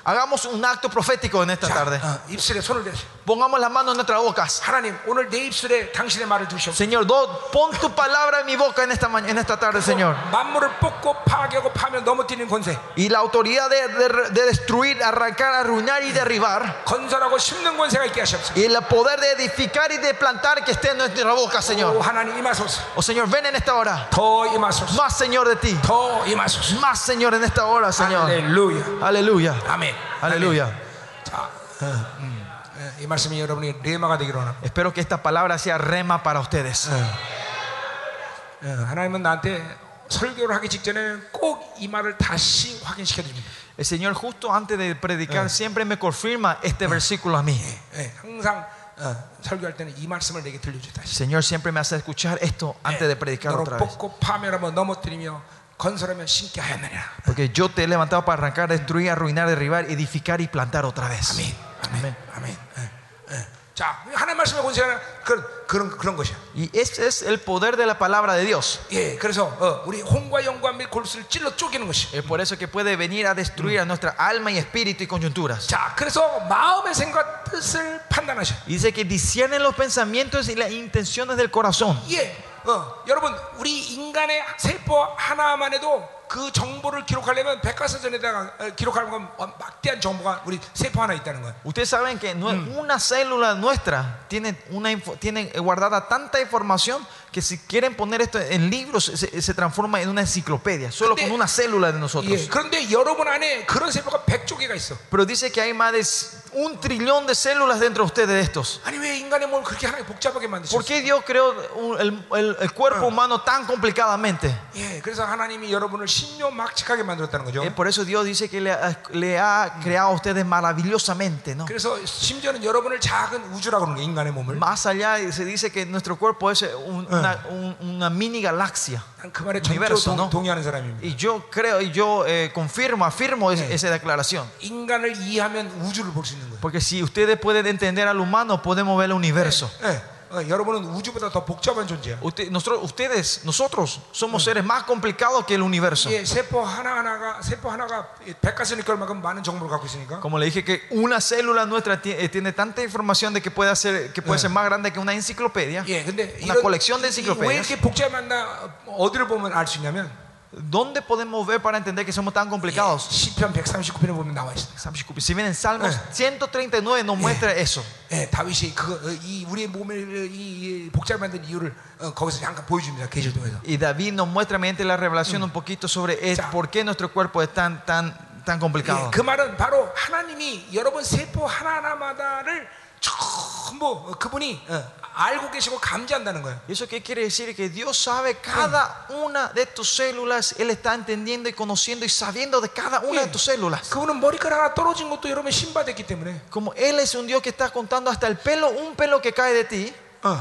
예, 아, 자 우리 예언적 향유를 합시다. Hagamos un acto profético en esta 자, tarde. 어, 입술에 손을 대세요. Pongamos las manos en nuestras bocas. 하나님 오늘 내 입술에 당신의 말을 두시옵소서. Señor, do- pon tu palabra en mi boca en esta, ma- en esta tarde, Señor. 만물을 뽑고 파괴하고 파면 넘어뜨리는 권세, Y la autoridad de, de- de destruir, arrancar, arruinar y derribar. 건설하고 심는 권세가 있게 하시옵소서. Y el poder de edificar y de plantar que esté en nuestra boca, 오, Señor. 하나님 임하소서. Oh Señor, ven en esta hora. 더 임하소서. Más, Señor, de ti. 더 임하소서. Más, Señor, en esta hora, Señor. 할렐루야. Aleluya. 아멘. Aleluya. 자, 어, 음, 어, 이 말씀이 여러분이 레마가 되기로 합니다. Espero que esta palabra sea rema para ustedes. 어, 하나님은 나한테 설교를 하기 직전에 꼭 이 말을 다시 확인시켜 줍니다. El Señor justo antes de predicar siempre me confirma este versículo a mí. 예, 항상 어, 설교할 때는 이 말씀을 내게 들려줘 El 다시. Señor siempre me hace escuchar esto antes de predicar 너로 otra vez. 뽑고 파멸하며 넘어뜨리며 Porque yo te he levantado para arrancar, destruir, arruinar, derribar, edificar y plantar otra vez. Amén. Amén. Amén. Y ese es el poder de la palabra de Dios. Es por eso que puede venir a destruir a nuestra alma y espíritu y coyunturas. Y dice que disciernen los pensamientos y las intenciones del corazón. 예, 어, 여러분 우리 인간의 세포 하나만 해도 그 정보를 기록하려면 백과사전에다가 어, 기록하는 건 어, 막대한 정보가 우리 세포 하나 있다는 거예요. Ustedes saben que no- una célula nuestra tiene, una, tiene guardada tanta información que si quieren poner esto en libros se, se transforma en una enciclopedia, solo con una célula de nosotros. Pero dice que hay más de un trillón de células dentro de ustedes de estos. ¿Por qué Dios creó el, el, el cuerpo humano tan complicadamente? Por eso Dios dice que le, le, ha creado a ustedes maravillosamente. ¿no? Más allá se dice que nuestro cuerpo es un, una, un- una mini galaxia. 난 그 말에 universo, 전적으로 ¿no? 동, 의하는 사람입니다. Y yo creo y yo eh, confirmo, afirmo es- esa declaración. 인간을 이해하면 우주를 볼 수 있는 거예요. Porque si ustedes pueden entender al humano, podemos ver el universo. 예, 어, Ustedes, nosotros somos seres más complicados que el universo. Como le dije que una célula nuestra eh, tiene tanta información de que puede ser que puede ser más grande que una enciclopedia, una colección de enciclopedias. 이렇게 복잡한나 어디를 보면 알 수 있냐면 ¿Dónde podemos ver para entender que somos tan complicados? 시편 139편에 보면 나와 있어요. Si bien en Salmos 139 nos muestra eso. 예, 다윗이 그 이 우리의 몸을 이, 이 복잡 만든 이유를 어, 거기서 잠깐 보여줍니다. 계시를 통해서. Y David nos muestra mediante la revelación un poquito sobre es- Ya. por qué nuestro cuerpo es tan, tan, tan 예, complicado. 그 말은 바로 하나님이 여러분 세포 하나하나마다를 전부 어, 그분이 어, 알고 계시고 감지한다는 거예요. ¿Y eso qué quiere decir? Que Dios sabe cada una de tus células. Él está entendiendo y conociendo y sabiendo de cada una de tus células. 그분은 머리카락 하나 떨어진 것도 여러분 신바됐기 때문에 Como Él es un Dios que está contando hasta el pelo, un pelo que cae de ti. 어,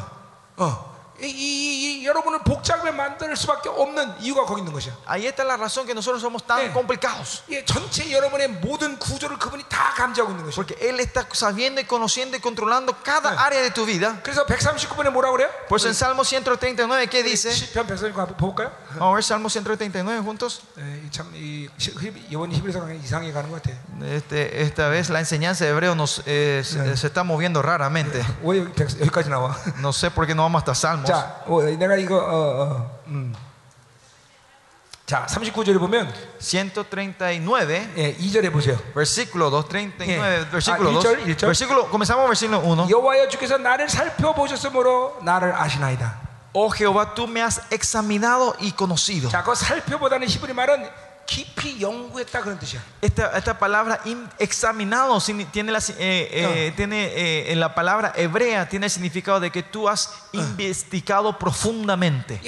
어. 이, 이, 이, 여러분을 복잡하게 만들 수밖에 없는 이유가 거기 있는 것이야. Ahí está la razón que nosotros somos tan Sí. complicados. 예, 전체 여러분의 모든 구조를 그분이 다 감지하고 있는 것이야. Porque Él está sabiendo y conociendo y controlando cada área de tu vida. 그래서 139번에 뭐라 그래요? Por eso en Salmo 139, ¿qué dice? 시편 139 볼까요? Vamos a ver Salmo 139 juntos. 예, 참이 이번 히브리서 강의 이상하게 가는 것 같아. Este, esta vez la enseñanza de hebreo nos, eh, se, se está moviendo raramente. 왜 여기 백- 여기까지 나와? No sé por qué no vamos hasta Salmos. 자, 어, 내가 이거 어, 어, 음. 자, 39절에 보면 139, 예, 2절에 보세요. versículo 2, 39, Yeah. versículo Ah, 2. 일절, 일절. Versículo, comenzamos versículo 1. 여호와여 주께서 나를 살펴보셨으므로 나를 아시나이다. Oh Jehová, tú me has examinado y conocido. 자, 그 살펴보다는 히브리 말은 Esta, esta palabra examinado tiene, las, eh, eh, tiene en la palabra hebrea tiene el significado de que tú has investigado profundamente.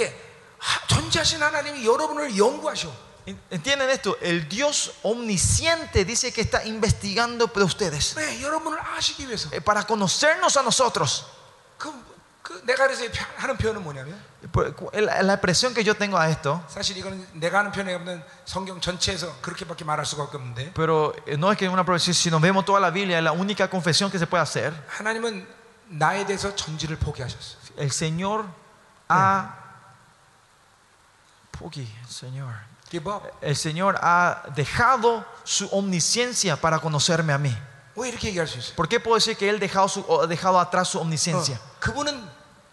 ¿Entienden esto? El Dios omnisciente dice que está investigando por ustedes. para conocernos a nosotros 그 내가 그래서 표- 하는 표현은 뭐냐면 Por- La, la expresión que yo tengo a esto, 사실 이거는 내가 하는 표현에 없는 성경 전체에서 그렇게밖에 말할 수가 없는데 pero eh, no es que una profesión, si nos vemos toda la Biblia, es la única confesión que se puede hacer. 하나님은 나에 대해서 전지를 포기하셨어. El Señor ha. Pogi, Señor. Give up. El Señor ha dejado su omnisciencia para conocerme a mí. 왜 이렇게 얘기할 수 있어? ¿Por qué puedo decir que Él dejado su- o ha dejado atrás su omnisciencia? 그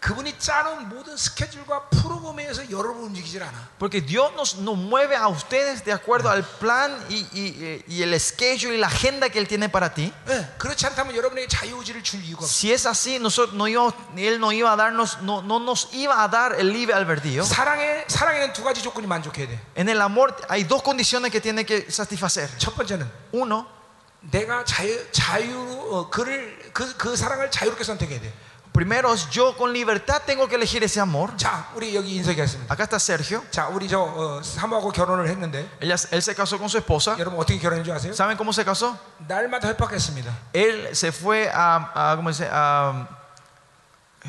분은 그분이 짜놓은 모든 스케줄과 프로그램에 의해서 여러분 움직이질 않아. Porque Dios nos, nos mueve a ustedes de acuerdo al plan y, y- y el schedule y la agenda que Él tiene para ti. 예, 그렇지 않다면 여러분에게 자유의지를 줄 이유가 없어. Si es así, nosotros no íbamos- Él no iba a darnos, no, no nos iba a dar el libre albedrío. 사랑에 사랑에는 두 가지 조건이 만족해야 돼. En el amor hay dos condiciones que tiene que satisfacer. 첫 번째는 Uno, 내가 자유 자유로 어, 그를 그, 그 사랑을 자유롭게 선택해야 돼. primero es yo con libertad tengo que elegir ese amor. 자, 우리 여기 인석이 했습니다. Acá está Sergio. 자, 우리 저 어, 사모하고 결혼을 했는데 Ella- él se casó con su esposa. 여러분 어떻게 결혼한 줄 아세요? ¿Saben cómo se casó? 날마다 협박했습니다. Él se fue a, a- ¿cómo dice? A,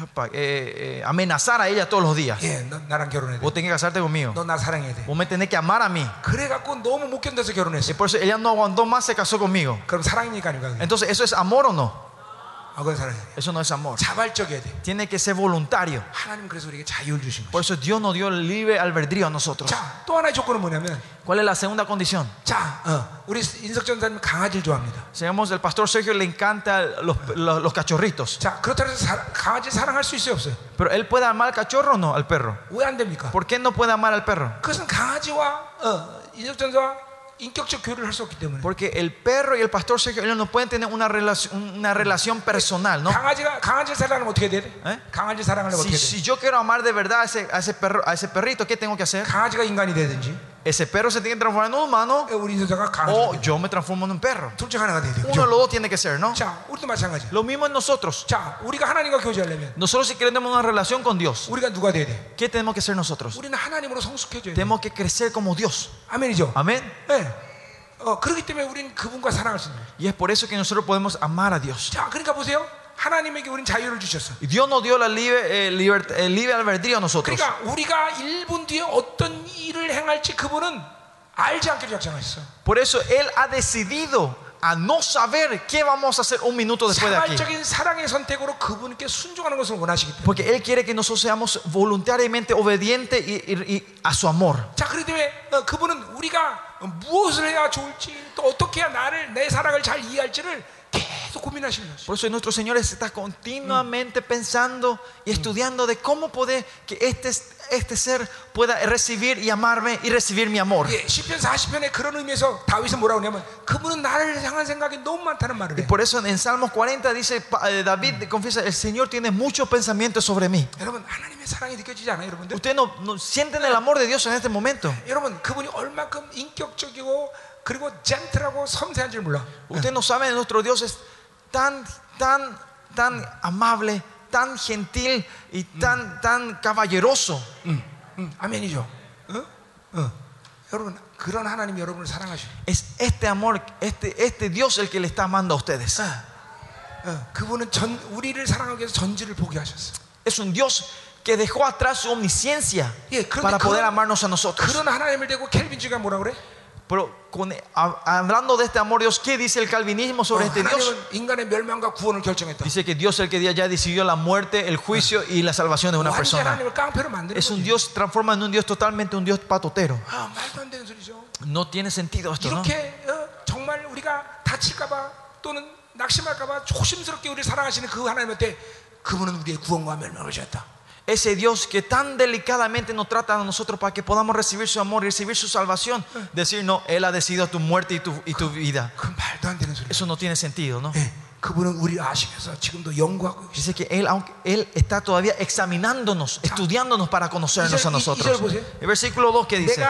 epa, eh, eh, amenazar a ella todos los días. 예, 너, 나랑 결혼해야 돼. Vos tenés que casarte conmigo. 너 나 사랑해야 돼. Vos me tenés que amar a mí. 그래갖고 너무 못 견뎌서 결혼했어. Y por eso ella no aguantó más, se casó conmigo. 그럼 사랑이니까 아닌가? 그게? Entonces, ¿eso es amor o no? 아, 그건 사랑이야. Eso no es amor. 자발적이어야 돼. Tiene que ser voluntario. 하나님 그래서 우리에게 자유를 주신 거야. Por eso Dios nos dio el libre albedrío a nosotros. 자, 또 하나의 조건은 뭐냐면, ¿Cuál es la segunda condición? 자, 어, 우리 인석 전사님 강아지를 좋아합니다. Sabemos, el pastor Sergio le encanta los, los- los cachorritos. 자, 그렇다고 해서 사- 강아지 사랑할 수 있어요, 없어요? Pero él puede amar al cachorro o no, al perro. 왜 안 됩니까? ¿Por qué no puede amar al perro? 그것은 강아지와 어, 인석 전사와 인격적 교류를 할 수 없기 때문에. Porque el perro y el pastor Sergio ellos no pueden tener una relación, una relación personal, ¿no? 강아지가 강아지 사랑을 어떻게 해야 돼? 에? 강아지 사랑을 Si, 어떻게 해야 돼? si yo quiero amar de verdad a ese, a ese perro, a ese perrito, ¿qué tengo que hacer? 강아지가 인간이 되든지, Ese perro se tiene que transformar en un humano 우리 인석자가 강아지. o yo me transformo en un perro. 둘 중 하나가 돼야 돼. Uno de los dos tiene que ser, ¿no? 자, 우리도 마찬가지. Lo mismo en nosotros. 자, 우리가 하나님과 교제하려면 Nosotros si queremos una relación con Dios, 우리가 누가 돼야 돼? ¿qué tenemos que ser nosotros? 우리는 하나님으로 성숙해져야 돼. Tenemos que crecer como Dios. 아멘이죠. Amén. 네. 어, 그렇기 때문에 우리는 그분과 사랑할 수 있는 거예요. Y es por eso que nosotros podemos amar a Dios. 자, 그러니까 보세요. 하나님에게 우린 자유를 주셨어. Dios nos dio la libre, eh, liber- el libre albedrío a nosotros. 그러니까 우리가 1분 뒤에 어떤 일을 행할지 그분은 알지 않기로 작정하셨어. Por eso Él ha decidido a no saber qué vamos a hacer un minuto después de aquí. Porque Él quiere que nosotros seamos voluntariamente obedientes y, y- y a su amor. 자, 그렇기 때문에 어, 그분은 우리가 무엇을 해야 좋을지 또 어떻게 해야 나를 내 사랑을 잘 이해할지를 계속. Por eso nuestro Señor está continuamente pensando y estudiando de cómo poder que este, este ser pueda recibir y amarme y recibir mi amor. Y por eso en Salmos 40 dice eh, David confiesa, el Señor tiene muchos pensamientos sobre mí. Ustedes no, no sienten el amor de Dios en este momento. Ustedes no saben, nuestro Dios es tan, tan, tan amable, tan gentil y tan, tan caballeroso. Amén Es este amor, este, este Dios el que le está amando a ustedes. Es un Dios que dejó atrás su omnisciencia para poder amarnos a nosotros. Pero hablando de este amor Dios, ¿qué dice el calvinismo sobre este Dios? Dice que Dios el que ya decidió la muerte, el juicio y la salvación de una persona. Es un Dios, transforma en un Dios totalmente un Dios patotero. No tiene sentido esto, ¿no? Ese Dios que tan delicadamente nos trata a nosotros para que podamos recibir su amor y recibir su salvación, decir no, Él ha decidido tu muerte y tu, y tu vida. Eso no tiene sentido, ¿no? Dice que él, aunque él está todavía examinándonos, estudiándonos para conocernos a nosotros. El versículo 2 que dice.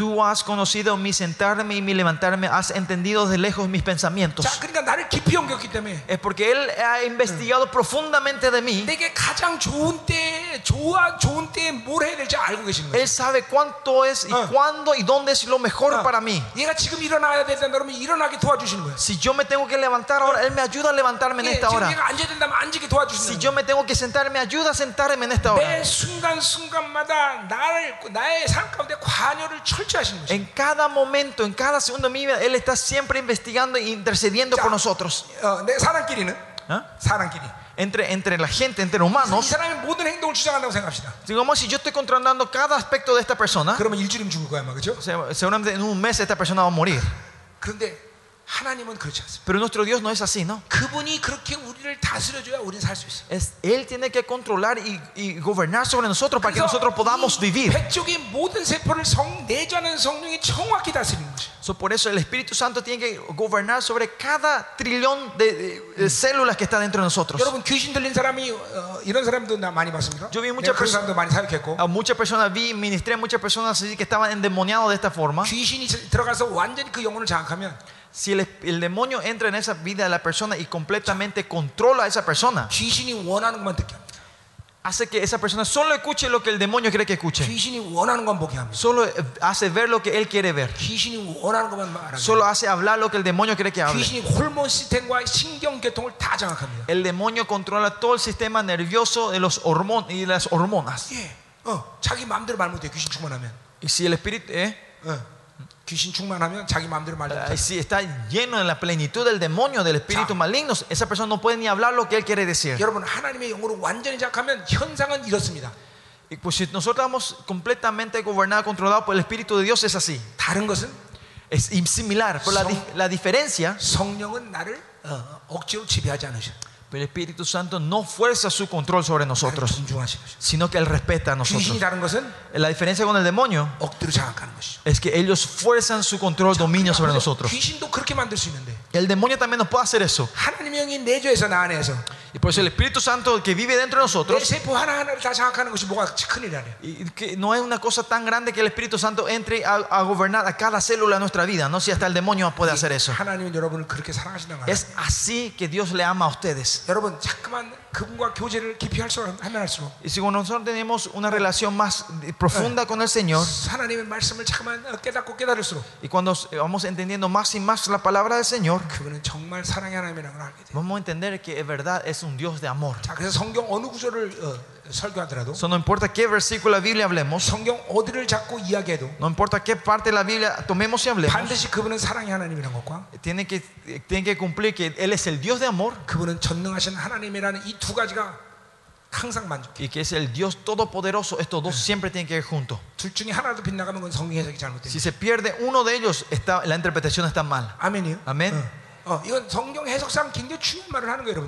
내가 어, 알고 일어섬을 아시고 머리서 나를 생각함을 아신다. tú has conocido mi sentarme y mi levantarme, has entendido de lejos mis pensamientos. 자, 그러니까 나를 깊이 연구했기 때문에 Es porque él ha investigado profundamente de mí. 내게 가장 좋은 때, 좋아 좋은 때에 뭘 해야 될지 알고 계시는 거예요. Él sabe cuánto es y Ah. cuándo y dónde es lo mejor Ah. para mí. 얘가 지금 일어나야 된다 그러면 일어나게 도와주시는 거예요. Si yo me tengo que levantar ahora, Él me ayuda a levantarme en 예, esta 지금 hora. 얘가 앉아야 된다면 앉게 Si 도와주시는 yo 거예요. me tengo que sentar, me ayuda a sentarme en esta hora. 매 순간 순간마다 나를 나의 삶 가운데 관여를 철저히 하시는 거죠. En cada momento, en cada segundo de mi vida, Él está siempre investigando e intercediendo Ya. por nosotros. 어, 내 사람끼리는 ¿Ah? 사람끼리 Entre, entre la gente, entre 이 humanos. 사람의 모든 행동을 주장한다고 생각합시다. Digamos, si yo estoy controlando cada aspecto de esta persona, 그러면 일주일이면 죽을 거야, 아마 그렇죠? se- seguramente en un mes esta persona va a morir. 그런데 하나님은 그렇지 않습니다. Pero nuestro Dios no es así, ¿no? 그분이 그렇게 우리를 다스려줘야 우리는 살 수 있어요. Es, él tiene que controlar y, y gobernar sobre nosotros para que nosotros podamos 이 vivir. 백족의 모든 세포를 성 내주하는 성령이 정확히 다스리는 거죠. So, por eso el Espíritu Santo tiene que gobernar sobre cada trillón de, de- de células que está dentro de nosotros. 여러분 귀신 들린 사람이 어, 이런 사람도 나 많이 봤습니다. Yo vi 내가 muchas 그런 personas- 사람도 많이 사역했고 A muchas personas vi, ministré a muchas personas así que estaban endemoniados de esta forma. 귀신이 들어가서 완전히 그 영혼을 장악하면 si el, demonio entra en esa vida de la persona y completamente controla a esa persona, hace que esa persona solo escuche lo que el demonio quiere que escuche. Solo eh, hace ver lo que él quiere ver. Solo hace hablar lo que el demonio quiere que hable. El demonio controla todo el sistema nervioso de los hormon y las hormonas. Y si el espíritu... ¿eh? 귀신 충만하면 자기 마음대로 말 eh, 못해. si está lleno en la plenitud del demonio, del espíritu Ya. maligno, esa persona no puede ni hablar lo que él quiere decir. 여러분 하나님의 영으로 완전히 장악하면 현상은 이렇습니다. Y pues si nosotros estamos completamente gobernados, controlados por el espíritu de Dios, es así. 다른 것은 Es similar. Pero la, di- la diferencia, 성령은 나를 어, 억지로 지배하지 않으셔. pero el Espíritu Santo no fuerza su control sobre nosotros, sino que Él respeta a nosotros. La diferencia con el demonio es que ellos fuerzan su control, dominio sobre nosotros. El demonio también nos puede hacer eso. 하나님의 영이 내주해서 나 안에서 Y por eso el Espíritu Santo que vive dentro de 내 nosotros, 세포 하나하나를 다 장악하는 것이 뭐가 큰일이라네. y que no es una cosa tan grande que el Espíritu Santo entre a, a gobernar a cada célula de nuestra vida, no si hasta el demonio puede hacer eso. 하나님은 여러분을 그렇게 사랑하신다는 거야. Es así que Dios le ama a ustedes. 여러분 자꾸만 Y si nosotros tenemos una relación más profunda con el Señor, y cuando vamos entendiendo más y más la palabra del Señor, vamos a entender que en verdad es un Dios de amor 자, 그래서 성경 어느 구절을 어, 설교하더라도 Eso no importa qué versículo de la Biblia hablemos, 성경 어디를 잡고 이야기해도 no importa qué parte de la Biblia tomemos y hablemos, 반드시 그분은 사랑의 하나님이라는 것과 tiene que, tiene que cumplir que Él es el Dios de amor 그분은 전능하신 하나님이라는 이 두 가지가 항상 만족해. y que es el Dios todopoderoso. Estos dos siempre tienen que ir juntos. 둘 중에 하나도 빗나가면 그건 성경 해석이 Si 잘못됩니다. se pierde uno de ellos, está, la interpretación está mal. 아멘이요. 아멘. 어, Oh.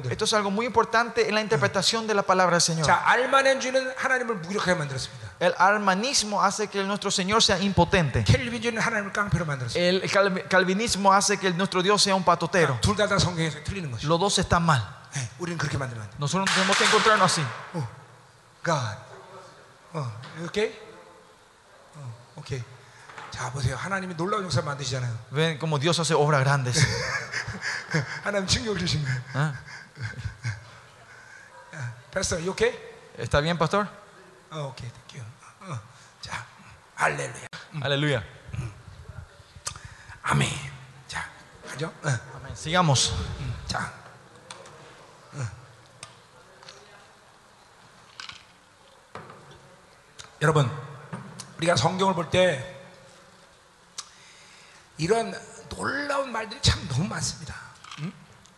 Esto es algo muy importante en la interpretación de la palabra del Señor. El almanismo hace que nuestro Señor sea impotente. El calvinismo hace que nuestro Dios sea un patotero. Los dos están mal. Nosotros tenemos que encontrarnos así. God. Okay? 자, 보세요. 하나님이 놀라운 역사 만드시잖아요. Ven como Dios hace obras grandes. (laughs) 하나님 충격을 주신 거예요. ¿Ah? 됐어. 이 오케이? ¿Está bien, pastor? 어, 오케이. 땡큐. 어, 자, 할렐루야. Aleluya. 아멘. 자, 가죠? 어, Amén. Sigamos. 자. 어. 여러분, 우리가 성경을 볼 때 이런 놀라운 말들이 참 너무 많습니다.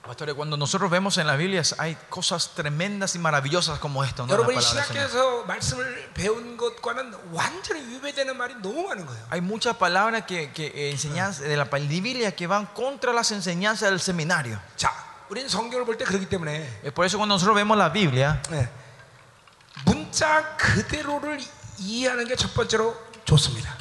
Pastores, cuando nosotros vemos en la Biblia hay cosas tremendas y maravillosas como esto. ¿no? En la 여러분이 palabra del Señor. 신학교에서 말씀을 배운 것과는 완전히 위배되는 말이 너무 많은 거예요. Hay muchas palabras que, que eh, enseñanzas de la Biblia que van contra las enseñanzas del seminario. 자, 우리는 성경을 볼 때 그렇기 때문에 Es por eso cuando nosotros vemos la Biblia, 네, 문자 그대로를 이해하는 게 첫 번째로 좋습니다.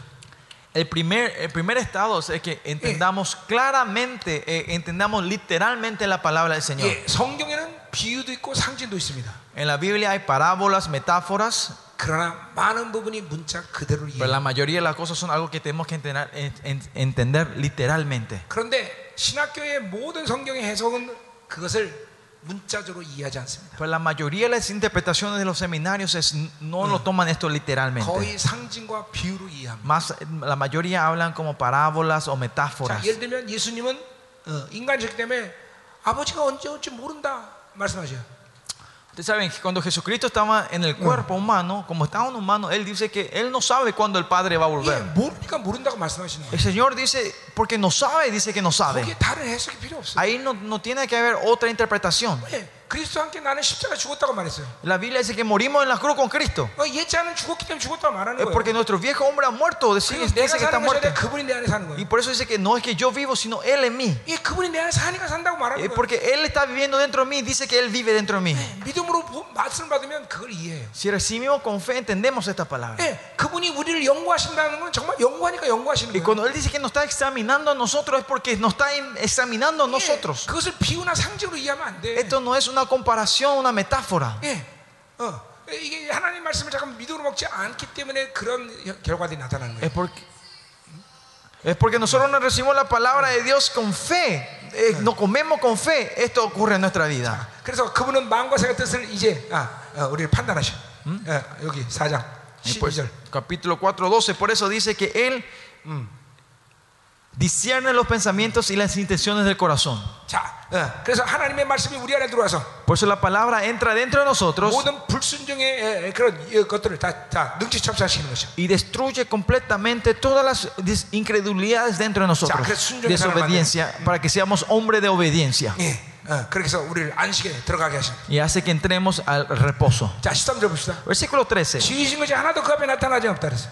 el primer, el primer estado es que entendamos claramente, eh, entendamos literalmente la palabra del Señor. 예, 성경에는 비유도 있고 상징도 있습니다. En la Biblia hay parábolas, metáforas, 그러나 많은 부분이 문자 그대로 이해. pero la mayoría de las cosas son algo que tenemos que entender, en- en- entender literalmente. 그런데 신학교의 모든 성경의 해석은 그것을 문자적으로 이해하지 않습니다. Pero la mayoría de las interpretaciones de los seminarios es- no lo toman esto literalmente. 거의 상징과 비유로 이해합니다. Más, la mayoría hablan como parábolas o 자, metáforas. 예를 들면 예수님은 어, 인간이기 때문에 아버지가 언제 올지 모른다 말씀하셔요. Ustedes saben que cuando Jesucristo estaba en el cuerpo humano, como estaba un humano, Él dice que Él no sabe cuándo el Padre va a volver. El Señor dice, porque no sabe, dice que no sabe. Ahí no, no tiene que haber otra interpretación. La Biblia dice que morimos en la cruz con Cristo. Es porque nuestro viejo hombre ha muerto, dice que está muerto. Y por eso dice que no es que yo vivo, sino Él en mí. Es porque Él está viviendo dentro de mí, dice que Él vive dentro de mí. Si recibimos con fe, entendemos esta palabra. Y cuando Él dice que nos está examinando a nosotros, es porque nos está em- examinando a nosotros. Esto no es un una comparación, una metáfora. 예, 어, 이게 하나님 말씀을 잠깐 믿음으로 먹지 않기 때문에 그런 결과들이 나타나는 거예요. Es porque, es porque nosotros no recibimos la palabra de Dios con fe. eh, no comemos con fe. Esto ocurre en nuestra vida. 그래서 그분은 마음과 생각 뜻을 이제 아, 어, 우리를 판단하셔. 어, 여기 4장 Y pues, 12절. capítulo 4, 12. Por eso dice que Él discierne los pensamientos y las intenciones del corazón. 자, 어, 그래서 하나님의 말씀이 우리 안에 들어와서 Por eso la palabra entra dentro de nosotros 모든 불순종의 에, 에, 그런 어, 것들을 다, 다 능지처치하시는 것이죠. y destruye completamente todas las dis- incredulidades dentro de nosotros. Ya, 그래서 순종의 Desobediencia, para que seamos hombres de obediencia. 예, Y hace que entremos al reposo. Versículo 13.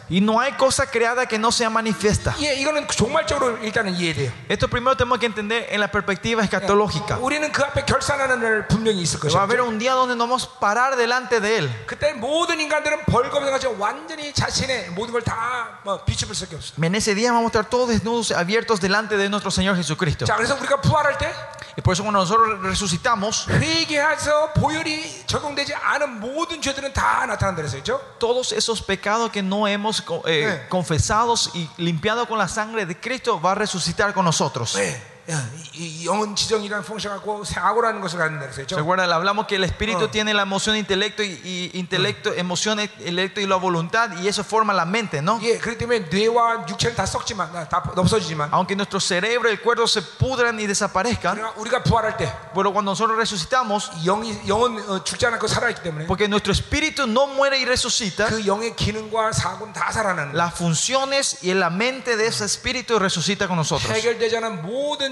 Y no hay cosa creada que no sea manifiesta. Esto primero tenemos que entender en la perspectiva escatológica. Va a haber un día donde nos vamos a parar delante de Él. En ese día vamos a estar todos desnudos, y abiertos delante de nuestro Señor Jesucristo. Y por eso cuando nosotros nosotros resucitamos, 회개해서 보혈이 적용되지 않은 모든 죄들은 다 나타난다 그랬어요. 그렇죠? todos esos pecados que no hemos co- eh, Eh. confesados y limpiado con la sangre de Cristo va a resucitar con nosotros. 네. ¿Se acuerdan? Hablamos que el espíritu tiene la emoción, intelecto y, intelecto, emoción, intelecto y la voluntad y eso forma la mente, ¿no? Aunque nuestro cerebro y el cuerpo se pudran y desaparezcan, pero cuando nosotros resucitamos, porque nuestro espíritu no muere y resucita, las funciones y la mente de ese espíritu resucita con nosotros.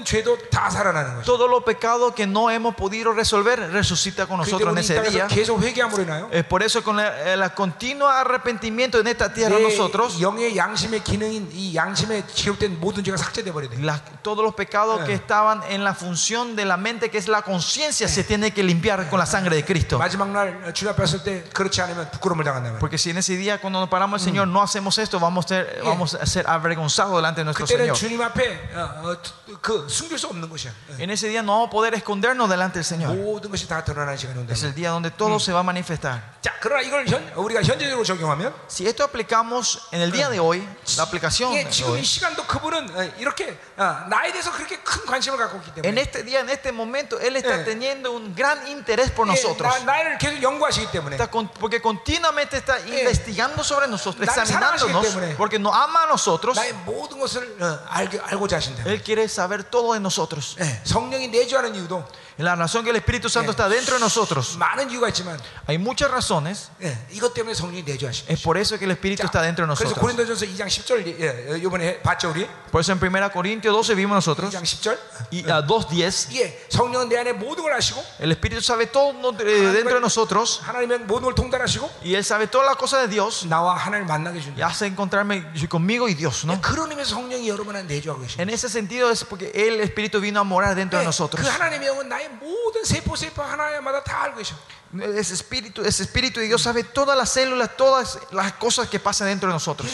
해결되지 않은 모든 죄도 다 살아나는 거죠. Todos los pecados que no hemos podido resolver resucita con 그때 nosotros en 우리 이 ese 땅에서 día. 계속 회개함으로 인하여 Es por eso con la, eh, la continua arrepentimiento en esta tierra 내 nosotros, 영의 양심의 기능인 이 양심에 기록된 모든 죄가 삭제돼 버려야 돼. las- todos los pecados que estaban en la función de la mente que es la conciencia se tiene que limpiar con la sangre de Cristo. 마지막 날 주님 앞에 섰을 때 그렇지 않으면 부끄러움을 당한다면. Porque si en ese día cuando nos paramos el Señor no hacemos esto, vamos a ser, vamos a ser avergonzados delante de nuestro 그때는 Señor. 주님 앞에 어, 어, 그 숨길 수 없는 것이야. 예. En ese día no vamos a poder escondernos delante del Señor. 모든 것이 다 드러나는 시간이 온다. Es el día donde todo se va a manifestar. 자, 그러나 이걸 현, 우리가 현재적으로 적용하면 Si esto aplicamos en el día de hoy, la aplicación 이게 de 지금 이 hoy, 시간도 그분은 어, 이렇게 어, 나에 대해서 그렇게 큰 관심을 갖고 있기 en 때문에 este día, en este momento, Él está Eh. teniendo un gran interés por 예, nosotros. 나, 나를 계속 연구하시기 때문에 Está con- porque continuamente está investigando sobre nosotros, Na를 examinándonos, 사랑하시기 때문에. porque nos ama a nosotros. 나의 모든 것을 어, 알게, 알고자 하신다. Él quiere saber Todo de nosotros. 예, 성령이 내주하는 이유도 La razón que el Espíritu Santo está dentro de nosotros, 많은 이유가 있지만 hay muchas razones. 예, 이것 때문에 성령이 내주하신 Es por eso que el Espíritu está dentro de 그래서 nosotros. 고린도전서 2장 10절 예, 이번에 봤죠 우리 Por eso en 1 Corintios 12 vimos nosotros, 2장 10절 y a 2.10, 예, 성령은 내 안에 모든 걸 아시고 el Espíritu sabe todo no- eh, dentro de nosotros, 하나님은 모든 걸 통달하시고 y Él sabe todas las cosas de Dios, 나와 하나님을 만나게 y 준다 hace encontrarme conmigo y Dios, ¿no? 그런 의미에서 성령이 여러분한테 내주하고 계십니다 En ese sentido es porque Él, el Espíritu, vino a morar dentro de 예, nosotros. 그 하나님의 영은 나의 모든 세포 세포 하나마다 다 알고 계셔 Ese espíritu, ese espíritu de Dios sabe todas las células, todas las cosas que pasan dentro de nosotros.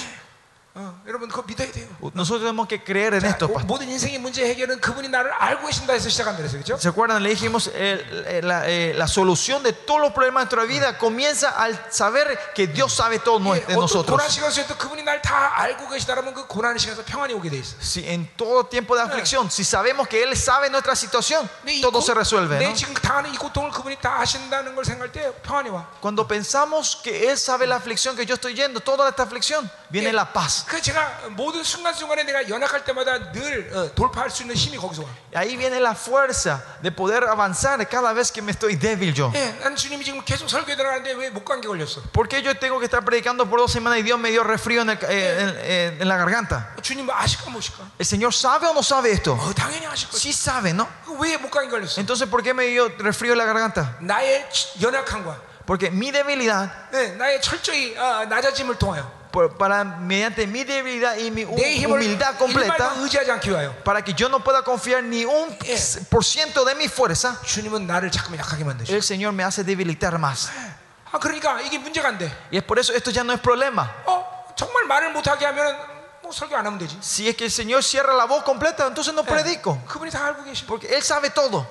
어, 여러분 그거 믿어야 돼요 Nosotros tenemos que creer en 자, esto. 모- pastor. 모든 인생의 문제 해결은 그분이 나를 알고 계신다 해서 시작한다 그랬어요 그렇죠? ¿Se acuerdan? Le dijimos, eh, eh, la, eh, la solución de todos los problemas de nuestra vida comienza al saber que Dios sabe todo nue- de 어떤 nosotros. 고난 시간 속에도 그분이 날 다 알고 계시다라면 그 고난 시간에서 평안이 오게 돼 있어. Si en todo tiempo de aflicción, si sabemos que Él sabe nuestra situación, 근데 이 todo 고- se resuelve. 내 ¿no? 지금 당하는 이 고통을 그분이 다 아신다는 걸 생각할 때 평안이 와. Cuando pensamos que Él sabe la aflicción que yo estoy yendo, toda esta aflicción, viene la paz. 그 제가 모든 순간순간에 내가 연약할 때마다 늘 어, 돌파할 수 있는 힘이 거기서 와. Ahí viene la fuerza de poder avanzar cada vez que me estoy débil yo. 예, 난 주님이 지금 계속 설교에 들어가는데 왜 목감기 걸렸어? ¿Por qué yo tengo que estar predicando por dos semanas y Dios me dio resfrío en, el- eh, en- eh, en la garganta? 주님 뭐 아실까 모실까? ¿El Señor sabe o no sabe esto? 어, 당연히 아실 거지. Sí sabe, ¿no? 그 왜 목감기 걸렸어? Entonces, ¿por qué me dio resfrío en la garganta? 나의 치- 연약함과 Porque mi debilidad, 예, 나의 철저히 어, 낮아짐을 통하여 para mediante mi debilidad y mi humildad completa para que yo no pueda confiar ni un por ciento de mi fuerza el Señor me hace debilitar más. y es por eso esto ya no es problema. si es que el Señor cierra la voz completa, entonces no predico. Porque Él sabe todo.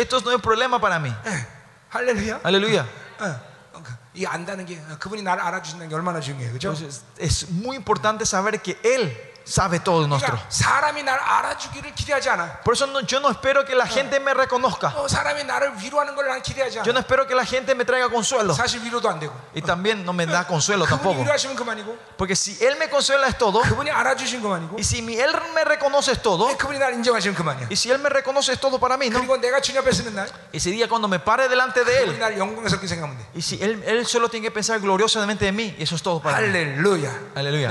Esto no es problema para mí. Aleluya. 어, 어, 그, 이 안다는 게 어, 그분이 나를 알아주신다는 게 얼마나 중요해요, 그렇죠? Entonces, es muy importante saber que Él sabe todo nuestro. Por eso no, yo no espero que la gente me reconozca. Yo no espero que la gente me traiga consuelo. Y también no me da consuelo tampoco. Porque si Él me consuela es todo. Y si Él me reconoce es todo. Y si Él me reconoce es todo para mí. ¿no? Ese día cuando me pare delante de Él. Y si Él, solo tiene que pensar gloriosamente de mí. Y eso es todo para mí. Aleluya. Aleluya.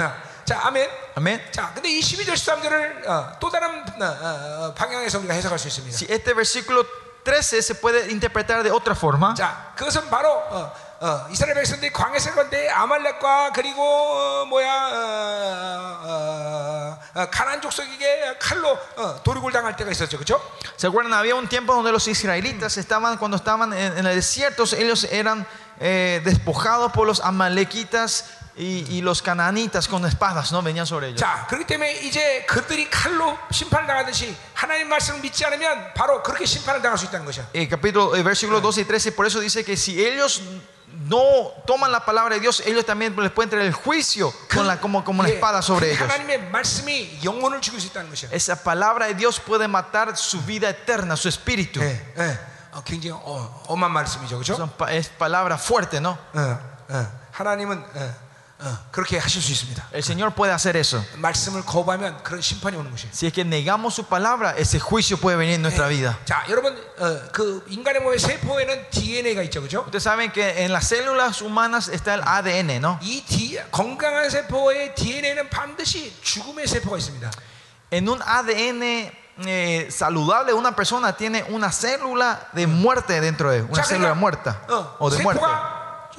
루야. 할렐루야. 어, 자, 아멘. Amén. 자, 근데 이 12절 13절을 어, 또 다른 어, 어, 방향에서 우리가 해석할 수 있습니다. Si este versículo 13 se puede interpretar de otra forma. 자, 그것은 바로 어, 어, 이스라엘 백성들이 광해설 건데 아말렉과 그리고 어, 뭐야 어, 어, 어, 가난 족속에게 칼로 어, 도륙을 당할 때가 있었죠, 그렇죠? ¿Se acuerdan? Había un tiempo donde los israelitas estaban, cuando estaban en, en el desierto, ellos eran eh, despojados por los amalequitas Y, y los cananitas con espadas no venían sobre ellos. 자, 그렇기 때문에 이제 그들이 칼로 심판을 당하듯이 하나님 말씀을 믿지 않으면 바로 그렇게 심판을 당할 수 있다는 것이야. Eh, capítulo, eh, versículo 12 y 13, por eso dice que si ellos no toman la palabra de Dios, ellos también les pueden traer el juicio con la, como, como una 예, espada sobre 그 ellos. 하나님의 말씀이 영혼을 죽일 수 있다는 것이야. Esa palabra de Dios puede matar su vida eterna, su espíritu. 예, 예. 어, 굉장히 어, 엄한 말씀이죠, 그렇죠? Son pa- es palabra fuerte, ¿no? El Señor puede hacer eso. Si es que negamos su palabra, ese juicio puede venir en nuestra vida. Ustedes saben que en las células humanas está el ADN, ¿no? En un ADN eh, saludable una persona tiene una célula de muerte dentro de él, una célula muerta o de muerte.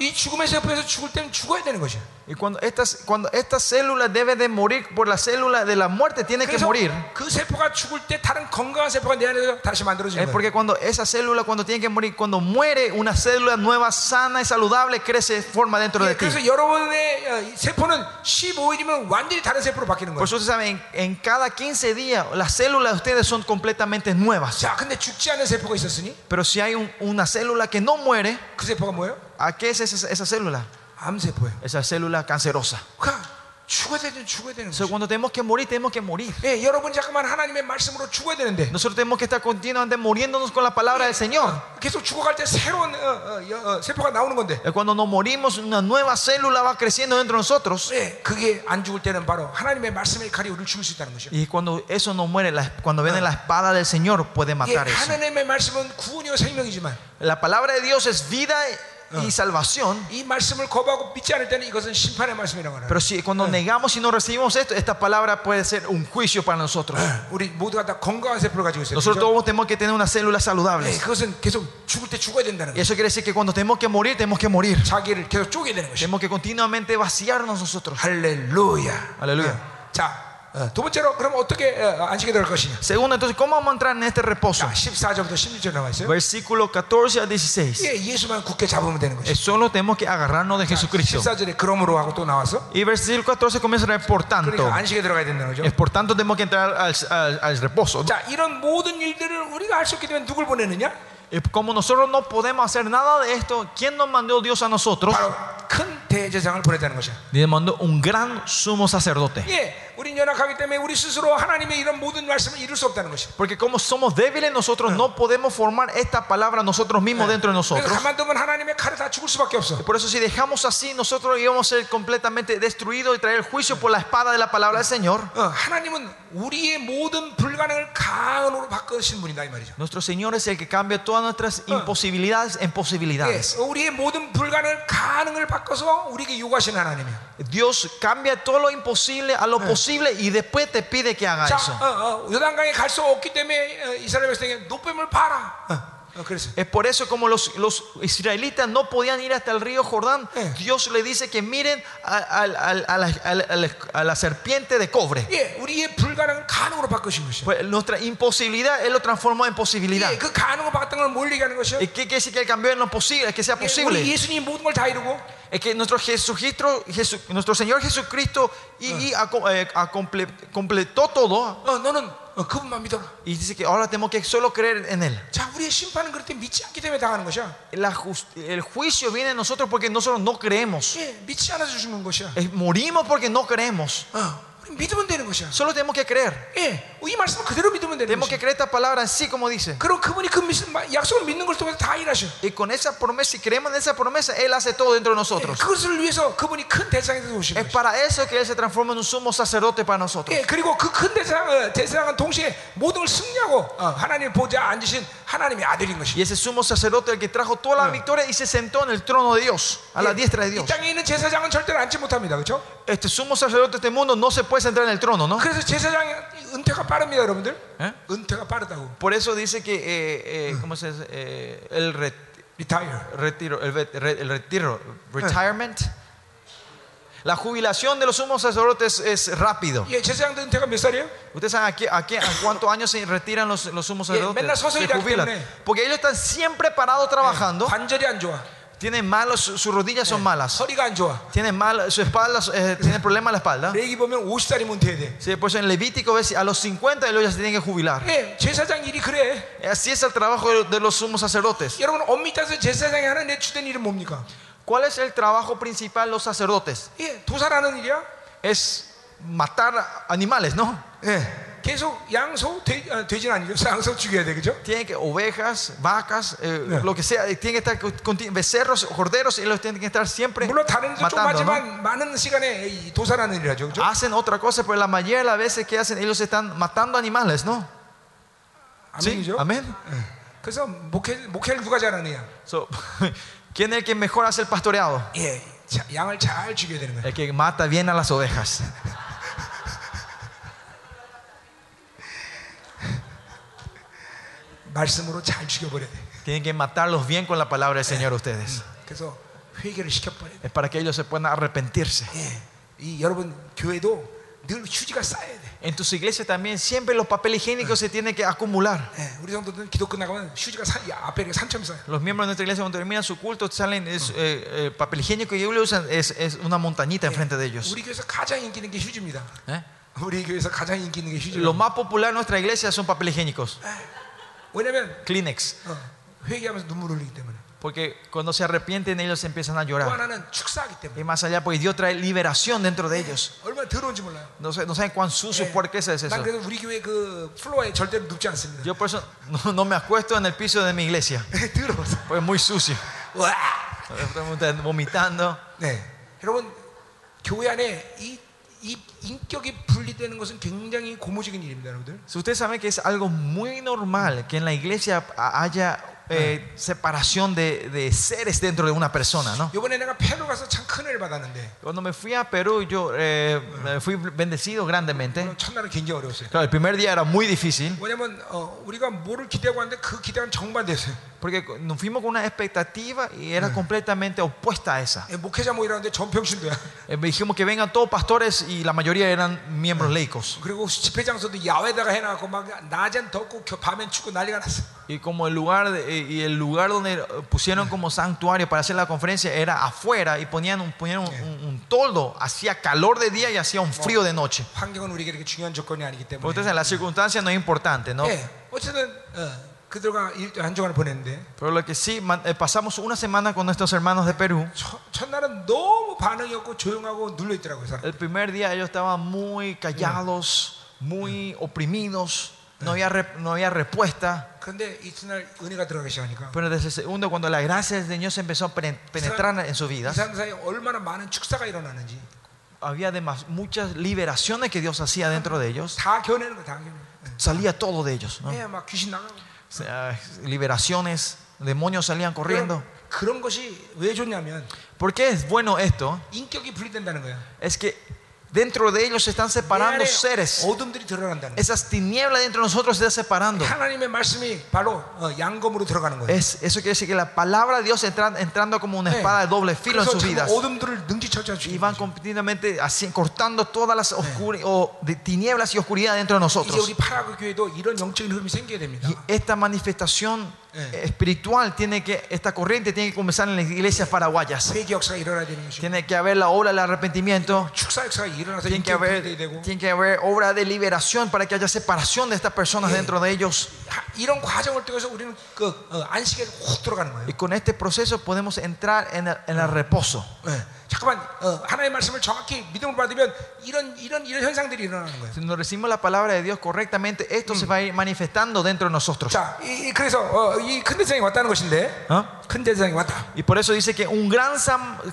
세포가 이 죽음의 세포에서 죽을 때는 죽어야 되는 것이야. Y cuando estas, cuando esta célula debe de morir por la célula de la muerte, tiene que 그래서 morir. 그 세포가 죽을 때 다른 건강한 세포가 내 안에서 다시 만들어지는 Es 거야. porque cuando esa célula, cuando tiene que morir, cuando muere, una célula nueva, sana y saludable, crece, forma dentro de 예, ti. 그래서 여러분의 어, 이 세포는 15일이면 완전히 다른 세포로 바뀌는 Por 거야. eso ustedes saben, en, en cada 15 días, las células de ustedes son completamente nuevas. 자, 근데 죽지 않는 세포가 있었으니 Pero si hay un- una célula que no muere, 그 세포가 뭐예요? ¿a qué es esa, esa célula? 암세포예요. Esa célula cancerosa. 그러니까 죽어야 되는 죽어야 되는 So, 거죠. cuando tenemos que morir, tenemos que morir. 예, 여러분 잠깐만 하나님의 말씀으로 죽어야 되는데 Nosotros tenemos que estar continuamente muriéndonos con la palabra del Señor. 계속 죽어갈 때 새로운 어, 어, 여- 어, 세포가 나오는 건데 Eh, Cuando nos morimos, una nueva célula va creciendo dentro de nosotros. 예, 그게 안 죽을 때는 바로 하나님의 말씀의 칼이 우리를 죽일 수 있다는 것이요. Y cuando eso no muere, la- cuando viene la espada del Señor, puede 예, matar eso. 하나님의 말씀은 구원이요 생명이지만 La palabra de Dios es vida y salvación. 이 말씀을 거부하고 믿지 않을 때는 이것은 심판의 말씀이라고 하는 Pero si cuando negamos y no recibimos esto, esta palabra puede ser un juicio para nosotros. 우리 모두가 다 건강한 세포를 가지고 있어요. Nosotros 그렇죠? todos tenemos que tener una célula 예, saludable. 그것은 계속 죽을 때 죽어야 된다는 Y 거예요. eso quiere decir que cuando tenemos que morir, tenemos que morir. 자기를 계속 쪼개야 되는 것이요. Tenemos que continuamente vaciarnos nosotros. 할렐루야. 할렐루야. 어, 자, 어, 두 번째로 그럼 어떻게 어, 안식에 들어갈 것이냐? Segundo, entonces, ¿cómo vamos a entrar en este reposo? 자, 14절부터 16절 나와 있어요. Versículo 14 a 16. 예, 예수만 굳게 잡으면 되는 Es 것이요. solo tenemos que agarrarnos de Jesucristo. 14절에 그러므로 하고 또 나와서 Y versículo 14 comienza a leer por tanto. 그러니까 안식에 들어가야 된다는 거죠. Es por tanto tenemos que entrar al, al- al reposo. 자, 이런 모든 일들을 우리가 할 수 있게 되면 누굴 보내느냐? Y como nosotros no podemos hacer nada de esto, ¿quién nos mandó Dios a nosotros? 바로 큰 대제사장을 보냈다는 것이야. Dios mandó un gran sumo sacerdote. 예, 우린 연약하기 때문에 우리 스스로 하나님의 이런 모든 말씀을 이룰 수 없다는 것이야. Porque como somos débiles, nosotros no podemos formar esta palabra nosotros mismos dentro de 그래서 nosotros. 가만두면 하나님의 칼에 다 죽을 수밖에 없어. Por eso si dejamos así, nosotros íbamos a ser completamente destruidos y traer el juicio por la espada de la palabra del Señor. 어, 하나님은 우리의 모든 불가능을 가능으로 바꾸신 분이다 이 말이죠. Nuestro Señor es el que cambia todas nuestras imposibilidades en 예, posibilidades. 우리의 모든 불가능을 가능을 바꿔서 우리에게 요구하시는 하나님이야. Dios cambia todo lo imposible a lo posible y después te pide que haga 자, eso. 어, 어, 요단강에 갈 수 없기 때문에 어, 이스라엘 백성에게 노뱀을 봐라. 어, 어, 그랬어. es por eso como los, los, israelitas no podían ir hasta el río Jordán, Dios le dice que miren a, a, a, la, a la, serpiente de cobre. Pues nuestra imposibilidad Él lo transformó en posibilidad. ¿Qué quiere decir que Él cambió en lo posible, que sea posible? 예수님 모든 걸 다 이루고 Es que nuestro, Jesucristo, Jesu- nuestro Señor Jesucristo y, y aco- eh, acomple- completó todo. 어, 너는 어, 그분만 믿어라. Y dice que ahora tenemos que solo creer en Él. 자, 우리의 심판은 그럴 때 믿지 않기 때문에 당하는 것이야. La jus- el juicio viene de nosotros porque nosotros no creemos. 예, 믿지 않아서 죽는 것이야. Eh, Morimos porque no creemos. 어, 우리 믿으면 되는 것이야. Solo tenemos que creer. 예, 이 말씀을 그대로 믿으면 되는 Tenemos que 것이야. creer esta palabra así como dice. 그리고 그분이 그 믿- 약속을 믿는 걸 통해서 다 일하셔. Y con esa promesa, si creemos en esa promesa, Él hace todo dentro de 예, nosotros. 그것을 위해서 그분이 큰 대상에서 오신 Es 거예요. para eso que Él se transforma en un sumo sacerdote para nosotros. 예, 그리고 그 큰 대상, 어, 대상은 동시에 모든 걸 승리하고 어, 하나님 보좌 앉으신 하나님의 아들인 Y 것이. ese sumo sacerdote el que trajo toda la victoria y se sentó en el trono de Dios, a la diestra de 이 Dios. 땅에 있는 제사장은 절대로 앉지 못합니다, 그렇죠? Este sumo sacerdote de este mundo no se puede sentar en el trono, ¿no? 그래서 제사장의 은퇴가 빠릅니다, 여러분들. ¿Eh? 은퇴가 빠르다고. Por eso dice que eh, eh, ¿cómo se dice? Eh, el re- 리타이어. retiro, el, vet- re- el retiro, retirement. La jubilación de los sumos sacerdotes es rápido. 예, 제사장들 은퇴가 몇 살이에요? ¿Ustedes saben a, qué- a qué- a cuántos años se retiran los, los sumos 맨날 sacerdotes? 서서 Se 일하기 jubilan. 때문에. Porque ellos están siempre parados trabajando. 관절이 안 좋아. Tiene malos, su- sus rodillas son malas. 허리가 안 좋아. Tiene mal, su espalda, eh, tiene problema en la espalda. 레기 보면 50살이면 돼야 돼. Sí, pues en Levítico ves, a los 50 ellos ya se tienen que jubilar. 예, 제사장 일이 그래. Así es el trabajo de, de los sumos sacerdotes. 여러분 엄밀히 따서 제사장이 하는 내 주된 일은 뭡니까? ¿Cuál es el trabajo principal de los sacerdotes? 예, 도살하는 일이야. Es matar animales, ¿no? 예. 계속 양소 돼, 아, 돼지는 아니죠. 양소 죽여야 돼, 그죠? (laughs) Tienen que ovejas, vacas, eh, Yeah. lo que sea, eh, tienen que estar con- con- becerros, corderos y los tienen que estar siempre 물론 다른 일도 좀 matando. ¿no? 하지만 많은 시간에 이 도살하는 일이라죠, 그죠? Hacen otra cosa, pero la mayoría de las veces que hacen ellos están matando animales, ¿no? Sí, 아멘이죠. amén. 그래서 목회 목회를 누가 잘하느냐? So, (laughs) ¿Quién es el que mejor hace el pastoreado? 예, 자, 양을 잘 죽여야 되는 거예요. El que mata bien a las ovejas. 말씀으로 잘 죽여버려야 돼. Tienen que matarlos bien con la palabra del Señor ustedes. 그래서 회개를 시켜버려야 돼. Es para que ellos se puedan arrepentirse. 예, 이 여러분 교회도 늘 휴지가 쌓여야 돼. En tus iglesias también siempre los papeles higiénicos se tienen que acumular. 예, 우리 성도들은 기도 끝나가면 휴지가 산, 이 앞에 이렇게 산처럼 쌓여. Los miembros de nuestra iglesia cuando terminan su culto salen es, eh, eh, papel higiénico y ellos lo usan es, es una montañita enfrente de ellos. 우리 교회에서 가장 인기 있는 게 휴지입니다. ¿Eh? 우리 교회에서 가장 인기 있는 게 휴지. Lo más popular en nuestra iglesia son papel higiénicos, 왜냐면 Kleenex. 어, 회개하면서 눈물 흘리기 때문에. Porque cuando se arrepienten ellos empiezan a 또 llorar. 하나는 축사하기 때문에. Y más allá, porque Dios trae liberación dentro de ellos. 얼마나 더러운지 몰라요. No, sé, no saben cuán sucio, 예. por qué es eso. 난 그래서 우리 교회 그 플로어에 절대로 눕지 않습니다. Yo por eso no, no me acuesto en el piso de mi iglesia, (laughs) 더러워서. porque es muy sucio. 와. Estamos vomitando. 네. 여러분 교회 안에 이, si ustedes saben que es algo muy normal que en la iglesia haya eh, separación de, de, seres dentro de una persona, ¿no? Cuando me fui a Perú, yo eh, me fui bendecido grandemente. Claro, el primer día era muy difícil 왜냐면 어, 우리가 뭐를 기대하고 왔는데 그 기대는 정반대였어요. porque nos fuimos con una expectativa y era completamente opuesta a esa. 예, 목회자 모이라는데 전평신도야. Eh, dijimos que vengan todos pastores y la mayoría eran miembros laicos. 그리고 집회 장소도 야외다가 해놔갖고 막 낮엔 덥고 겨- 밤엔 춥고 난리가 났어. Y como el lugar de- eh, y el lugar donde eh, pusieron como santuario para hacer la conferencia era afuera y ponían un, ponían un, un- un toldo, hacía calor de día y hacía un frío de noche. 환경은 우리에게 그렇게 중요한 조건이 아니기 Porque 때문에. ustedes, la circunstancia no es importante, ¿no? 예, 어쨌든 어, Pero lo que sí, eh, pasamos una semana con nuestros hermanos de Perú. El primer día ellos estaban muy callados, muy oprimidos, no había, no había respuesta. Pero desde el segundo, cuando la gracia de Dios empezó a penetrar en su vida, había además muchas liberaciones que Dios hacía dentro de ellos. Salía todo de ellos. ¿no? 예, 막 귀신 나가고. O sea, liberaciones, demonios salían corriendo. 그런, 그런 것이 왜 좋냐면 ¿Por qué es bueno esto? 인격이 분리된다는 거야. Es que dentro de ellos se están 내 separando 안에 seres. 어둠들이 들어간다는 거야. Esas tinieblas dentro de nosotros se están separando. 하나님의 말씀이 바로 어, 양검으로 들어가는 거예요. Es, eso quiere decir que la palabra de Dios entra entrando como una espada de doble filo en 그래서 sus 참 vidas. 어둠들을 능지처치할 수 Y 있는 van 거죠. continuamente así, cortando todas las oscuri- o de tinieblas y oscuridad dentro de 이제 nosotros. 우리 파라그 교회도 이런 영적인 흐름이 생겨야 됩니다. Y esta manifestación Eh. eh. espiritual tiene que esta corriente tiene que comenzar en las iglesias paraguayas. Tiene que haber la obra del arrepentimiento. Tiene que haber, tiene que haber obra de liberación para que haya separación de estas personas dentro de ellos. Y con este proceso podemos entrar en el reposo. 예. 잠깐만 어, 하나님의 말씀을 정확히 믿음을 받으면 이런 이런 이런 현상들이 일어나는 거예요. Si nos recibimos la palabra de Dios correctamente, esto se va a ir manifestando dentro de nosotros. 자, 이, 이- 그래서 어, 이큰 대장이 왔다는 것인데 ¿Ah? 큰 대장이 왔다. Y por eso dice que un gran,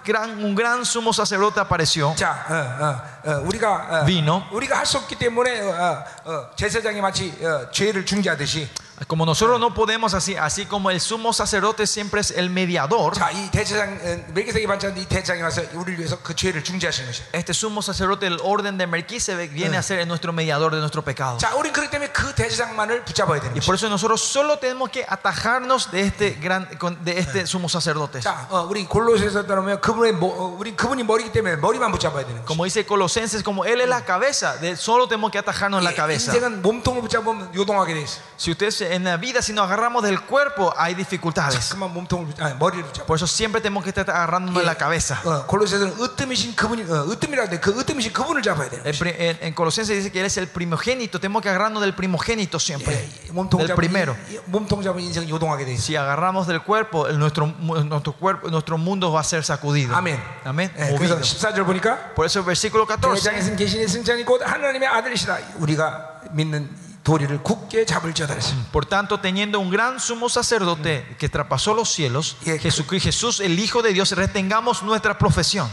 gran, un gran sumo sacerdote apareció. 자, 어, 어, 어, 우리가 어, Vino. 우리가 할 수 없기 때문에 어, 어, 제사장이 마치 어, 죄를 중재하듯이 Como nosotros no podemos así, así como el sumo sacerdote siempre es el mediador, 자, 이 대제사장 어, 멜기세기 반찬 이 대장이 와서 우리를 위해서 그 죄를 중재하시는 것이야. este sumo sacerdote del orden de Melquisedec viene a ser nuestro mediador de nuestro pecado. 자, 우린 그렇기 때문에 그 대제사장만을 붙잡아야 되는 Y 것이야. por eso nosotros solo tenemos que atajarnos de este gran, con- de este sumo sacerdote. 자, 어, 우리 골로새서 따르면 그분의 모, 어, 우리 그분이 머리기 때문에 머리만 붙잡아야 되는 것이야. Como dice Colosenses, como él es la cabeza, de, solo tenemos que atajarnos la 예, cabeza. 인생은 몸통을 붙잡으면 요동하게 돼 있어. Si usted se dice, en la vida si nos agarramos del cuerpo hay dificultades. 그만 몸통을 붙- 아, 머리를 붙잡고. Por eso siempre tenemos que estar agarrándonos de la cabeza. 어, 골로새서는 으뜸이신 그분이 어, 으뜸이라는데 그 으뜸이신 그분을 잡아야 돼요. El pri- En, en Colosenses dice que Él es el primogénito. Tenemos que agarrarnos del primogénito siempre. 예, 몸통 Del 잡은 primero. 이- 몸통 잡은 인생 요동하게 돼 있어. Si agarramos del cuerpo, el- nuestro, mu- nuestro, cuerpo, nuestro mundo va a ser sacudido. 아멘. Amén. 예, Movido. 그래서 14절 보니까 Por eso el versículo 14. 대장에서 계신의 승장이 곧 하나님의 아들이시라. 우리가 믿는 Mm. Por tanto, teniendo un gran sumo sacerdote que traspasó los cielos, Jesús, el Hijo de Dios, retengamos nuestra profesión.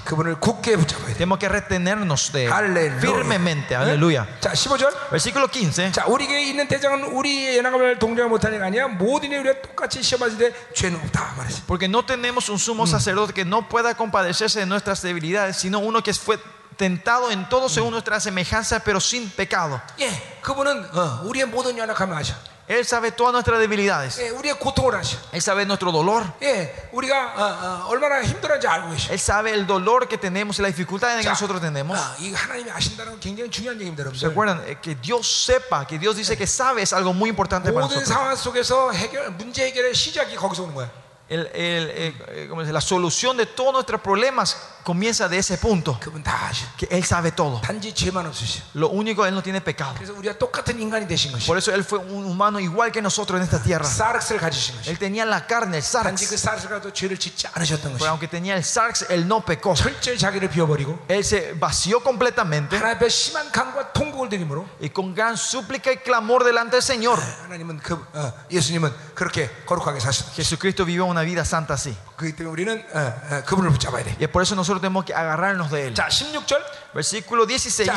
Tenemos que retenernos de él firmemente. Aleluya. Versículo 15. Porque no tenemos un sumo sacerdote que no pueda compadecerse de nuestras debilidades, sino uno que fue tentado en todo según nuestra semejanza, pero sin pecado. 예, 그분은 어, 우리의 모든 연약함을 아셔. Él sabe todas nuestras debilidades. 예, 우리의 고통을 아셔. Él sabe nuestro dolor. 예, 우리가 어, 어, 얼마나 힘들었는지 알고 계셔. Él sabe el dolor que tenemos y la dificultad que 자, nosotros tenemos. 아, 이 하나님이 아신다는 건 굉장히 중요한 얘기입니다, ¿Se 여러분들. acuerdan? Eh, Que Dios sepa, que Dios dice que sabe es algo muy importante para 모든 nosotros. 상황 속에서 해결 문제 해결의 시작이 거기서 오는 거야. El- el, eh, eh, ¿cómo se dice? la solución de todos nuestros problemas comienza de ese punto. 그분 다 아셔. Que Él sabe todo. 단지 죄만 없으셔. Lo único, Él no tiene pecado. 그래서 우리가 똑같은 인간이 되신 것이. Por eso Él fue un humano igual que nosotros en esta tierra. 사르스를 가지신 것이. Él tenía la carne, el 단지 그 sarx. 사르스가도 죄를 짓지 않으셨던 Pero 것이. aunque tenía el sarx, Él no pecó. 철저히 자기를 비워버리고 Él se vació completamente 하나님 앞에 심한 간과 통곡을 드림으로 y con gran súplica y clamor delante del Señor. 하나님은 그 어, 예수님은 그렇게 거룩하게 사셨다. Jesucristo vivió una vida santa así. 그렇기 때문에 우리는 어, 어, 그분을 붙잡아야 돼. Y es por eso nosotros tenemos que agarrarnos de Él. 자, 16절. Versículo 16. 자,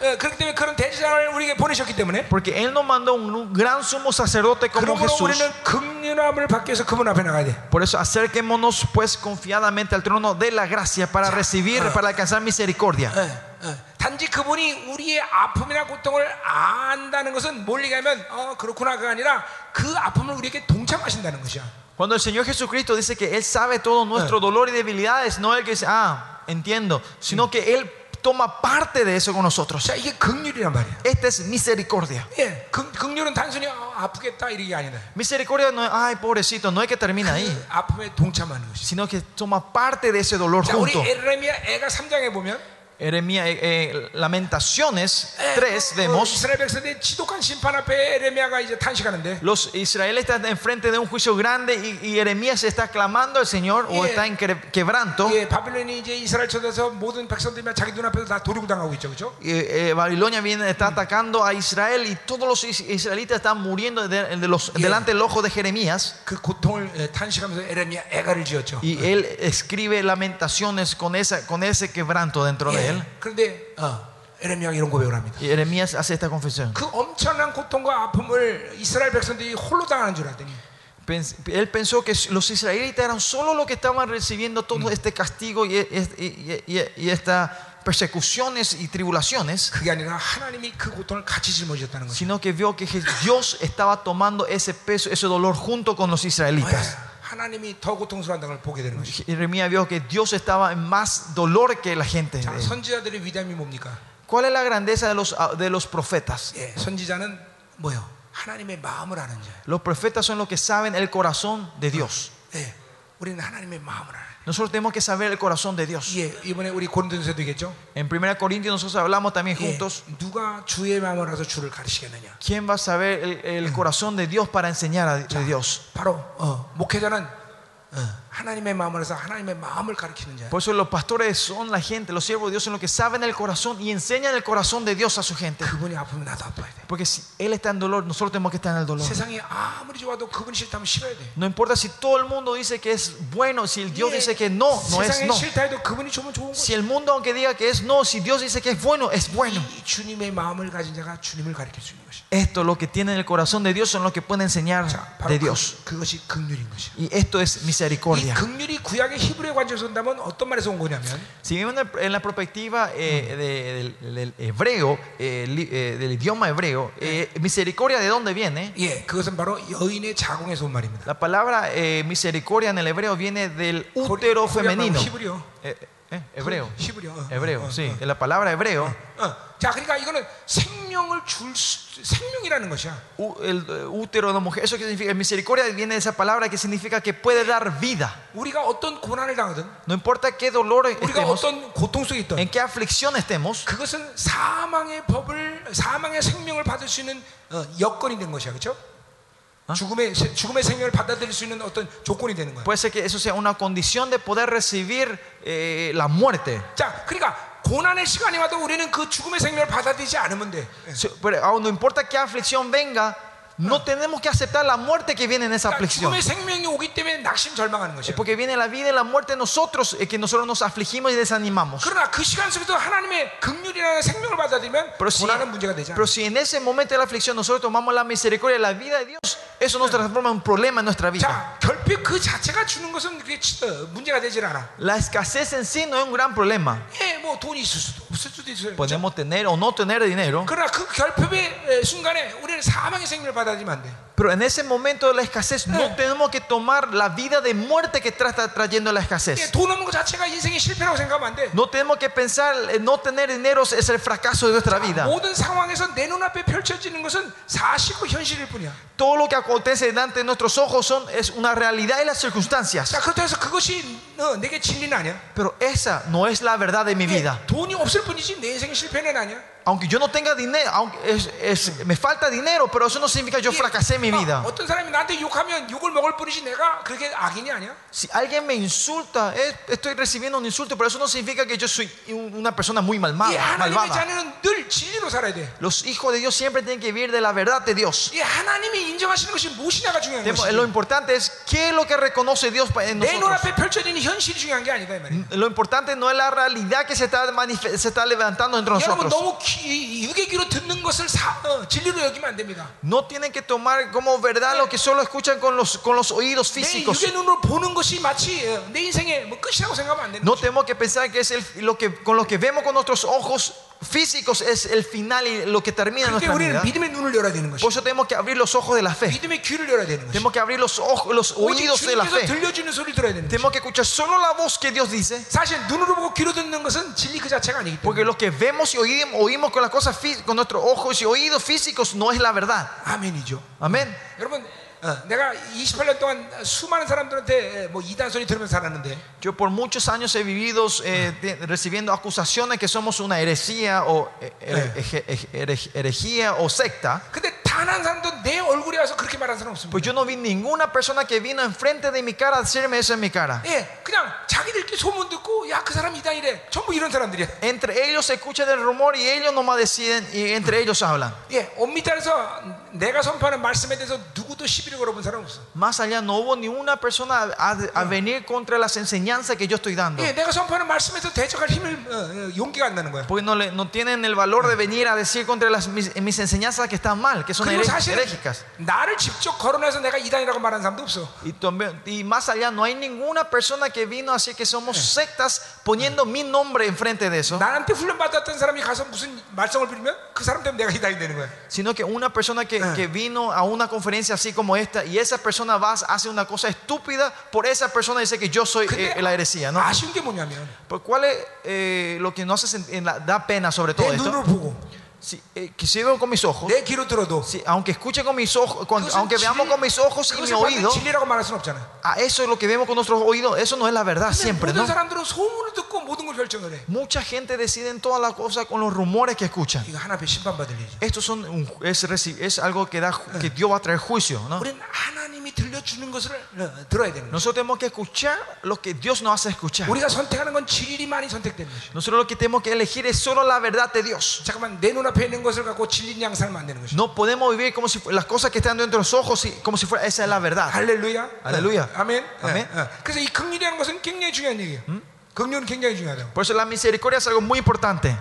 어, 그렇기 때문에 그런 대지장을 우리에게 보내셨기 때문에 Porque Él nos mandó un gran sumo sacerdote como 그러므로 Jesús. 우리는 극률함을 받기 위해서 그분 앞에 나가야 돼. Por eso acerquémonos pues confiadamente al trono de la gracia para recibir, para alcanzar misericordia. 어, 어. 단지 그분이 우리의 아픔이나 고통을 안다는 것은 뭘 얘기하면 어 그렇구나가 아니라 그 아픔을 우리에게 동참하신다는 것이야. Cuando el Señor Jesucristo dice que Él sabe todo nuestro dolor y debilidades, no el que dice, ah, entiendo, sino que Él toma parte de eso con nosotros. 자, 이게 극률이란 말이야. Esta es misericordia. 예, 극, 극률은 단순히 어, 아프겠다 이런 게 아니다. Misericordia no es, ay, pobrecito, no es que termina ahí, 아픔에 동참하는 것이. sino que toma parte de ese dolor 자, 우리 junto. 에레미야 애가 3장에 보면 Jeremías, eh, eh, Lamentaciones 예, 3 어, vemos. 이스라엘 백성들의 지독한 심판 앞에 에레미야가 이제 탄식하는데 Los israelitas están enfrente de un juicio grande y, y Jeremías está clamando al Señor o Yeah. está en quebr- quebranto. 예, 바빌론이 이제 이스라엘 쳐들어서 모든 백성들이 자기 눈앞에서 다 도륙 당하고 있죠, 그렇죠? Y, eh, Babilonia viene, está atacando a Israel y todos los is- israelitas están muriendo de- de los- Yeah. delante del ojo de Jeremías. 그 고통을 예, 탄식하면서 에레미야 애가를 지었죠. Y él escribe lamentaciones con, esa, con ese quebranto dentro de 예, él. 그런데 어, 에레미야가 이런 고백을 합니다. Y Jeremías hace esta confesión. 그 엄청난 고통과 아픔을 이스라엘 백성들이 홀로 당하는 줄 알았더니 Pens- Él pensó que los israelitas eran solo los que estaban recibiendo todo este castigo y, y- y- y- y estas persecuciones y tribulaciones, 그게 아니라 하나님이 그 고통을 같이 짊어졌다는 거죠. sino que vio que Je- Dios estaba tomando ese peso, ese dolor junto con los israelitas. 하나님이 더 고통스러워한다는 걸 보게 되는 거죠. Jeremías vio que Dios estaba en más dolor que la gente. 자, 선지자들의 위대함이 뭡니까? ¿Cuál es la grandeza de los, de los profetas? 예, 선지자는 뭐요? 하나님의 마음을 아는 자. Los profetas son los que saben el corazón de Dios. 예, Nosotros tenemos que saber el corazón de Dios. En 1 Corintios nosotros hablamos también juntos. ¿Quién va a saber el, corazón de Dios para enseñar a, Dios? Por eso los pastores son la gente, los siervos de Dios son los que saben el corazón y enseñan el corazón de Dios a su gente. Porque si Él está en dolor, nosotros tenemos que estar en el dolor. No importa si todo el mundo dice que es bueno, si Dios dice que no, no es no. Si el mundo aunque diga que es no, si Dios dice que es bueno, es bueno. Esto lo que tiene en el corazón de Dios son los que pueden enseñar de Dios. Y esto es misericordia. 이 misericordia. 극률이 구약의 히브리의 관점에서 본다면 어떤 말에서 온 거냐면 Si vemos en el- en la perspectiva eh, de- del, del hebreo, eh, li- eh, del idioma hebreo, eh, misericordia de dónde viene? 예, 그것은 바로 여인의 자궁에서 온 말입니다. La palabra eh, misericordia en el hebreo viene del útero 거기- 거기가 바로 femenino. 히브리요. Eh, ¿eh? hebreo. 히브리어. 어, Hebreo, 어, 어, sí, es la palabra hebreo. 어. 자, 그러니까 이거는 생명을 줄 수, 생명이라는 것이야. U- El eh, útero de la mujer, eso que significa misericordia viene de esa palabra que significa que puede dar vida. 우리가 어떤 고난을 당하든, No importa qué dolor 우리가 estemos, 어떤 고통 속에 있든, en qué aflicción estemos, 그것은 사망의 법을 사망의 생명을 받을 수 있는 어, 여건이 된 것이야, 그렇죠? 죽음의 세- 죽음의 생명을 받아들일 수 있는 어떤 조건이 되는 거야. puede ser que eso sea una condición de poder recibir eh, la muerte. 자, 그러니까 고난의 시간이 와도 우리는 그 죽음의 생명을 받아들이지 않으면 돼. Pero aún no importa qué aflicción venga, No tenemos que aceptar la muerte que viene en esa aflicción. Porque viene la vida y la muerte nosotros, eh, que nosotros nos afligimos y desanimamos. Pero si, pero si en ese momento de la aflicción nosotros tomamos la misericordia de la vida de Dios, eso nos transforma en un problema en nuestra vida. La escasez en sí no es un gran problema. Podemos tener o no tener dinero. Pero en ese momento de la escasez no tenemos que tomar la vida de muerte que está trayendo la escasez. No tenemos que pensar eh, no tener dinero es el fracaso de nuestra vida. Todo lo que acontece delante de nuestros ojos son, es una realidad y las circunstancias. Pero esa no es la verdad de mi vida aunque yo no tenga dinero, aunque es, es, me falta dinero, pero eso no significa que yo fracasé en mi vida. Si alguien me insulta, es, estoy recibiendo un insulto, pero eso no significa que yo soy una persona muy malvada. malvada. Los hijos de Dios siempre tienen que vivir de la verdad de Dios. Lo importante es qué es lo que reconoce Dios en nosotros. Lo importante no es la realidad que se está, se está levantando entre nosotros. 너무 기- 유괴기로 듣는 것을 사, 어, 진리로 여기면 안 됩니다. No tienen que tomar como verdad lo que solo escuchan con los, con los oídos 내 físicos. 유괴 눈으로 보는 것이 마치 어, 내 인생의 뭐 끝이라고 생각하면 안 되는 No 거죠. tenemos que pensar que es el- lo que con lo que vemos con nuestros ojos físicos es el final y lo que termina nuestra vida. Por eso tenemos que abrir los ojos de la fe. Tenemos que abrir los ojos, los oídos de la fe. Tenemos que escuchar solo la voz que Dios dice. Porque lo que vemos y oímos, oímos con las cosas con nuestros ojos y oídos físicos no es la verdad. Amén. 여러분, 어, 내가 28년 동안 수많은 사람들한테 뭐 이단 소리 들으면서 살았는데 Yo por muchos años he vivido eh, de- recibiendo acusaciones que somos una heresía o eh, here- eje- eje- herej- herejía o secta. 근데 단 한 사람도 내 얼굴에 와서 그렇게 말하는 사람 없습니다. Pues yo no vi ninguna persona que vino enfrente de mi cara a decirme eso en mi cara. 예, 그냥 자 기들끼리 소문 듣고 야 그 사람 이단이래. 전부 이런 사람들이야. Entre ellos se escucha el rumor y ellos nomás deciden y entre ellos hablan. 예, 엄밀히따라서 내가 선포하는 말씀에 대해서 누구도 시비를 걸어본 사람 없어. Más allá no hubo ni una persona a, a venir contra las enseñanzas que yo estoy dando. 예, 내가 선포하는 말씀에서 대적할 힘을 어, 어, 용기가 안 나는 거야. Porque no, le- no tienen el valor de venir a decir contra las, mis, mis enseñanzas que están mal, que son 그리고 here- 사실은 herégicas. 나를 직접 거론해서 내가 이단이라고 말하는 사람도 없어. Y, también- y más allá, no hay ninguna persona que vino a decir que somos sectas poniendo mi nombre enfrente de eso, 나한테 훈련 받았던 사람이 가서 무슨 말썽을 부리면 그 사람 때문에 내가 이단이 되는 거야. sino que una persona que, que vino a una conferencia así como esta y esa persona va, hace una cosa estúpida, por esa persona dice que yo soy 근데 eh, la heresía. ¿no? 아쉬운 게 뭐냐면 Pues, ¿Cuál es eh, lo que nos hace sent- en la- da pena sobre todo 내 눈으로 esto? 보고 Si, eh, que si veo con mis ojos, 내 귀로 들어도 si, aunque escuche con mis ojos, con- 그것은 aunque veamos 진리- con mis ojos y mi 그것을 반드시 oído, 진리라고 말할 수는 없잖아. a eso es lo que vemos con nuestros oídos, eso no es la verdad 근데 siempre, 모든 ¿no? 사람들은 소문을 듣고 모든 걸 결정을 해. Mucha gente decide todas las cosas con los rumores que escuchan. 이거 하나 앞에 심판받을 일이죠. Esto son un- es, reci- es algo que, da, que Dios va a traer juicio. ¿no? 우리는 하나님이 들려주는 것을 어, 들어야 되는 거죠. Nosotros tenemos que escuchar lo que Dios nos hace escuchar. 우리가 선택하는 건 진리만이 선택되는 것이죠. Nosotros lo que tenemos que elegir es solo la verdad de Dios. 잠깐만 내 No podemos vivir como si las cosas que están dentro de los ojos como si fuera esa es la verdad. Aleluya. Aleluya. Amén. Amén. ¿Mm? Por eso la misericordia es algo muy importante.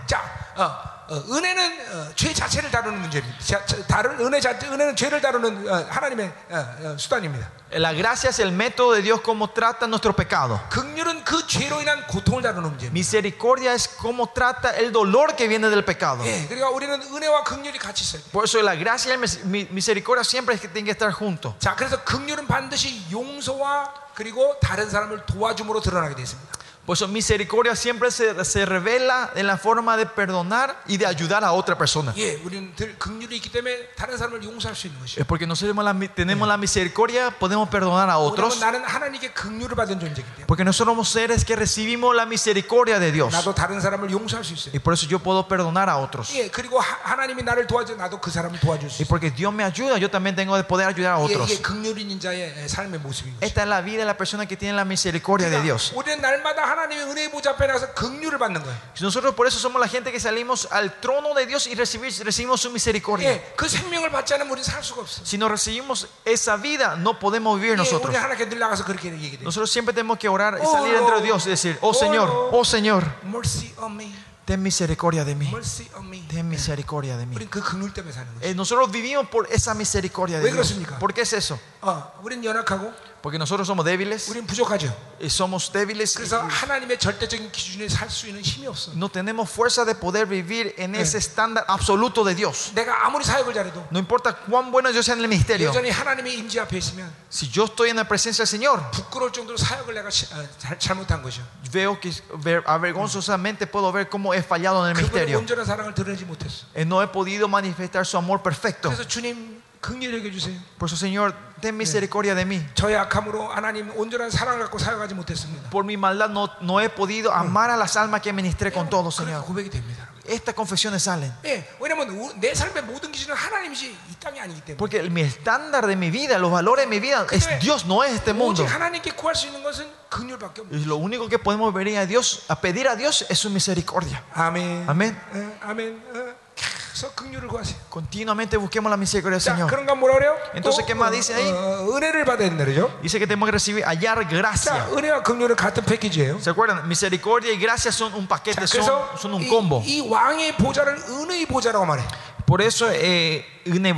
은혜는 어, 죄 자체를 다루는 문제입니다. 다른 은혜 자, 은혜는 죄를 다루는 어, 하나님의 어, 어, 수단입니다. La gracia es el método de Dios como trata nuestro pecado. 긍휼은 그 죄로 인한 고통을 다루는 문제입니다. Misericordia es cómo trata el dolor que viene del pecado. 예, 그러니까 우리는 은혜와 긍휼이 같이 있어야 돼. Por eso la gracia y la mis- mi- misericordia siempre tienen que estar juntos. 자, 그래서 긍휼은 반드시 용서와 그리고 다른 사람을 도와줌으로 드러나게 되어 있습니다. Por eso misericordia siempre se, se revela en la forma de perdonar y de ayudar a otra persona. 예, 우리는 늘 긍휼이 있기 때문에 다른 사람을 용서할 수 있는 것이요. Es porque nosotros tenemos la, mi- tenemos la misericordia, podemos perdonar a 왜냐하면 otros. 나는 하나님께 긍휼을 받은 존재이기 때문에 Porque nosotros somos seres que recibimos la misericordia de Dios. 나도 다른 사람을 용서할 수 있어요. Y por eso yo puedo perdonar a otros. 예, 그리고 하, 하나님이 나를 도와줘 나도 그 사람을 도와줄 수 Y 있어요. porque Dios me ayuda, yo también tengo de poder ayudar a 예, otros. 이게 긍휼인 자의 삶의 모습인 거죠. Esta es la vida de la persona que tiene la misericordia de Dios. 우리는 날마다 Nosotros por eso somos la gente que salimos al trono de Dios y recibimos su misericordia. Si no recibimos esa vida, no podemos vivir nosotros. Nosotros siempre tenemos que orar y salir entre Dios y decir, oh Señor, oh, oh Señor, ten misericordia de mí. Ten misericordia de mí. Eh, nosotros vivimos por esa misericordia de Dios. ¿Por qué es eso? 어, 우리는 연약하고 Porque nosotros somos débiles, 우리는 부족하죠. y somos débiles. y- 그래서 하나님의 절대적인 기준에 살 수 있는 힘이 없어. No tenemos fuerza de poder vivir en ese estándar absoluto de Dios. 내가 아무리 사역을 잘해도 No importa cuán bueno yo sea en el ministerio. 여전히 하나님의 임재 앞에 있으면 Si yo estoy en la presencia del Señor, 부끄러울 정도로 사역을 내가 시- 어, 잘, 잘못한 것이요. veo que ver- avergonzosamente puedo ver cómo he fallado en el 그분의 ministerio. 온전한 사랑을 드러내지 못했어. Eh, No he podido manifestar su amor perfecto. 그래서 주님 긍휼히 여겨 주세요. Por eso, Señor, ten misericordia de mí. 저의 악함으로 하나님 온전한 사랑을 갖고 사역하지 못했습니다. Por mi maldad no, no he podido amar a las almas que ministré con todo, 그런 Señor. 고백이 됩니다. Estas confesiones salen. 예, 왜냐면 우- 내 삶의 모든 기준은 하나님이지 이 땅이 아니기 때문에. Porque mi estándar de mi vida, los valores de mi vida, es Dios, no es este mundo. 오직 하나님께 구할 수 있는 것은 긍휼밖에 없는. Y lo único que podemos venir a Dios, a pedir a Dios, es su misericordia. 아멘. 아멘. 어, 아멘. 어, 그래서 긍휼을 구하세요. Continuamente busquemos la misericordia del 자, Señor. 그런가 뭐라 그래요? Entonces, ¿qué más dice ahí? 어, 은혜를 받아야 된다 그러죠? Dice que tenemos que recibir, hallar 자, gracia. 은혜와 긍휼은 같은 패키지예요. ¿Se acuerdan? Misericordia y gracia son un 자, paquete, son, 그래서 son un 이, combo. 이 왕의 보좌를 은혜의 보좌라고 말해. Por eso eh,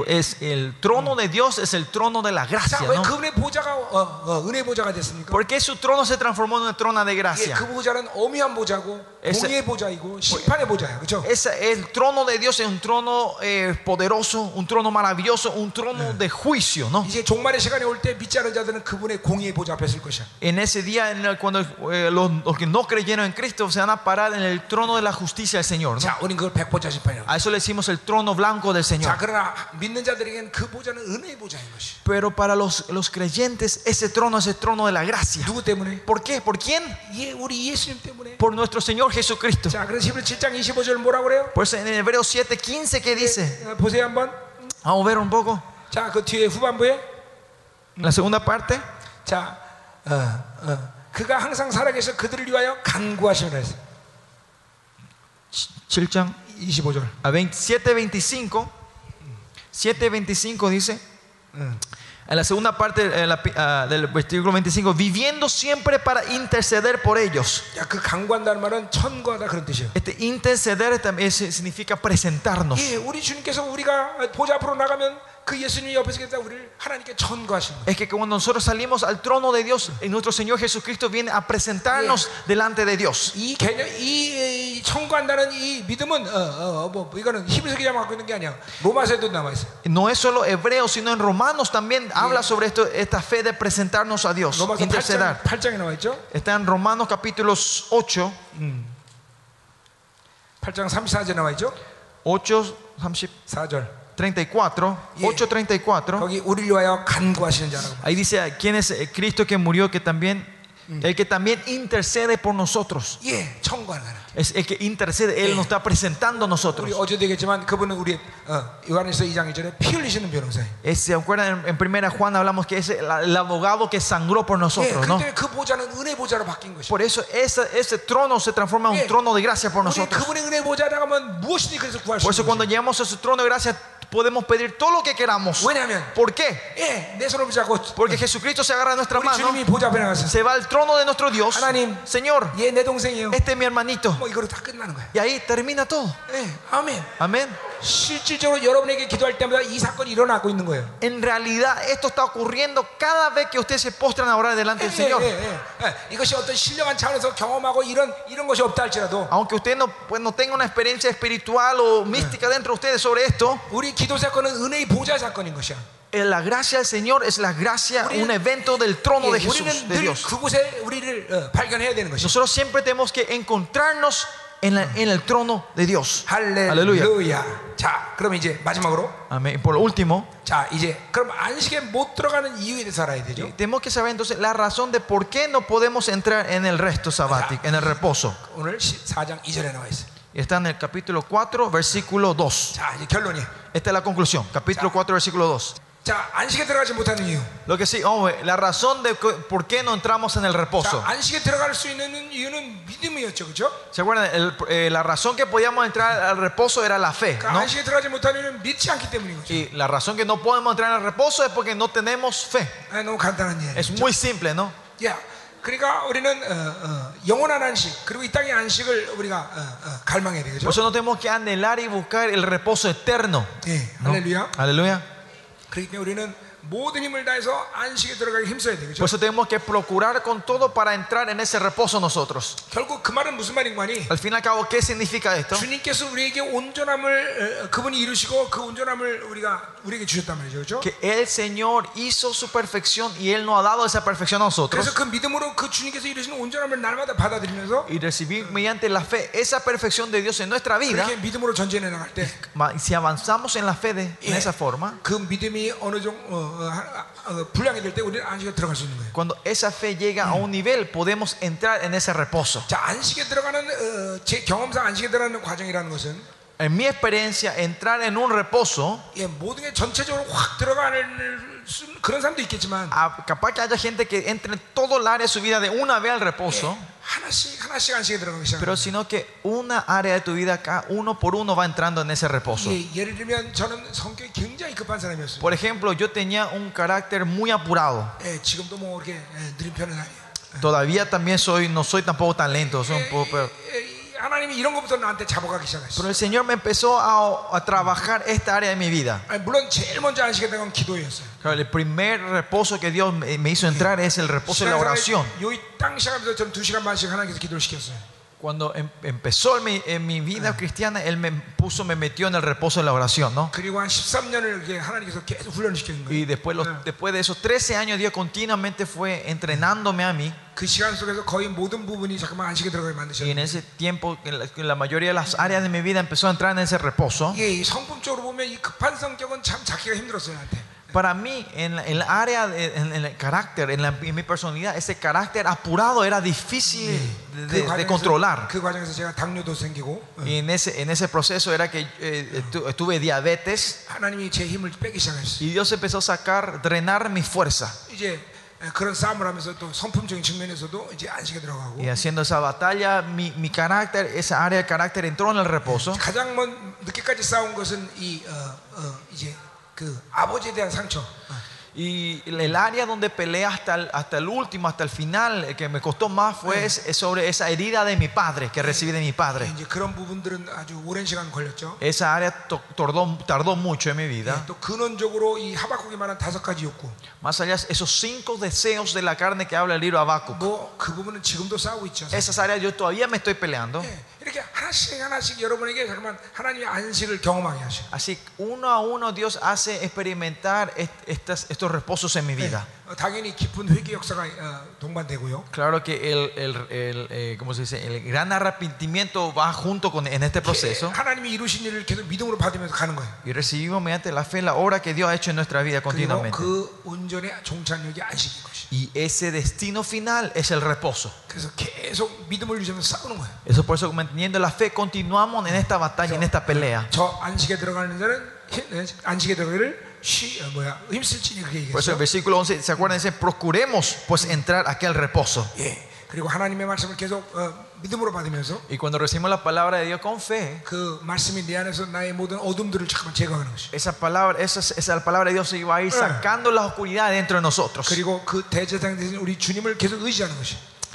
es el trono de Dios es el trono de la 자, gracia. 왜 ¿no? 그 은혜 보좌가 어, 어, 은혜 보좌가 됐습니까? ¿Por qué su trono se transformó en una trona de 예, gracia? 그 보좌는 어미한 보좌고 ese- 공의의 보좌이고 심판의 보좌야, 그렇죠? Esa- el trono de Dios es un trono eh, poderoso, un trono maravilloso, un trono de juicio, ¿no? 이제 종말의 시간이 올 때 믿지 않은 자들은 그분의 공의의 보좌 앞에 설 것이야. En ese día, en el- cuando eh, los, los que no creyeron en Cristo se van a parar en el trono de la justicia del Señor, ¿no? 자, 우리는 그걸 백보좌 심판이라고. A eso le decimos el trono blanco del 자, Señor. 그러나 믿는 자들에게는 그 보좌는 은혜의 보좌인 것이. Pero para los, los creyentes, ese trono es el trono de la gracia. 누구 때문에? ¿Por qué? ¿Por quién? 예, 우리 예수님 때문에. Por nuestro Señor Jesucristo. 자, 그래서 히브리 7장 25절 뭐라고 그래요? Por eso en Hebreos 7, 15, ¿qué dice? 어, 보세요 한번. Vamos a ver un poco. 자, 그 뒤에 후반부에 La segunda parte. 자, 어, 어, 그가 항상 살아계셔 그들을 위하여 간구하시라 했어. 7장 25절. a 27, 25. 7, 25 dice. En la segunda parte eh, la pi- ah, del versículo 25, viviendo siempre para interceder por ellos. 야, 그 간구한다는 말은 천구하다 그런 뜻이에요. Este interceder también es- significa presentarnos. 예, 우리 주님께서 우리가 보좌 앞으로 나가면 es que cuando nosotros salimos al trono de Dios, nuestro Señor Jesucristo viene a presentarnos delante de Dios. No es solo hebreo, sino en Romanos también habla sobre esto, esta fe de presentarnos a Dios, interceder. Está en Romanos capítulos 8. 8, 34. 에 나와 있죠. 8, 30, 4절. 34, 예. 8, 34. 거기 우리를 위하여 간구하시는 자라고. Ahí dice, ¿quién es eh, Cristo que murió que también, el que también intercede por nosotros? 예, 천구하는 사람. Es el que intercede, Él nos está presentando a 우리 nosotros. 어제도 얘기했지만 그분은 우리 어, 요한에서 2장 2절에 피 흘리시는 변호사예요. Es- ¿Se acuerdan? En, en primera Juan hablamos que es el, el abogado que sangró por 예, nosotros, ¿no? 그때 그 보좌는 은혜 보좌로 바뀐 것이죠. Por eso ese, ese trono se transforma en 예. un trono de gracia por 우리 nosotros. 그분의 은혜 보좌에 나가면 무엇이든 그래서 구할 수 Por eso 있는 cuando 거죠. llegamos a su trono de gracia podemos pedir todo lo que queramos. 왜냐하면 ¿Por qué? 예, 내 손을 붙잡고 Porque Jesucristo se agarra de nuestra 우리 mano, 주님이 보좌 앞에 나가서 se va al trono de nuestro Dios. 하나님. Señor, 얘 내 동생이에요. este es mi hermanito. 뭐 이거로 다 끝나는 거야. Y ahí termina todo. 예, 아멘. Amén. 실질적으로 여러분에게 기도할 때마다 이 사건이 일어나고 있는 거예요. En realidad esto está ocurriendo cada vez que ustedes se postran a orar delante del 예, Señor. 예, 예, 예. 이것이 어떤 신령한 차원에서 경험하고 이런 이런 것이 없다 할지라도 Aunque usted no, pues, no tenga una experiencia espiritual o mística dentro de ustedes sobre esto, 우리 기도 사건은 은혜의 보좌 사건인 것이야. eh, la gracia del Señor es la gracia, 우리는- un evento del trono de 예, Jesús, 우리는 de 늘 Dios. 그곳에 우리를 어, 발견해야 되는 것이죠. Nosotros siempre tenemos que encontrarnos en, la- en el trono de Dios. Aleluya. 할렐루야. 자, 그럼 이제 마지막으로 Amén. Por último, 자, 이제 그럼 안식에 못 들어가는 이유에 대해서 알아야 되죠. tenemos que saber entonces la razón de por qué no podemos entrar en el resto sabático, en el reposo. 오늘 4장 2절에 나와 있어요. Y Está en el capítulo 4, versículo 2. 자, 이제 결론이. Esta es la conclusión. Capítulo 4, versículo 2. 자, 안식에 들어가지 못하는 이유. Lo que sí, oh, la razón de que- por qué no entramos en el 자, reposo. 안식에 들어갈 수 있는 이유는 믿음이었죠. 그렇죠? ¿Se acuerdan? El- eh, la razón que podíamos entrar al reposo era la fe. 그러니까 ¿no? 안식에 들어가지 못하는 이유는 믿지 않기 때문인 거죠. Y la razón que no podemos entrar en el reposo es porque no tenemos fe. 아, 너무 간단한 이야기. Es muy simple, ¿no? 야, 그러니까 우리는 어, 어, 영원한 안식 그리고 이 땅의 안식을 우리가 어, 어, 갈망해야 되죠. Por eso no tenemos que anhelar y buscar el reposo eterno. 예. 할렐루야. Aleluya. 그렇기 때문에 우리는 모든 힘을 다해서 안식에 들어가기 힘써야 되죠. Por eso tenemos que procurar con todo para entrar en ese reposo nosotros. 결국 그 말은 무슨 말인 거니? Al fin y al cabo, ¿qué significa esto? 주님께서 우리에게 온전함을 어, 그분이 이루시고 그 온전함을 우리가 Que el Señor hizo su perfección y Él nos ha dado esa perfección a nosotros. Y recibir mediante la fe esa perfección de Dios en nuestra vida. Y si avanzamos en la fe de en esa forma, cuando esa fe llega a un nivel, podemos entrar en ese reposo 자 안식에 들어가는 어, 제 경험상 안식에 들어가는 과정이라는 것은 En mi experiencia, entrar en un reposo, 예, 모든 게 전체적으로 확 들어가는 수- 그런 사람도 있겠지만 ah, capaz que haya gente que entre en todo el área de su vida de una vez al reposo, 하나씩 하나씩 안식에 들어가기 시작합니다. pero sino que una área de tu vida acá, uno por uno va entrando en ese reposo. 예, 예를 들면 저는 성격이 굉장히 급한 사람이었어요. Por ejemplo, yo tenía un carácter muy apurado. 예, 지금도 뭐 이렇게 예, 느린 편은 아니에요. Todavía también soy, no soy tampoco tan lento, soy un poco, pero, 예, 이 하나님이 이런 것부터 나한테 잡아가기 시작했어요. pero el Señor me empezó a, a trabajar esta área de mi vida. 아니, 물론 제일 먼저 안식에 들어간 건 기도였어요. Claro, el primer reposo que Dios me me hizo entrar es el reposo de la oración. 여기 땅 시작하면서 저는 두 시간 반씩 하나님께서 기도를 시켰어요. Cuando em- empezó en mi, en mi vida cristiana, Él me puso, me metió en el reposo de la oración, ¿no? 그리고 한 13년을 이렇게 하나님께서 계속 훈련을 시키는 Y 거예요. después, los- después de esos 13 años, Dios continuamente fue entrenándome a mí. 그 시간 속에서 거의 모든 부분이 잠깐만 안식에 들어가게 Y en 만드셨어요. ese tiempo, en la, en la mayoría de las áreas de mi vida empezó a entrar en ese reposo. 예, 이 성품적으로 보면 이 급한 성격은 참 잡기가 힘들었어요, 나한테. para mí, en, el área, de, carácter, en, la, mi personalidad, ese carácter apurado era difícil de, controlar. Y en ese, proceso era que eh, tuve diabetes. Y Dios empezó a sacar, drenar mi fuerza. Y haciendo esa batalla, mi, carácter, esa área de carácter entró en el reposo. 가장 먼 늦게까지 싸운 것은 이 어, 어, 이제 그 아버지에 대한 상처. 어. Y el área donde peleé hasta el, hasta el último, hasta el final, el que me costó más fue es- es sobre esa herida de mi padre, que recibí de mi padre. 이제 그런 부분들은 아주 오랜 시간 걸렸죠. Esa área to- tardó, tardó mucho en mi 예, vida. 또 근원적으로 이 하박국이 말한 다섯 가지 욕구. Más allá, esos cinco deseos de la carne que habla el libro Habacuc. 뭐 그 부분은 지금도 싸우고 있죠. Esas áreas yo todavía me estoy peleando. 예, Así uno a uno Dios hace experimentar estos reposos en mi vida. Claro que el, el, el eh, ¿cómo se dice? el gran arrepentimiento va junto con en este proceso. Y recibimos mediante la fe la obra que Dios ha hecho en nuestra vida continuamente. Y ese destino final es el reposo. Eso por eso manteniendo la fe continuamos en esta batalla, en esta pelea. Por eso el versículo 11, ¿se acuerdan? Dice, procuremos pues entrar aquí al reposo. Y cuando recibimos la palabra de Dios con fe, esa palabra, esa, esa palabra de Dios se va a ir sacando la oscuridad dentro de nosotros.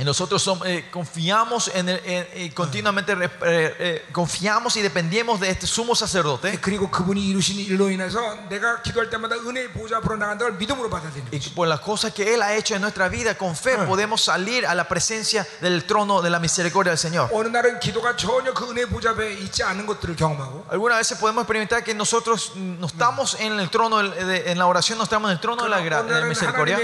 Nosotros somos, eh, confiamos en el, eh, continuamente eh, eh, confiamos y dependemos de este sumo sacerdote. Y por las cosas que él ha hecho en nuestra vida con fe podemos salir a la presencia del trono de la misericordia del Señor. Algunas veces podemos experimentar que nosotros mm, no estamos en el trono de, en la oración, no estamos en el trono de la, de la misericordia.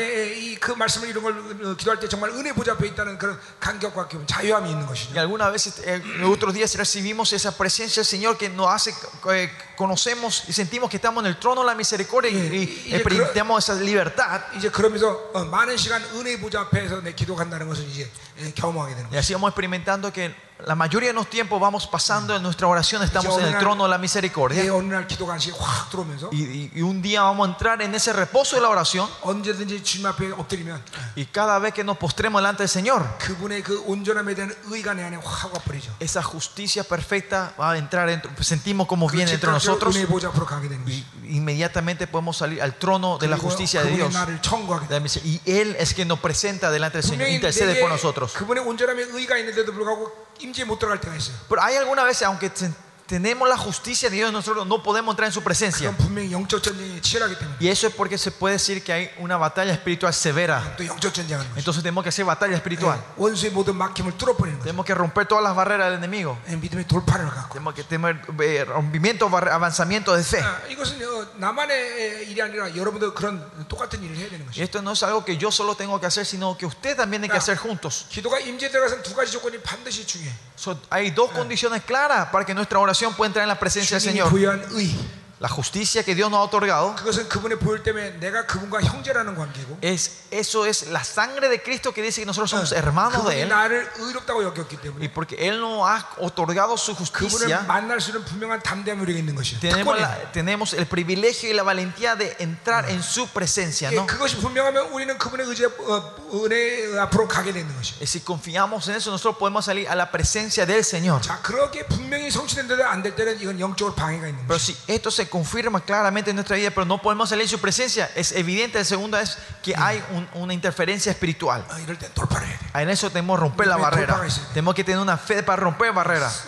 하나님의 이 그 말씀을 이런 걸 어, 기도할 때 정말 은혜 보좌 앞에 있다는 있다는 그런 감격과 기분, 자유함이 있는 Y 것이죠. algunas veces, eh, otros días recibimos esa presencia del Señor que nos hace, eh, conocemos y sentimos que estamos en el trono de la misericordia y, y Y- y- experimentamos esa libertad. 이제 그러면서 어, 많은 시간 은혜 보좌 앞에서 내 기도한다는 것을 이제 예, 경험하게 되는 Y así vamos experimentando que la mayoría de los tiempos vamos pasando en nuestra oración, estamos en el trono de la misericordia. Y, un día vamos a entrar en ese reposo de la oración. Y cada vez que nos postremos delante del Señor, esa justicia perfecta va a entrar dentro, sentimos como viene dentro de nosotros. Y inmediatamente podemos salir al trono de la justicia de Dios. Y Él es quien nos presenta delante del Señor, intercede por nosotros. Nosotros. 그분의 온전함에 의가 있는데도 불구하고 임재에 못 들어갈 때가 있어요. Pero hay aunque ten- tenemos la justicia de Dios, nosotros no podemos entrar en su presencia. Y eso es porque se puede decir que hay una batalla espiritual severa. Entonces tenemos que hacer batalla espiritual. Tenemos que romper todas las barreras del enemigo. Tenemos que tener eh, rompimiento, avanzamiento de fe. Esto no es algo que yo solo tengo que hacer, sino que usted también tiene que hacer juntos. Hay dos condiciones claras para que nuestra oración oración puede entrar en la presencia del Señor. 부여한 의. La justicia que Dios nos ha otorgado 그것은 그분의 보혈 때문에 내가 그분과 형제라는 관계고. es eso es la sangre de Cristo que dice que nosotros somos hermanos de 그분이 él 나를 의롭다고 여겼기 y 때문에 porque él nos ha otorgado su 그분을 justicia 만날 수 있는 분명한 담대함이 우리에게 있는 것이에요. tenemos, 특권이에요. la- tenemos el privilegio y la valentía de entrar en su presencia 예, ¿no? 그것이 분명하면 우리는 그분의 의지 어, 은혜 앞으로 가게 되는 것이에요. y si confiamos en eso nosotros podemos salir a la presencia del Señor 자, 그렇게 분명히 성취된데도 안 될 때는 이건 영적으로 방해가 있는 pero 것이죠. si esto se confirma claramente en nuestra vida, pero no podemos salir de su presencia. Es evidente. La segunda es que hay una interferencia espiritual. Ah, en eso tenemos que romper la barrera. Tenemos que tener una fe para romper barreras.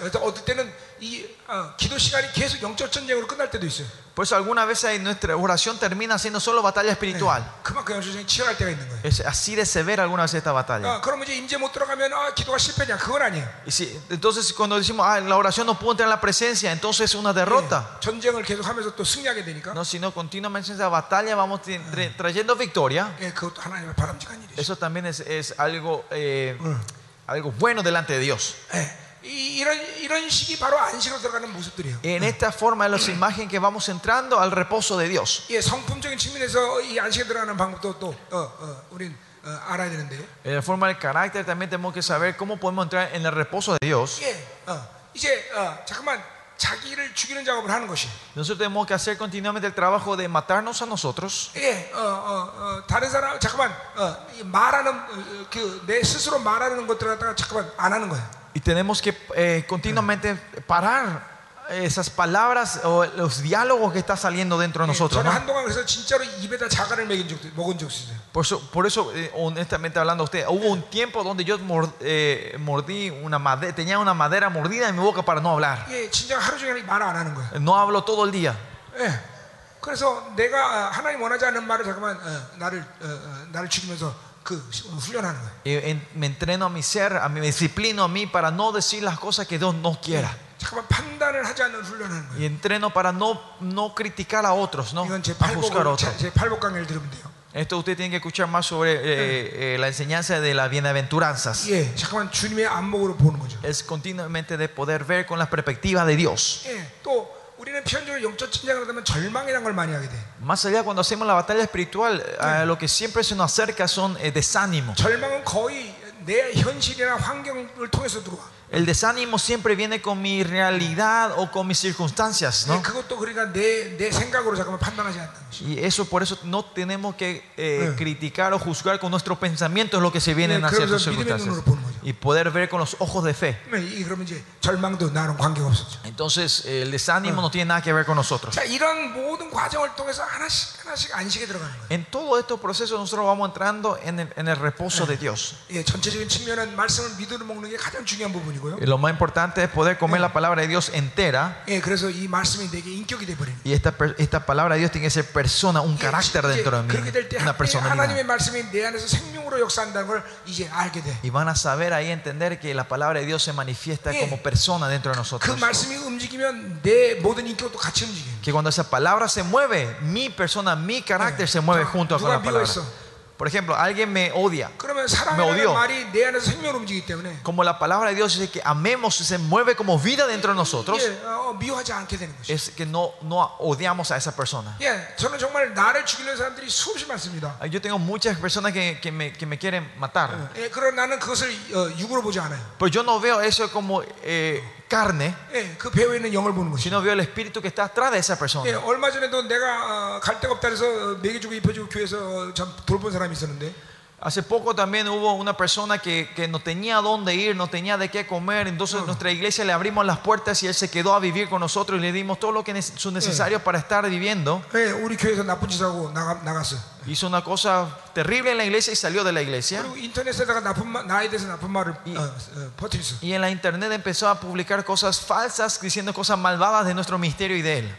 Por eso algunas veces nuestra oración termina siendo solo batalla espiritual. Es así de severa algunas veces esta batalla. Y si, entonces cuando decimos, ah, la oración no puedo entrar en la presencia, entonces es una derrota. No, sino continuamente en esa batalla vamos trayendo victoria. Eso también es, es algo, eh, algo bueno delante de Dios. En esta forma es la imagen que vamos entrando al reposo de Dios. En la forma del carácter también tenemos que saber cómo podemos entrar en el reposo de Dios. Nosotros tenemos que hacer continuamente el trabajo de matarnos a nosotros. 예, 어, 어, 어, 다른 사람 잠깐만 어, 이 말하는 그 내 스스로 말하는 것들 갖다가 잠깐만 안 하는 거야. Y tenemos que eh, continuamente parar esas palabras o los diálogos que está saliendo dentro de 예, nosotros. 저는 ¿no? 한동안 그래서 진짜로 입에다 자갈을 먹인 적도 먹은 적 있어요. Por eso, por eso eh, honestamente hablando a usted, hubo un tiempo donde yo mor- eh, mordí una madera, tenía una madera mordida en mi boca para no hablar. 예, 진짜 하루 종일 말 안 하는 거야. No hablo todo el día. 예. 그래서 내가 어, 하나님 원하지 않는 말을 잠깐만 어, 나를 어, 어, 나를 죽이면서 그 훈련하는 거야. Eh, en- me entreno a mi ser, a mi me disciplino a mí para no decir las cosas que Dios no quiera. 잠깐만 판단을 하지 않는 훈련하는 거야. Y entreno para no, no criticar a otros, ¿no? 이건 제 A juzgar a 팔복 otros. 제 팔복 강의를 들으면 돼요. Esto usted tiene que escuchar más sobre eh, eh, la enseñanza de las bienaventuranzas. 예, 잠깐만 주님의 안목으로 보는 거죠. Es continuamente de poder ver con la perspectiva de Dios. 예, 또 Más allá, cuando hacemos la batalla espiritual, eh, lo que siempre se nos acerca son eh, desánimo. El desánimo siempre viene con mi realidad o con mis circunstancias, ¿no? Y eso por eso no tenemos que eh, criticar o juzgar con nuestros pensamientos lo que se viene hacia sus circunstancias y poder ver con los ojos de fe. Entonces el desánimo no tiene nada que ver con nosotros. En todo estos procesos nosotros vamos entrando en el, en el reposo de Dios. Y lo más importante es poder comer la palabra de Dios entera. Y esta, esta palabra de Dios tiene que ser persona, un carácter dentro de mí. Una personalidad. Y van a saber ahí entender que la palabra de Dios se manifiesta como persona dentro de nosotros. Que cuando esa palabra se mueve, mi persona, mi carácter se mueve junto con la palabra. Por ejemplo, alguien me odia. Me odió. Como la palabra de Dios dice que amemos, se mueve como vida dentro de nosotros. Es que no, no odiamos a esa persona. Yo tengo muchas personas que, que, me, que me quieren matar. Pero pues yo no veo eso como eh, carne, 예, 그 배후에 있는 영을 보는 것이. sino veo el espíritu que está atrás de esa 예, persona. 얼마 전에도 내가 어, 갈 데가 없다 해서 어, 먹여주고 입혀주고 교회에서 어, 참 돌본 사람이 있었는데 Hace poco también hubo una persona que, que, no tenía dónde ir, no tenía de qué comer. Entonces, nuestra iglesia le abrimos las puertas y él se quedó a vivir con nosotros y le dimos todo lo que es necesario para estar viviendo. Hizo una cosa terrible en la iglesia y salió de la iglesia. Y, y en la internet empezó a publicar cosas falsas diciendo cosas malvadas de nuestro misterio y de él.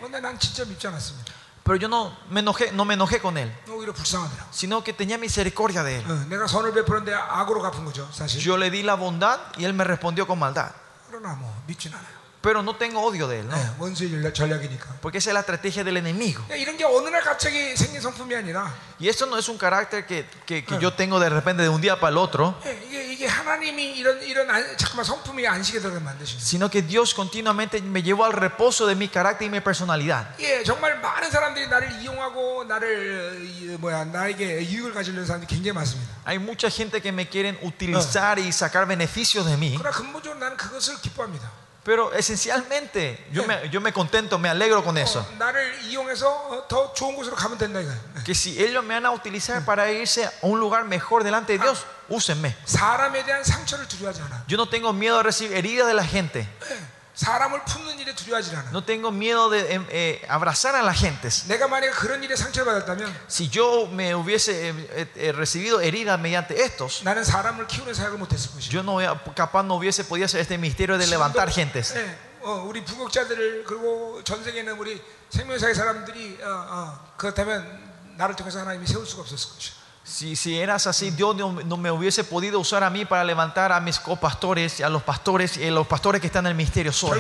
근데 난 진짜 밉지 않았습니다. Pero yo no me enojé, no me enojé con él, 오히려 불쌍하더라. sino que tenía misericordia de él. 어, 내가 선을 베푸는데 악으로 갚은 거죠, 사실. Yo le di la bondad y él me respondió con maldad. 그러나 뭐 밉진 않아요. Pero no tengo odio de él, ¿no? 예, 원수의 전략- 전략이니까. Porque esa es la estrategia del enemigo. 야, 이런 게 어느 날 갑자기 생긴 성품이 아니라 Y eso no es un carácter que, que- que yo tengo de repente de un día para el otro, 예, 이게 이게 하나님이 이런 이런 안, 잠깐만 성품이 안식에 들어가 만드신. sino que Dios continuamente me llevó al reposo de mi carácter y mi personalidad. 예, 정말 많은 사람들이 나를 이용하고 나를 어, 이, 뭐야 나에게 유익을 가지려는 사람들이 굉장히 많습니다. Hay mucha gente que me quieren utilizar y sacar beneficios de mí, 그러나 근본적으로 나는 그것을 기뻐합니다. pero esencialmente yo me, yo me contento, me alegro con eso. 어, 나를 이용해서 어, 더 좋은 곳으로 가면 된다 이거야. Que si ellos me van a utilizar para irse a un lugar mejor delante de Dios, úsenme. 사람에 대한 상처를 두려워하지 않아. Yo no tengo miedo de recibir heridas de la gente. 예, 사람을 품는 일에 두려워하지 않아. No tengo miedo de em, eh, abrazar a la gente. 내가 만약에 그런 일에 상처를 받았다면 Si yo me hubiese eh, eh, eh, recibido heridas mediante estos, 나는 사람을 키우는 사역을 못했을 것이야. yo no hubiera- capaz no hubiese podido hacer este misterio de levantar gentes. 예, 어, 우리 부국자들을 그리고 전 세계에 있는 우리 생명사의 사람들이 어, 어, 그렇다면 나를 통해서 하나님이 세울 수가 없었을 것이야. Si, si eras así, Dios no, no, me hubiese podido usar a mí para levantar a mis copastores, a los pastores, a los pastores que están en el ministerio soy.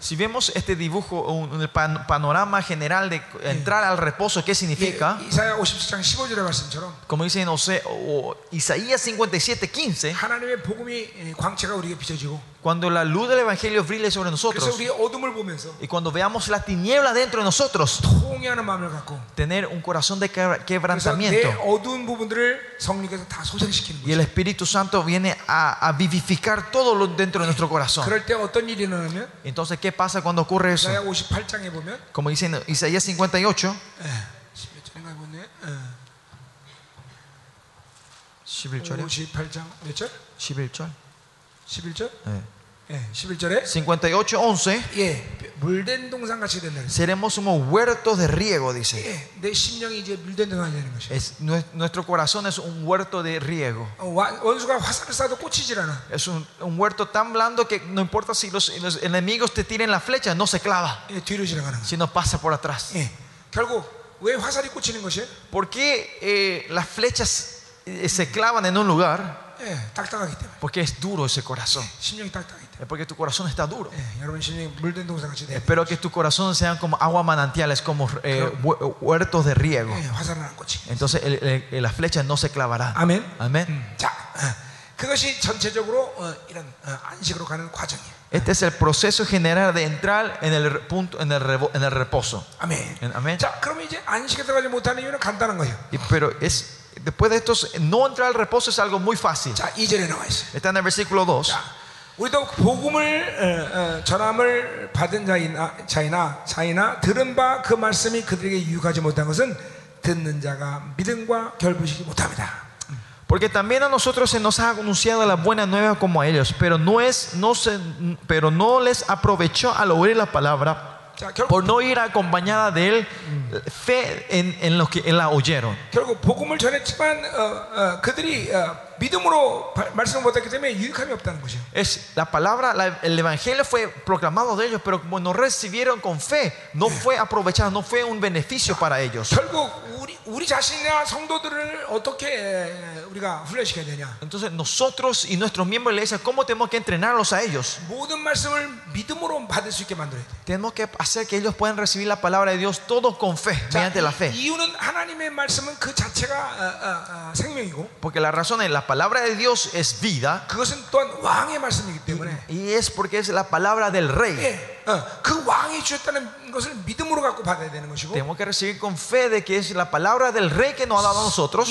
Si vemos este dibujo, un, el pan, panorama general de entrar al reposo, ¿qué significa? Como dice en Isaías 57, 15, 하나님의 복음이 예, 광채가 우리에게 비춰지고 cuando la luz del Evangelio brille sobre 그래서 nosotros 우리의 어둠을 보면서 y cuando veamos la tiniebla dentro de nosotros, 통해하는 마음을 갖고 tener un corazón de quebra- 그래서 내 quebrantamiento. 어두운 부분들을 성령께서 다 소생시키는 Y el 거죠. Espíritu Santo viene a, a vivificar todo lo dentro de nuestro corazón. 그럴 때 어떤 일이 일어나면 Entonces, ¿qué pasa cuando ocurre eso? 이사야 58장에 보면 Como dice en Isaías 58, 예, 10몇 절인가 보네. 예. 11절이요? 58장 몇 절? 11절. 11절? 예. 58, 11. Seremos como huertos de riego, dice. Es, nuestro corazón es un huerto de riego. Es un, un huerto tan blando que no importa si los, los, enemigos te tiren la flecha, no se clava, sino pasa por atrás. ¿Por qué eh, las flechas eh, se clavan en un lugar? Porque es duro ese corazón. Es porque tu corazón está duro. Espero que tu corazón sea como agua manantiales, como eh, huertos de riego. Entonces el, el, las flechas no se clavarán. Amén. Amén. Este es el proceso general de entrar en el punto en el, en el reposo. Amén. Amén. pero es después de estos, no entrar al reposo es algo muy fácil. 자, 2절에 나와 있어요. Está en el versículo 2. 자, 우리도 복음을 어, 어, 전함을 받은 자이나 자이나 자이나 들은 바 그 말씀이 그들에게 유익하지 못한 것은 듣는 자가 믿음과 결부시지 못합니다. Porque también a nosotros se nos ha anunciado la buena nueva como a ellos, pero no es, no se, pero no les aprovechó al oír la palabra 자, 결국 por no ir acompañada de él fe en, en los que en la oyeron. 결국 복음을 전했지만 어, 어, 그들이 어, 믿음으로 바- 말씀을 못했기 때문에 유익함이 없다는 거죠. Es, la palabra, la- el evangelio fue proclamado de ellos, pero como no recibieron con fe, no fue aprovechado, no fue un beneficio para ellos. 결국 entonces nosotros y nuestros miembros de la iglesia, ¿cómo tenemos que entrenarlos a ellos? Tenemos que hacer que ellos puedan recibir la palabra de Dios todos con fe, mediante la fe. Porque la razón es, que la palabra de Dios es vida. Y es porque es la palabra del rey. Tenemos que recibir con fe de que es la palabra del rey que nos ha dado a nosotros.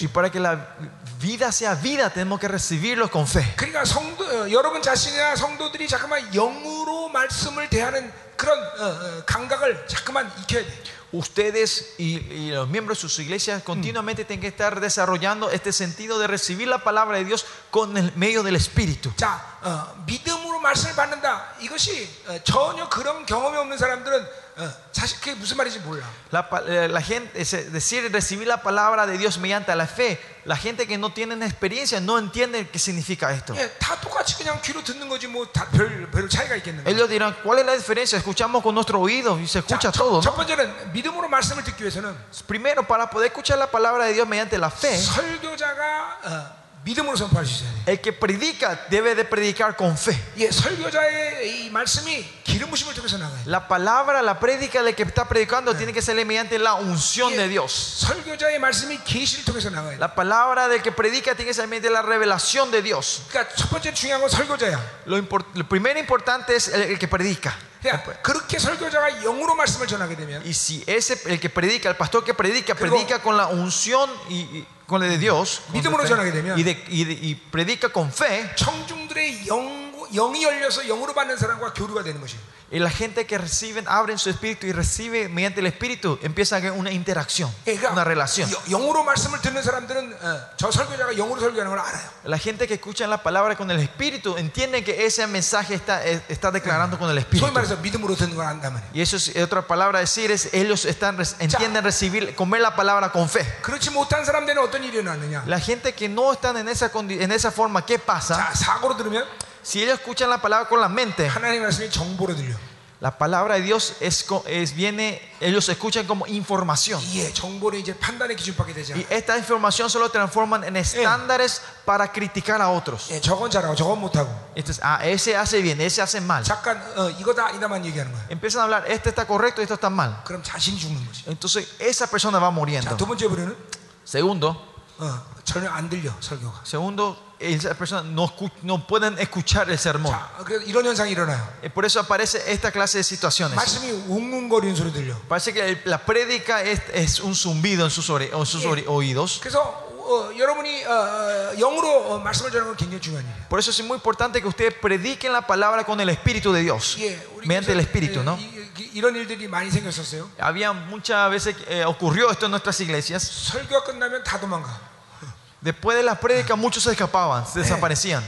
Y para que la vida sea vida tenemos que recibirlo con fe. 그런 어, 어, 감각을 자꾸만 익혀야 돼. Ustedes y, y los miembros de sus iglesias continuamente tienen que estar desarrollando este sentido de recibir la palabra de Dios con el medio del Espíritu. 자, 어, 믿음으로 말씀을 받는다. 이것이 어, 전혀 그런 경험이 없는 사람들은 어, 사실 그게 무슨 말인지 몰라. La, pa- eh, la gente, es decir, recibir la palabra de Dios mediante la fe, la gente que no tiene experiencia no entiende qué significa esto. 예, 다 똑같이 그냥 귀로 듣는 거지 뭐다별 별 차이가 있겠는가? Ellos dirán, ¿cuál es la diferencia? Escuchamos con nuestro oído y se escucha 자, todo. 첫, ¿no? 첫 번째는 믿음으로 말씀을 듣기 위해서는 Primero, para poder escuchar la palabra de Dios mediante la fe, 설교자가 어, 믿음으로 선포할 수 있어야 돼. el que predica debe de predicar con fe. 예, 설교자의 이 말씀이 기름 부심을 통해서 나가요. La palabra, la prédica del que está predicando tiene que ser mediante la unción de Dios. 설교자의 말씀이 계시를 통해서 나가요. La palabra del que predica tiene que ser mediante la revelación de Dios. 그러니까 첫 번째 중요한 건 설교자야. Lo, import- lo primero importante es el, el que predica. 그러니까 그렇게 설교자가 영으로 말씀을 전하게 되면 Y si ese, el que predica, el pastor que predica, 그리고- predica con la unción y, y- con la de Dios 믿음으로 전하게 되면 y, de- y de- y predica con fe, 청중들의 영, 영이 열려서 영으로 받는 사람과 교류가 되는 것이에요. Y la gente que reciben, abren su espíritu y recibe mediante el espíritu, empieza una interacción, una relación. La gente que escucha la palabra con el espíritu entiende que ese mensaje está, está declarando con el espíritu. Y eso es otra palabra decir es ellos están entienden recibir comer la palabra con fe. La gente que no están en esa en esa forma, ¿qué pasa? 자, 사고로 들으면 Si ellos escuchan la palabra con la mente, 하나님 말씀이 정보로 들려. la palabra de Dios es, co- es viene, ellos escuchan como información. 예, 정보는 이제 판단의 기준밖에 되지 않아. Y esta información solo transforman en estándares para criticar a otros. 예, 저건 잘하고 저건 못하고. Entonces, ah, ese hace bien, ese hace mal. 잠깐 어, 이거다 아니다만 얘기하는 거야. Empiezan a hablar, este está correcto, esto está mal. 그럼 자신이 죽는 거지. Entonces, esa persona va 자, muriendo. 두 번째 부류는 Segundo, 어, 전혀 안 들려 설교가. segundo, esa persona no, escu- no pueden escuchar el sermón. 자, 그래서 이런 현상이 일어나요. Y por eso aparece esta clase de situaciones. 말씀이 웅웅거리는 소리 들려. Parece que el- la prédica es, es un zumbido en sus, ore- en sus ore- oídos. 그래서 어, 여러분이 어, 어, 영으로 어, 말씀을 전하는 건 굉장히 중요한 일이에요. Por eso es muy importante que ustedes prediquen la palabra con el Espíritu de Dios. 예, 우리 Mediante el 교회에서, Espíritu, 예, ¿no? 이, 이, 이런 일들이 많이 생겼었어요. Había muchas veces, eh, ocurrió esto en nuestras iglesias. 설교가 끝나면 다 도망가. Después de las prédicas muchos se escapaban, se eh. desaparecían.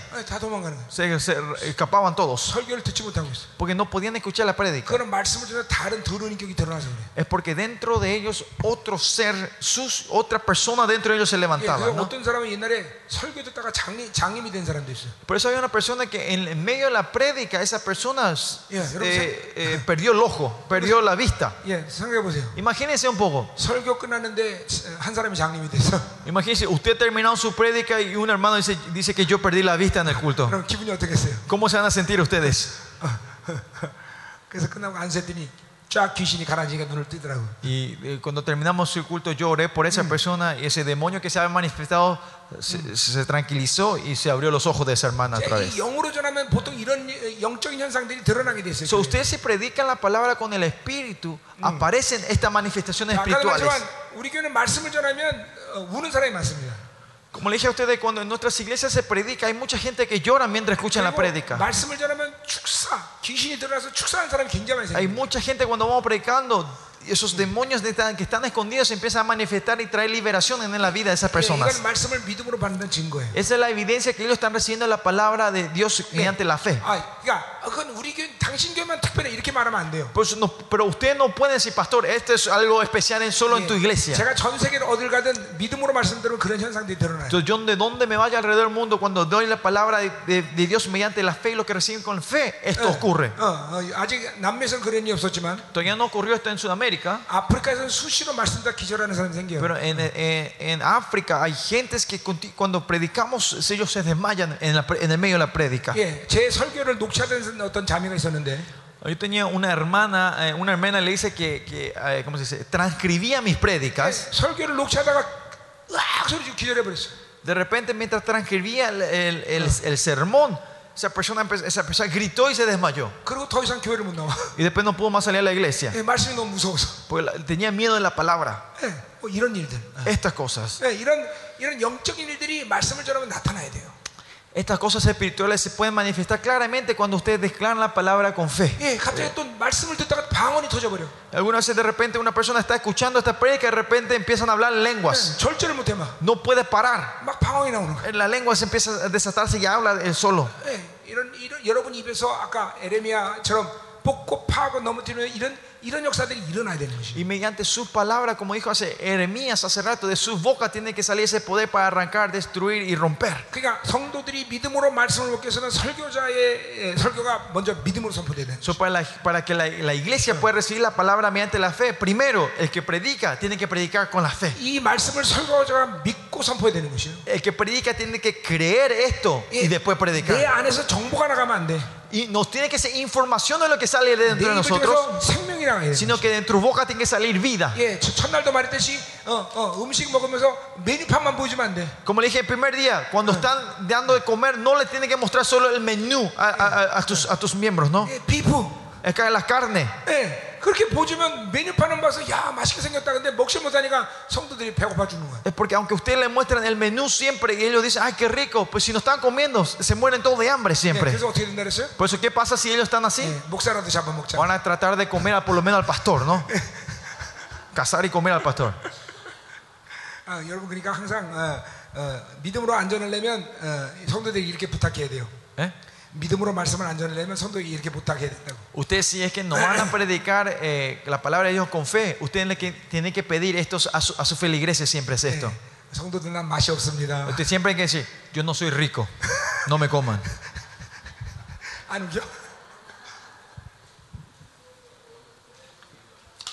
Se, se escapaban todos. Porque no podían escuchar la prédica. Es porque dentro de ellos otro ser, sus, otra persona dentro de ellos se levantaba. ¿no? Por eso había una persona que en medio de la prédica, esa persona eh, eh, perdió el ojo, perdió la vista. Imagínense un poco. Imagínense, usted terminó terminado su prédica y un hermano dice, dice que yo perdí la vista en el culto. ¿Cómo se van a sentir ustedes? (laughs) Y eh, cuando terminamos su culto yo oré por esa persona. Y ese demonio que se había manifestado se, se tranquilizó y se abrió los ojos de esa hermana otra vez. So, ustedes se predican la palabra con el espíritu, aparecen estas manifestaciones espirituales. Como le dije a ustedes, cuando en nuestras iglesias se predica, hay mucha gente que llora mientras escuchan la prédica. Hay mucha gente cuando vamos predicando esos demonios que están escondidos se empiezan a manifestar y traer liberación en la vida de esas personas. Esa es la evidencia que ellos están recibiendo la palabra de Dios mediante la fe. Pues no, pero usted no puede decir, pastor, esto es algo especial en solo en tu iglesia. Entonces, yo de donde me vaya alrededor del mundo, cuando doy la palabra de, de, de Dios mediante la fe y lo que reciben con fe, esto ocurre. Todavía no ocurrió esto en Sudamérica. 아프리카에서는 수시로 말씀다 기절하는 사람이 생겨요. pero en, en- en África hay gentes que conti- cuando predicamos, ellos se desmayan en, la pre- en el medio de la prédica. 예, 제 설교를 녹취하던 어떤 자매가 있었는데 Yo tenía una hermana, eh, una hermana le dice que, que, eh, ¿cómo se dice? Transcribía mis 예, prédicas. 설교를 녹취하다가 으악 소리 지르고 기절해 버렸어. De repente, mientras transcribía el, el- el- el sermón, esa persona, esa persona gritó y se desmayó. Y después no pudo más salir a la iglesia. Porque tenía miedo de la palabra. Estas cosas Estas cosas espirituales se pueden manifestar claramente cuando ustedes declaran la palabra con fe. 예, 갑자기 또 말씀을 듣다가 방언이 터져버려. Algunas veces de repente una persona está escuchando esta prédica y de repente empiezan a hablar en lenguas. 예, 절제를 못해 막. No puede parar. 막 방언이 나오는 거야. La lengua se empieza a desatarse y habla él solo. 예, 이런 이런 여러분 입에서 아까 에레미야처럼 뽑고 파고 넘어뜨리는 이런 y mediante su palabra, como dijo hace Jeremías hace rato, de su boca tiene que salir ese poder para arrancar, destruir y romper. So para, la, para, que la, la, iglesia pueda recibir la palabra mediante la fe, primero el que predica tiene que predicar con la fe. El que predica tiene que creer esto y después predicar 안에서 정보가 나가면 안 돼. Y nos tiene que ser información de lo que sale 내 dentro de 입을 nosotros, 통해서 생명이 나가야 돼. sino que de tu boca tiene que salir vida. 예, 첫- 첫날도 말했듯이 어, 어, 음식 먹으면서 메뉴판만 보여주면 안 돼. Como le dije el primer día, cuando están dando de comer, no le tiene que mostrar solo el menú a, a- a- a tus, a tus miembros, ¿no? 예, 비프. Acá la carne. 예, 그렇게 보여주면 메뉴판은 봐서 야 맛있게 생겼다. 근데 먹지 못하니까 성도들이 배고파 주는 거야. Es porque aunque ustedes le muestran el menú siempre y ellos dicen, ay, qué rico, pues si no están comiendo, se mueren todos de hambre 예, siempre. 그래서 어떻게 된다 그랬어요? Por eso, ¿qué pasa si ellos están así? 예, 목사라도 잡아먹자. Van a tratar de comer a- por lo menos al pastor, ¿no? Cazar y comer al pastor. 아, 여러분 그러니까 항상 어, 어, 믿음으로 안전하려면 어, 성도들이 이렇게 부탁해야 돼요. ¿Eh? 믿음으로 말씀을 안전하려면 성도들이 이렇게 부탁해야 된다고. Ustedes si es que no van a predicar (clears throat) eh, la palabra de Dios con fe, ustedes le que- tienen que pedir esto a su, a su feligreses siempre es esto. 예, 성도들 난 맛이 없습니다. Ustedes siempre hay que decir, yo no soy rico, no me coman. (laughs) 안 웃겨?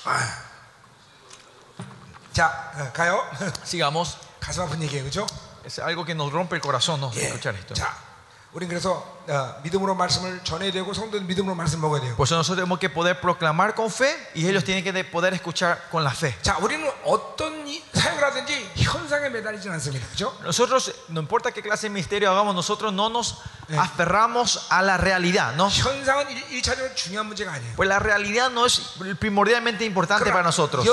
아. 자 어, 가요. (laughs) Sigamos. 가슴 아픈 얘기예요, 그렇죠? Es algo que nos rompe el corazón, ¿no? Escuchar esto. 자, Por eso nosotros tenemos que poder proclamar con fe y ellos tienen que poder escuchar con la fe. Nosotros, no importa qué clase de misterio hagamos, nosotros no nos aferramos a la realidad. ¿no? Pues la realidad no es primordialmente importante para nosotros.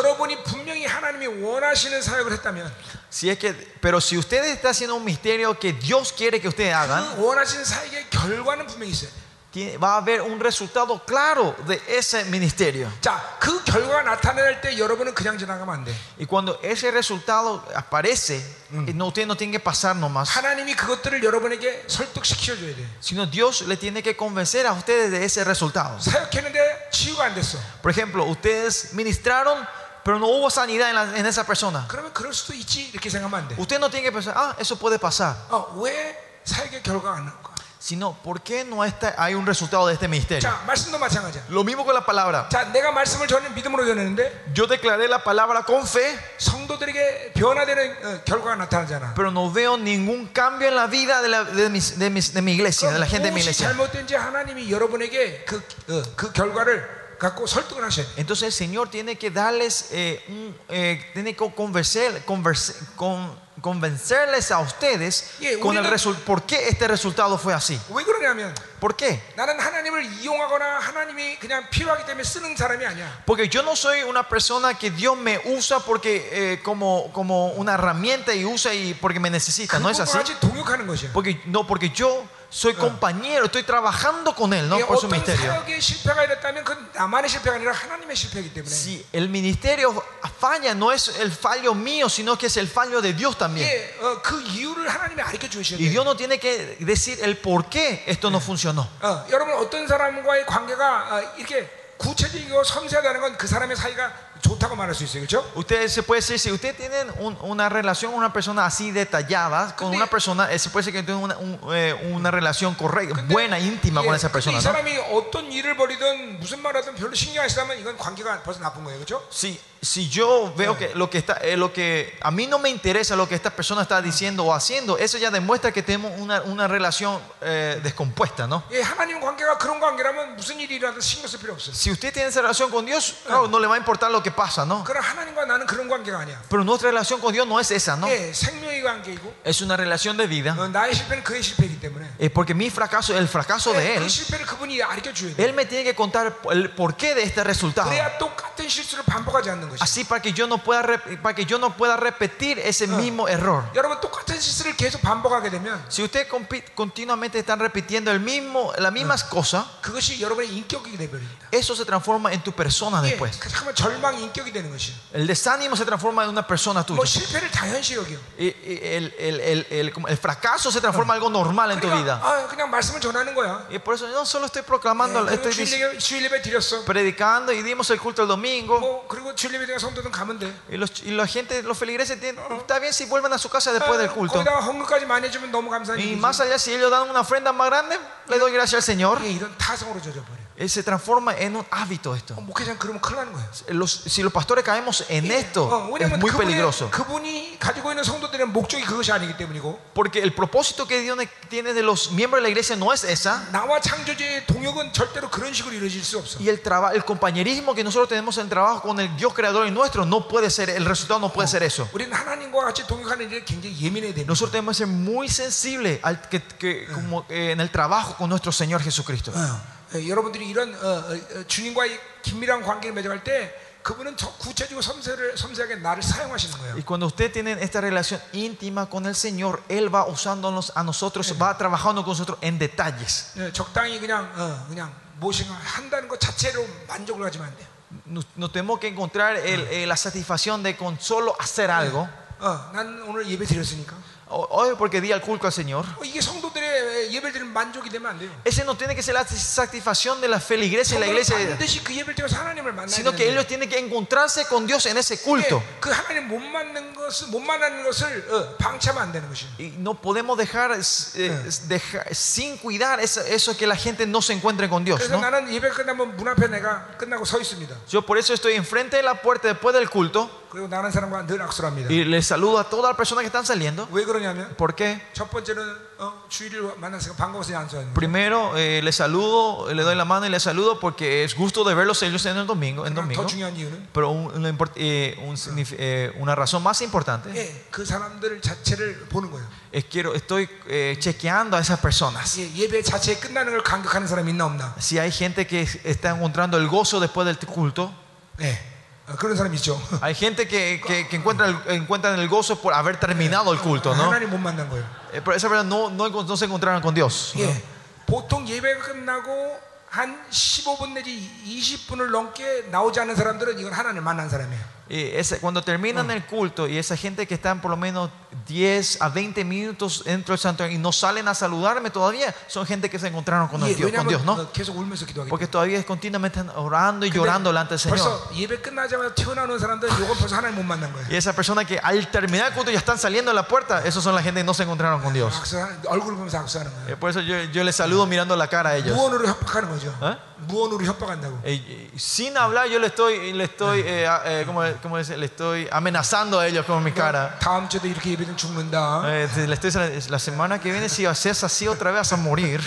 여러분이 분명히 하나님이 원하시는 사역을 했다면 Si es que, pero si ustedes están haciendo un misterio que Dios quiere que ustedes hagan, 그 원하시는 사역의 결과는 분명히 있어요. tiene- va a haber un resultado claro de ese ministerio. 자, 그 결과가 나타날 때 여러분은 그냥 지나가면 안 돼. Y cuando ese resultado aparece, eh, no, ustedes no tienen que pasar nomás, 하나님이 그것들을 여러분에게 설득시켜 줘야 돼. sino Dios le tiene que convencer a ustedes de ese resultado. 사역했는데 치유가 안 됐어. Por ejemplo, ustedes ministraron, pero no hubo sanidad en, la- en esa persona. 그러면 그럴 수도 있지 이렇게 생각하면 안 돼. Usted no tiene que pensar, ah, eso puede pasar. 어, 왜 사역의 결과가 안 나올까? Sino, ¿por qué no está, hay un resultado de este ministerio? 자, 말씀도 마찬가지야. Lo mismo con la palabra. 자, 내가 말씀을 전해 믿음으로 전했는데 Yo declaré la palabra con fe, 성도들에게 변화되는 어, 결과가 나타나잖아. pero no veo ningún cambio en la vida de, la- de mis- de mis- de mi iglesia, de la gente de mi 무엇이 iglesia. 잘못된지 하나님이 여러분에게 그, 어, 그 결과를 Entonces el Señor tiene que darles, eh, un, eh, tiene que convencer, converse, con, convencerles a ustedes yeah, con el resultado. ¿Por qué este resultado fue así? ¿Por qué? Porque yo no soy una persona que Dios me usa porque eh, como, como una herramienta y usa y porque me necesita. No es así. Porque, no, porque yo soy compañero, estoy trabajando con él, ¿no? 예, Por su 어떤 ministerio. 사역의 실패가 이랬다면 그건 나만의 실패가 아니라 하나님의 실패이기 때문에 Si el ministerio falla, no es el fallo mío, sino que es el fallo de Dios también. 예, 어, 그 이유를 하나님이 가르쳐 주셔야 Y 돼요. Dios no tiene que decir el por qué esto no funcionó. 어, 여러분 어떤 사람과의 관계가 어, 이렇게 구체적이고 섬세하다는 건 그 사람의 사이가 좋다고 말할 수 있어요, 그렇죠? Usted se puede decir, si usted tiene un- una relación con una persona así detallada, con 근데- una persona, eh, se puede decir que tiene una, un- eh, una relación correcta, buena, íntima con esa 이 persona. ¿no? 사람이 어떤 일을 벌이든 무슨 말하든 별로 신경 안 쓰면 이건 관계가 벌써 나쁜 거예요, 그렇죠? Si, si yo veo que lo que está, eh, lo que a mí no me interesa lo que esta persona está diciendo o haciendo, eso ya demuestra que tenemos una, una relación eh, descompuesta, ¿no? 예, 하나님 관계가 그런 관계라면 무슨 일이 일어나도 신경 쓸 필요 없어요. Si usted tiene esa relación con Dios, claro, no le va a importar lo que pasa, ¿no? 그러나 하나님과 나는 그런 관계가 아니야. Pero nuestra relación con Dios no es esa, ¿no? 예, 생명의 관계이고 Es una relación de vida. 어, 나의 실패는 그의 실패이기 때문에 Es porque mi fracaso, el fracaso de 예, 그 él, 실패를 그분이 알려 줘야 돼. él me tiene que contar el porqué de este resultado. 그래야 똑같은 실수를 반복하지 않는 것이. Así para que yo no pueda rep- para que yo no pueda repetir ese mismo error. 여러분 똑같은 실수를 계속 반복하게 되면 Si usted compi- continuamente están repitiendo el mismo, las mismas cosas, 그것이 여러분의 인격이 되버립니다. eso se transforma en tu persona 예, después. 그 잠깐만 절망 인격이 되는 것이요. El desánimo se transforma en una persona tuya. 뭐 실패를 당연시 여겨. Y- y El, el- el- el- como el fracaso se transforma en algo normal en tu 그러니까 vida. 아, 그냥 말씀을 전하는 거야. Y por eso yo no solo estoy proclamando, 예, 그리고 estoy 주일 dic- 예배, 주일 예배 드렸어. predicando y dimos el culto el domingo. 뭐 그리고 주일 예배 드린 성도들은 가면 돼. Y, los, y la gente, los feligreses, tienen- está bien si vuelven a su casa después del 아, culto. 거기다가 헌금까지 많이 해주면 너무 감사한 Y 일이지. más allá, si ellos dan una ofrenda más grande, le doy gracias al Señor. 예, 이런 타성으로 젖어버려. Eh, Se transforma en un hábito esto. 어, 목회자는 그러면 큰일 나는 거야. Los- si los pastores caemos en esto, 어, es 왜냐면 muy 그분의, peligroso. 그분이 가지고 있는 성도들의 목적이 그것이 아니기 때문이고 Porque el propósito que Dios tiene de los miembros de la iglesia no es esa. 나와 창조주의 동역은 절대로 그런 식으로 이루어질 수 없어. Y el, traba- el compañerismo que nosotros tenemos en el trabajo con el Dios creador y nuestro no puede ser, el resultado no puede ser eso. 우리는 하나님과 같이 동역하는 일에 굉장히 예민해야 됩니다. Nosotros tenemos que ser muy sensibles al, que, que- como, eh, en el trabajo con nuestro Señor Jesucristo. 어, 예, 여러분들이 이런 어, 어, 어, 주님과의 긴밀한 관계를 맺어갈 때 그분은 저 구체적이고 섬세를, 섬세하게 나를 사용하시는 거예요. Y cuando usted tiene esta relación íntima con el Señor, Él va usándonos a nosotros, va trabajando con nosotros en detalles. 예, 적당히 그냥 어, 그냥 무엇인가 한다는 것 자체로 만족을 하지면 안 돼요. No, no tenemos que encontrar el- eh, la satisfacción de con solo hacer algo. 어, 난 오늘 예배 드렸으니까 O- Hoy porque di al culto al Señor. 어, 이게 성도들의 예배를 드리는 만족이 되면 안 돼요. Ese no tiene que ser la satisfacción de la feligresia y la 성도는 iglesia, 반드시 그 예배를 통해서 하나님을 만나야 sino que 되는데 ellos tienen que encontrarse con Dios en ese culto. 예, 그 하나님 못 만난 것을 못 만나는 것을 어, 방치하면 안 되는 것이에요. Y no podemos dejar, eh, dejar- sin cuidar eso, eso que la gente no se encuentre con Dios. 그래서 ¿no? 나는 예배 끝나면 문 앞에 내가 끝나고 서 있습니다. Yo por eso estoy enfrente de la puerta después del culto 그리고 나는 사람과 늘 악수를 합니다. y les saludo a todas las personas que están saliendo. 왜 그러냐면 ¿Por qué? 첫 번째는 어, 주일을 만나서 반가워서 안수하는 거예요. Primero eh, les saludo, le doy la mano y les saludo porque es gusto de verlos ellos en el domingo. En domingo. 더 중요한 이유는 Pero un- una, import- eh, un signif- eh, una razón más importante 예, 그 사람들 자체를 보는 거예요. es quiero estoy eh, chequeando a esas personas. 예, 예배 자체에 끝나는 걸 감격하는 사람이 있나 없나? Si hay gente que está encontrando el gozo después del culto, 예, 어, 그런 사람 있죠. hay gente que, que, que encuentra el, encuentran el gozo por haber terminado el culto, ¿no? 하나님 못 만난 거예요. Eh, Pero esa verdad no, no, no se encontraron con Dios. ¿no? 예, 보통 예배가 끝나고 한 15분 내지 20분을 넘게 나오지 않은 사람들은 이건 하나님 만난 사람이에요. eh, ese, cuando terminan el culto y esa gente que están por lo menos 10 a 20 minutos dentro del santuario y no salen a saludarme todavía, son gente que se encontraron con, Dios, ¿no? Porque todavía es continuamente están orando y llorando delante del Señor. Y esa persona que al terminar el culto ya están saliendo a la puerta, esos son la gente que no se encontraron con Dios. Eh, por eso yo, les saludo mirando la cara a ellos. ¿Ah? Eh, sin hablar yo le estoy, le estoy eh, como cómo dice? le estoy amenazando a ellos con mi cara. 다음 주에도 이렇게 예배는 죽는다. Eh, le estoy, la semana que viene si haces así otra vez vas a morir.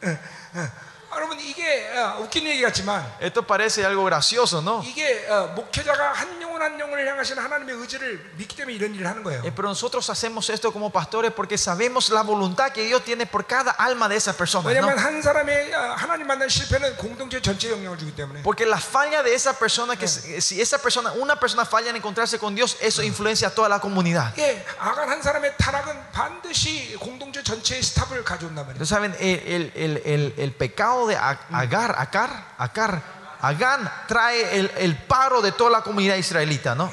(laughs) 여러분 이게 어, 웃긴 얘기 같지만 Esto parece algo gracioso, ¿no? 이게 어, 목회자가 한 영혼 영원한 영혼을 향하신 하나님의 의지를 믿기 때문에 이런 일을 하는 거예요. Eh, pero nosotros hacemos esto como pastores porque sabemos la voluntad que Dios tiene por cada alma de esas personas. ¿no? 왜냐하면 한 사람의 아, 하나님 만난 실패는 공동체 전체에 영향을 주기 때문에. Porque la falla de esa persona, que si si esa persona, una persona falla en encontrarse con Dios, eso influencia a toda la comunidad. 예, 아간 한 사람의 타락은 반드시 공동체 전체의 스탑을 가져온단 말이에요. Entonces, ¿saben? El, el- el- el- el pecado Agar, Agar, Agar, Agán trae el, el, paro de toda la comunidad israelita, ¿no?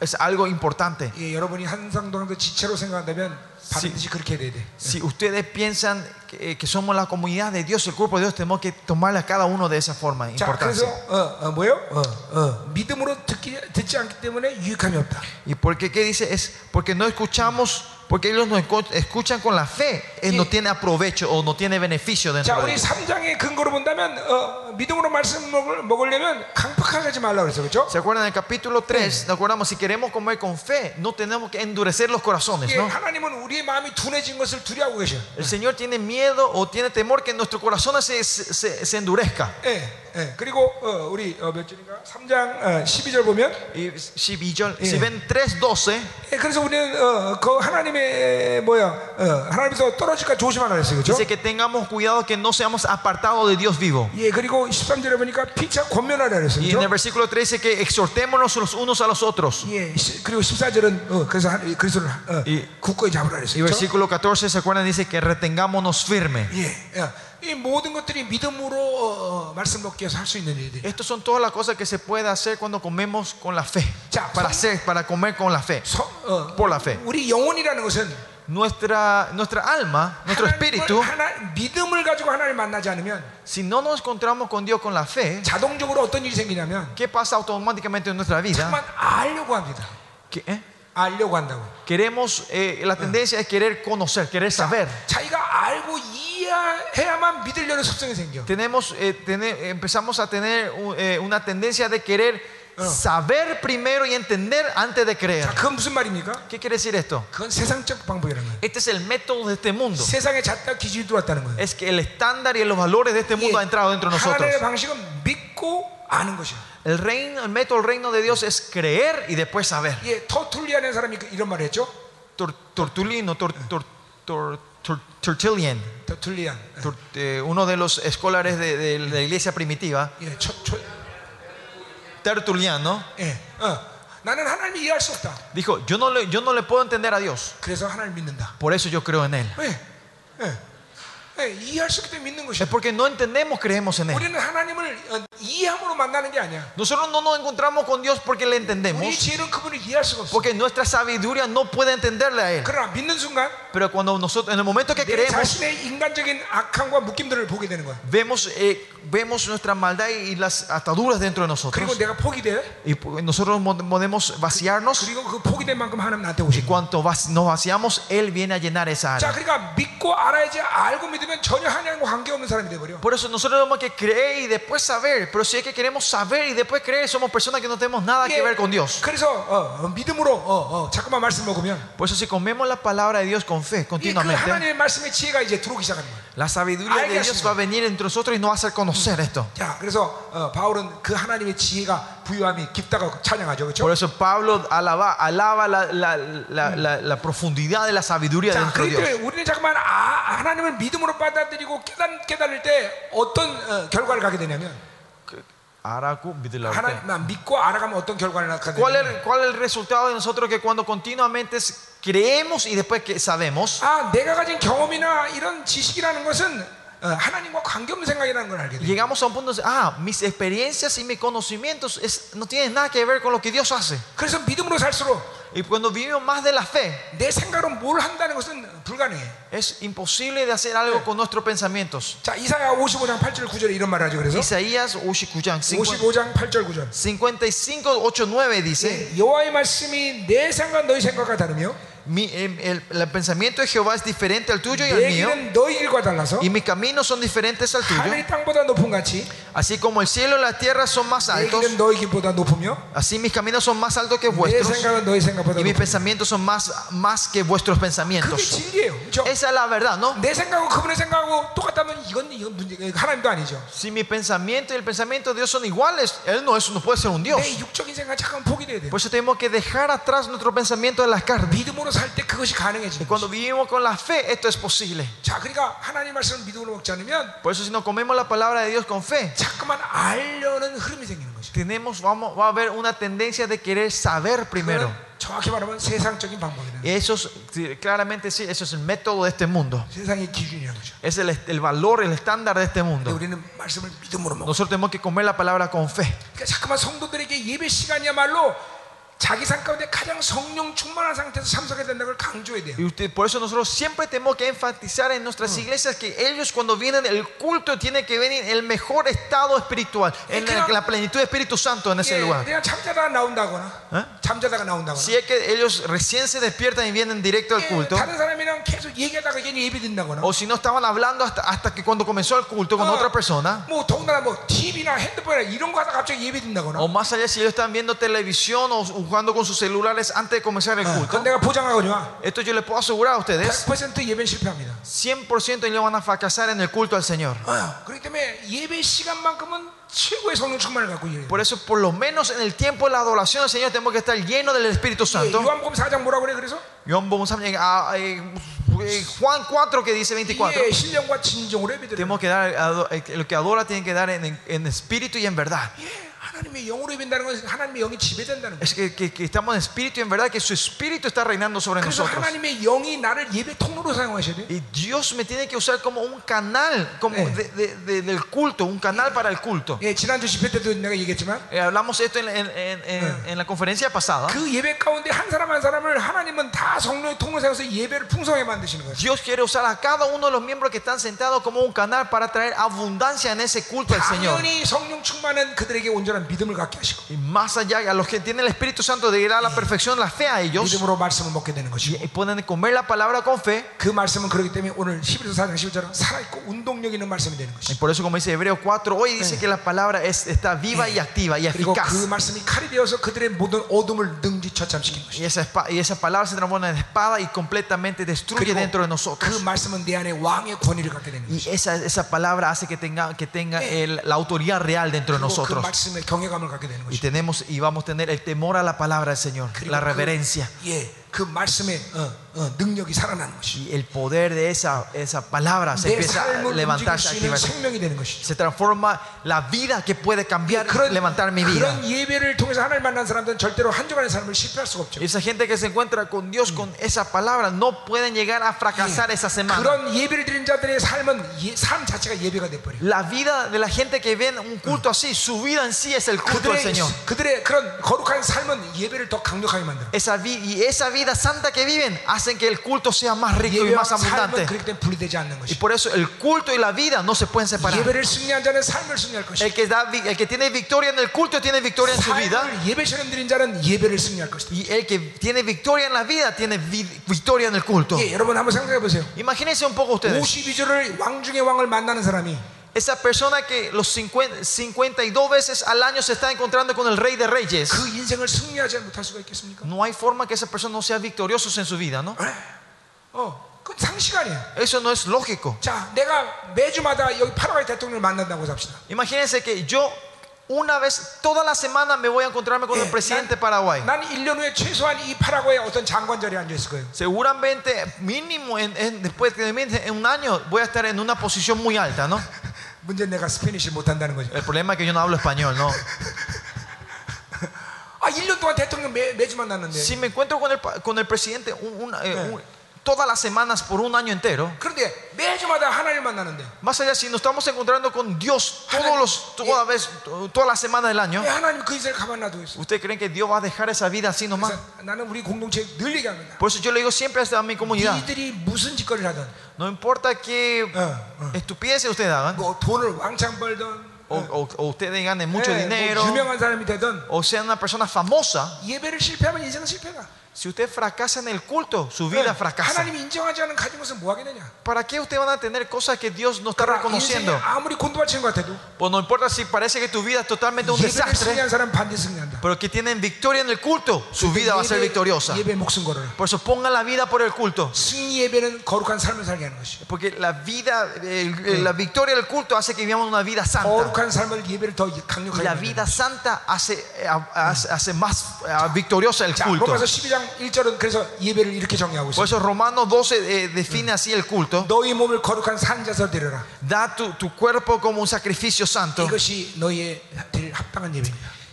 Es algo importante. 예, 여러분이 한상동도 지체로 생각한다면 반드시 그렇게 해야 돼. Si ustedes piensan que, que somos la comunidad de Dios, el cuerpo de Dios, tenemos que tomarle a cada uno de esa forma. 자, 그래서 Importancia. 어, 어, 뭐요? 어, 어, 믿음으로 듣기, 듣지 않기 때문에 유익함이 없다. ¿Y por qué? ¿Qué dice? Es porque no escuchamos, porque ellos no escu- escuchan con la fe, eh, no tiene aprovecho o no tiene beneficio 자, dentro de 우리 ellos. 3장의 근거로 본다면 어, 믿음으로 말씀 먹을, 먹으려면 강팍하게 하지 말라고 그랬어. 그렇죠? ¿Se acuerdan del capítulo 3? ¿Nos acordamos? Si queremos comer con fe, no tenemos que endurecer los corazones, 예, ¿no? 하나님은 우리의 El Señor tiene miedo o tiene temor que nuestro corazón se, se, endurezca. 예. 그리고 어, 우리 어, 몇 절인가? 3장 어, 12절 보면 Y si, y yo- si ven 3.12, 예, 그래서 우리는 어, 그 하나님의 뭐야 어, 하나님에서 떨어질까 조심하라 그랬어요. 그렇죠? dice que tengamos cuidado que no seamos apartados de Dios vivo. 예, 그리고 13절에 보니까 피차 권면하라 그랬어요. Y en el 그렇죠? versículo 3 dice que exhortémonos los unos a los otros. 예, 시- 그리고 14절은 어, 그래서 한- 그리스도를 어, 이- 굳건히 잡으라 Y 그랬어요. 그렇죠? versículo 14, ¿se acuerdan? Dice que retengámonos firme. 예, 예. Estas son todas las cosas que se puede hacer cuando comemos con la fe. para comer con la fe. por la fe. nuestra, alma, nuestro espíritu, si no nos encontramos con Dios con la fe, ¿qué pasa automáticamente en nuestra vida? Queremos, la tendencia es querer conocer, querer saber. 자기가 알고 이해해야만 믿으려는 습성이 생겨. Tenemos, eh, tener- empezamos a tener u- eh, una tendencia de querer saber primero y entender antes de creer. 자, 그건 무슨 말입니까? ¿Qué quiere decir esto? 그건 세상적 방법이라는 거예요. Este es el método de este mundo. 세상의 잣대 기준이 들어왔다는 거예요. Es que el estándar y los valores de este mundo ha entrado dentro de nosotros. 하나님의 방식은 믿고 아는 것이야. El reino, el método del reino de Dios es creer y después saber. 예, 터툴리안의 사람이 그- 이런 말을 했죠. Tor- Tortulino, tor- tor- tor- tor- Tertullian, Eh, uno de los escolares de, la iglesia primitiva, Tertuliano, dijo, yo no, le, yo no le puedo entender a Dios. Por eso yo creo en Él. Es porque no entendemos, creemos en Él. Nosotros no nos encontramos con Dios porque le entendemos. Porque nuestra sabiduría no puede entenderle a Él. Pero cuando nosotros, en el momento que creemos, vemos, eh, vemos nuestra maldad y las ataduras dentro de nosotros. Y nosotros podemos vaciarnos. Y cuanto nos vaciamos, Él viene a llenar esa área. Por eso nosotros tenemos que creer y después saber Pero si es que queremos saber y después creer, somos personas que no tenemos nada que ver con Dios. 그래서 어, 어, 믿음으로 어, 어, 잠깐만 말씀 먹으면 Por eso si comemos la palabra de Dios con fe 이 그 continuamente, 하나님의 말씀의 지혜가 이제 들어오기 시작하는 거야. la sabiduría de Dios va a venir entre nosotros y nos va a hacer conocer esto. 자, 그래서 어, 바울은 그 하나님의 지혜가 부유함이 깊다고 찬양하죠, 그렇죠? Por eso Pablo alaba, alaba la, la- la- la- la profundidad de la sabiduría 자, dentro de 그렇기 Dios. 때문에 우리는 잠깐만 아, 하나님을 믿음으로 받아들이고 깨달, 깨달을 때 어떤 어, 결과를 가게 되냐면 Araku, vidilarte. 하나님 믿고 알아가면 어떤 결과를 낳게 ¿Cuál 되냐면 es, ¿Cuál es el resultado de nosotros que cuando continuamente creemos y después que sabemos, 아, 내가 가진 경험이나 이런 지식이라는 것은 Llegamos a un punto de ah, mis experiencias y mis conocimientos es, no tienen nada que ver con lo que Dios hace. Y cuando vivimos más de la fe, es imposible de hacer algo con nuestros pensamientos. Isaías 55, 8, 9 dice, mi, em, el, el, pensamiento de Jehová es diferente al tuyo y al mío. Y mis caminos son diferentes al tuyo. Así como el cielo y la tierra son más altos, así mis caminos son más altos que vuestros. Y mis pensamientos son más, más que vuestros pensamientos. Esa es la verdad, ¿no? Si mi pensamiento y el pensamiento de Dios son iguales, Él no, es, no puede ser un Dios. Por eso tenemos que dejar atrás nuestro pensamiento de las carnes. 믿음으로 살 때 그것이 Y 가능해지는 cuando 거죠. vivimos con la fe, esto es posible. 자, 그러니까 하나님 말씀을 믿음으로 먹지 않으면 Por eso si no comemos la palabra de Dios con fe, 자꾸만 알려는 흐름이 생기는 거죠. tenemos, vamos, va a haber una tendencia de querer saber primero. 그거는 정확히 말하면 세상적인 방법이에요. Y eso es, sí, claramente sí, eso es el método de este mundo. 세상의 기준이라는 거죠. Es el, el valor, el estándar de este 근데 mundo. 우리는 말씀을 믿음으로 먹어. Nosotros tenemos que comer la palabra con fe. 그러니까 자꾸만 성도들에게 예배 시간이야말로 자기 삶 가운데 가장 성령 충만한 상태에서 참석해야 된다는 걸 강조해야 돼요. Y usted, por eso nosotros siempre tenemos que enfatizar en nuestras iglesias que ellos cuando vienen el culto tienen que venir en el mejor estado espiritual, en la, en la plenitud de Espíritu Santo en ese 예, lugar. 그냥 잠자다가 나온다거나 ¿Eh? 잠자다가 나온다거나 Si es que ellos recién se despiertan y vienen directo al 예, culto, 다른 사람이랑 계속 얘기하다가 괜히 예배 든다거나 o si no estaban hablando hasta, hasta que cuando comenzó el culto con 어, otra persona, 뭐 더군다나 뭐 TV나 핸드폰이나 이런 거 하다가 갑자기 예배 든다거나 o más allá si ellos están viendo televisión o jugando con sus celulares antes de comenzar el 그건 culto, 내가 보장하거든요 esto yo les puedo asegurar a ustedes, 100% 예배는 실패합니다 100% ellos van a fracasar en el culto al Señor. 어, 그렇기 때문에 예배 시간만큼은 최고의 성령 충만을 갖고 일해요 Por eso, por lo menos en el tiempo de la adoración al Señor, tenemos que estar llenos del Espíritu 예, Santo. 요한복음 4장 뭐라고 그래 그래서 John vamos a- ah, eh, eh, Juan 4 que dice 24. 예, 신령과 진정으로 예배드려요 Tenemos que dar, ado- eh, lo que adora tiene que dar en, en- en espíritu y en verdad. 예, Es que, que, que, estamos en espíritu y en verdad que su espíritu está reinando sobre nosotros. Y Dios me tiene que usar como un canal como de, de, de, del culto, un canal para el culto. Eh, hablamos esto en, en, en, en, la conferencia pasada. Dios quiere usar a cada uno de los miembros que están sentados como un canal para traer abundancia en ese culto al Señor. 당연히 성령 충만은 그들에게 온전한 믿음을 갖게 하시고 Y más allá, a los que tienen el Espíritu Santo de ir a la perfección la fe a ellos 믿음으로 말씀을 먹게 되는 것이고 y pueden comer la palabra con fe. 그 말씀은 그렇기 때문에 오늘 11서 4장 11절은 살아있고 운동력 있는 말씀이 되는 Y 것이 por eso, como dice Hebreo 4, hoy dice que la palabra es, está viva y activa y 그리고 그 eficaz. 말씀이 칼이 되어서 그들의 모든 어둠을 능지 처참시키는 것이 Y esa, espa- y esa palabra se transforma en espada y completamente destruye 그리고 dentro de 그 nosotros. 말씀은 내 안에 왕의 권위를 갖게 되는 Y 것이 esa, esa palabra hace que tenga, que tenga el- la autoridad real dentro de 그리고 그 nosotros. 말씀에 경외감을 갖게 되는 Y 것이 tenemos y vamos a tener el temor a la palabra del Señor, la reverencia. 그, 예, 그 말씀의 어, y el poder de esa, esa palabra se empieza a levantar, Se transforma la vida que puede cambiar, levantar mi vida. Esa gente que se encuentra con Dios con esa palabra no pueden llegar a fracasar esa semana. La vida de la gente que ven un culto así, su vida en sí es el culto al Señor. Esa, y esa vida santa que viven hacen que el culto sea más rico y más abundante. Y por eso el culto y la vida no se pueden separar. El que, da, el que tiene victoria en el culto tiene victoria en su vida. Y el que tiene victoria en la vida tiene victoria en el culto. Imagínense un poco ustedes. Esa persona que los 50, 52 veces al año se está encontrando con el Rey de Reyes. No hay forma que esa persona no sea victoriosa en su vida, ¿no? Eso no es lógico. Imagínense que yo una vez toda la semana me voy a encontrarme con el presidente de Paraguay. Seguramente mínimo en, después de un año voy a estar en una posición muy alta, ¿no? (laughs) 문제는 내가 스페니쉬 못한다는 거죠. El problema es que yo no hablo español, ¿no? 아, 1년 동안 대통령 매, 매주 만났는데. Si me encuentro con el, pa- con el presidente un- un- eh, un- todas las semanas por un año entero, 그런데 매주마다 하나님 만나는데 más allá, si nos estamos encontrando con Dios todos los, toda vez, todas las semanas del año, 왜 하나님 그 인생을 가만 놔두고 있어? ¿usted cree que Dios va a dejar esa vida así nomás? 그래서 나는 우리 공동체에 늘 얘기합니다. Por eso yo le digo siempre a mi comunidad, 니들이 무슨 짓거리를 하든 no importa qué 어, 어. estupideces ustedes hagan, 뭐 돈을 왕창 벌든 o, o- o ustedes ganen mucho 예, dinero, 뭐 유명한 사람이 되든 o sean una persona famosa, 예배를 실패하면 인생은 실패가. si usted fracasa en el culto, su vida fracasa. ¿Para qué usted van a tener cosas que Dios no está reconociendo? Pues no importa si parece que tu vida es totalmente un desastre, pero que tienen victoria en el culto, su vida va a ser victoriosa. Por eso ponga la vida por el culto. Porque la vida, la victoria del culto hace que vivamos una vida santa. La vida santa eh, hace, hace más eh, victoriosa el culto. Por eso Romanos 12 eh, define así el culto. Da tu, tu cuerpo como un sacrificio santo.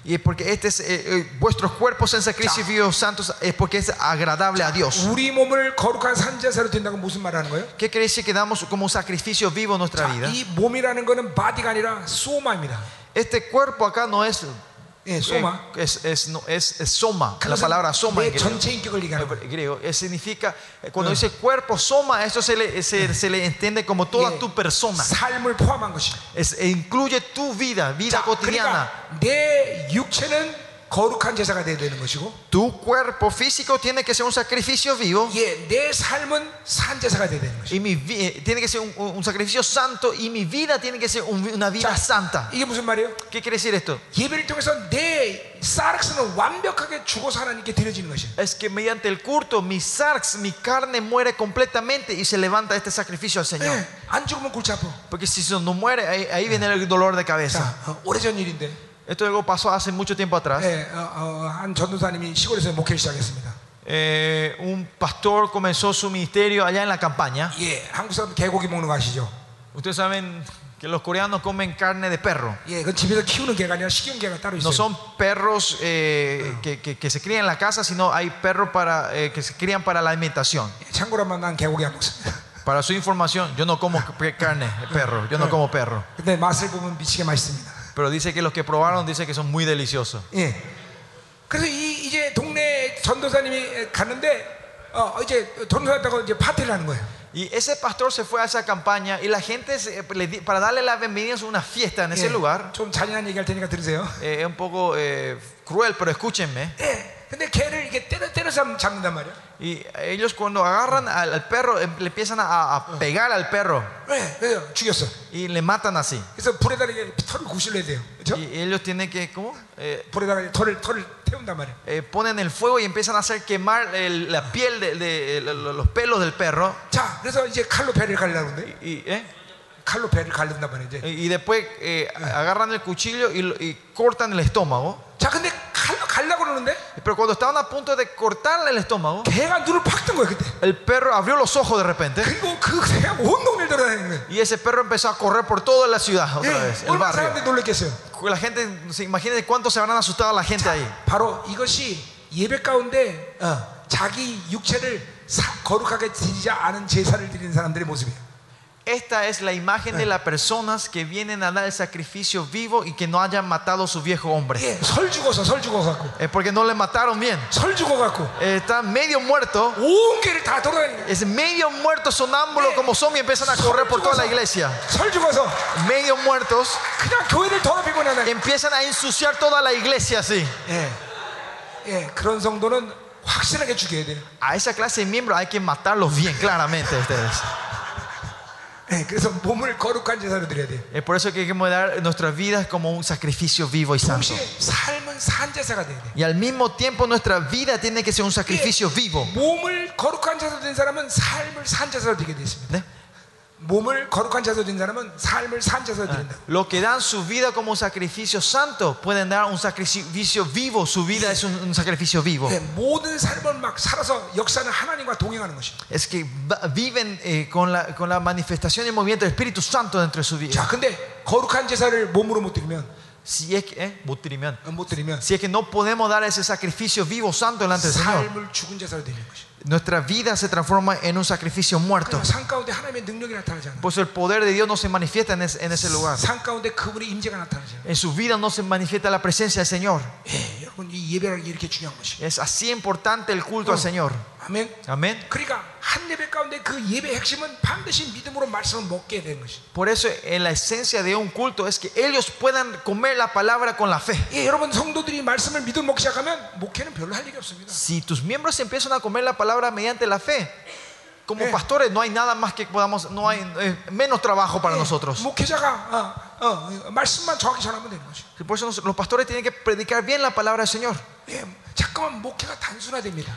Y es porque este es, eh, eh, vuestros cuerpos en sacrificio santos es porque es agradable a Dios. ¿Qué quiere decir que damos como un sacrificio vivo nuestra vida? Este cuerpo acá no es 예, eh, 소마. es, es, no, es, es soma. La 그것은 palabra soma en 내 griego. 전체 인격을 얘기하는 거예요. En griego. Eh, significa, eh, cuando dice cuerpo, soma, eso se le, se, se le entiende como toda 예, tu persona. 삶을 포함한 것이. Es, e incluye tu vida, vida 자, cotidiana. 그러니까 내 육체는 거룩한 제사가 돼야 되는 것이고, Tu cuerpo físico tiene que ser un sacrificio vivo. 예, 내 삶은 산 제사가 돼야 되는 것이. Y mi vi- eh, tiene que ser un, un sacrificio santo y mi vida tiene que ser un- una vida 자, santa. 이게 무슨 말이에요? ¿Qué quiere decir esto? 예배를 통해서 내 사르스는 완벽하게 죽어서 하나님께 드려지는 것이에요. Es que mediante el culto mi sarx, mi carne muere completamente y se levanta este sacrificio al Señor. 예, 안 죽으면 골치 아파. Porque si no muere, ahí, ahí viene el dolor de cabeza. 자, 어, 오래전 일인데, Esto algo pasó hace mucho tiempo atrás. 예, 어, 어, 한 전도사님이 시골에서 목회를 시작했습니다. Eh, un pastor comenzó su ministerio allá en la campaña. 예, 한국 사람 개고기 먹는 거 아시죠? Ustedes saben que los coreanos comen carne de perro. 예, 그건 집에서 키우는 개가 아니라 식용 개가 따로 No 있어요. son perros eh, que, que- que se crían en la casa, sino hay perros para, eh, que se crían para la alimentación. (laughs) 예, 참고로만 난 개고기 안 먹습니다. Para su información, yo no como pe- carne de perro, yo no como perro. 근데 맛을 보면 미치게 맛있습니다. Pero dice que los que probaron dice que son muy deliciosos. 예. 그래서 이, 이제 동네 전도사님이 갔는데 어, 이제 전도사였다고 이제 파티를 하는 거예요. Y ese pastor se fue a esa campaña y la gente, se- le di- para darle la bienvenida, hizo una fiesta en ese 예, lugar. 좀 (laughs) 잔인한 얘기할 테니까 들으세요. Eh, es un poco eh, cruel, pero escúchenme. 예. 근데 개를 이렇게 때려 때려 잡- 잡는단 말이야. Y ellos cuando agarran al, al perro, em- le empiezan a, a pegar al perro 왜? 왜요? 죽였어. y le matan así. 그래서 불에다 이렇게 털을 구실러야 돼요. 그렇죠? Y ellos tienen que, ¿cómo? Eh, 불에다가 이제 털을 털을 태운단 말이야. eh, ponen el fuego y empiezan a hacer quemar el- la piel de, de- de- los pelos del perro. 자, 그래서 이제 칼로 배를 갈려고 그러는데 Y, eh, 칼로 배를 갈른단 말이야 이제. y después eh, agarran el cuchillo y, lo- y cortan el estómago. 자, 근데 칼로 갈려고 그러는데 Pero cuando estaban a punto de cortarle el estómago, 개가 눈을 팍 뜬 거야 그때. el perro abrió los ojos de repente. 그리고 그 개가 온 동네를 돌아다니는 거야. Y ese perro empezó a correr por toda la ciudad otra vez, 예, el 얼마나 barrio. 사람들이 놀랬겠어요. La gente, se imaginen cuánto se habrán asustado la gente ahí. 바로 이것이 예배 가운데 어, 자기 육체를 사- 거룩하게 드리지 않은 제사를 드리는 사람들의 모습이에요. Esta es la imagen de las personas que vienen a dar el sacrificio vivo y que no hayan matado a su viejo hombre. 예, 설 죽어서 설 죽어갖고 Es porque no le mataron bien. 설 죽어갖고 Eh, Está medio muerto. 온 개를 다 돌아다니는 거야. Es medio muerto sonámbulo como zombie empiezan a correr por toda la iglesia. 설 죽어서 Medio muertos 그냥 교회를 더럽히고 나는 empiezan a ensuciar toda la iglesia así. 예, 예, 그런 성도는 확실하게 죽여야 돼요. A esa clase de miembros hay que matarlos bien claramente ustedes. Es por eso que queremos dar nuestras vidas como un sacrificio vivo y santo. Y al mismo tiempo nuestra vida tiene que ser un sacrificio vivo. 을 거룩한 제사로 드린 사람은 삶을 산 제사로 드리게 되어 있습니다. ¿네? 몸을 거룩한 제사로 드린 사람은 삶을 산 제사로 드린다. Los que dan su vida como un sacrificio santo pueden dar un sacrificio vivo. Su vida es un, un sacrificio vivo. 예, 모든 삶을 막 살아서 역사는 하나님과 동행하는 것이. Es que va- viven eh, con, la, con la manifestación y movimiento del Espíritu Santo dentro de su 자, vida. 근데 거룩한 제사를 몸으로 못 드리면 Si es que, eh, 못 드리면. 어, 못 드리면 si es que no podemos dar ese sacrificio vivo santo delante del Señor, Nuestra vida se transforma en un sacrificio muerto. Pues el poder de Dios no se manifiesta en, ese, en ese lugar. En su vida no se manifiesta la presencia del Señor. Es así importante el culto al Señor. 아, 아멘. Amén. 그러니까 한 예배 가운데 그 예배 핵심은 반드시 믿음으로 말씀을 먹게 되는 것이. Por eso en la esencia de un culto es que ellos puedan comer la palabra con la fe. 예, 여러분 성도들이 말씀을 믿음으로 먹기 시작하면 목회는 별로 할 일이 없습니다. Si tus miembros empiezan a comer la palabra mediante la fe, como Eh. pastores no hay nada más que podamos, no hay eh, menos trabajo para 예, nosotros. 목회자가 어, 어, 말씀만 정확히 전하면 되는 것이. Por eso nos- los pastores tienen que predicar bien la palabra del Señor. 예, 잠깐만 목회가 단순화됩니다.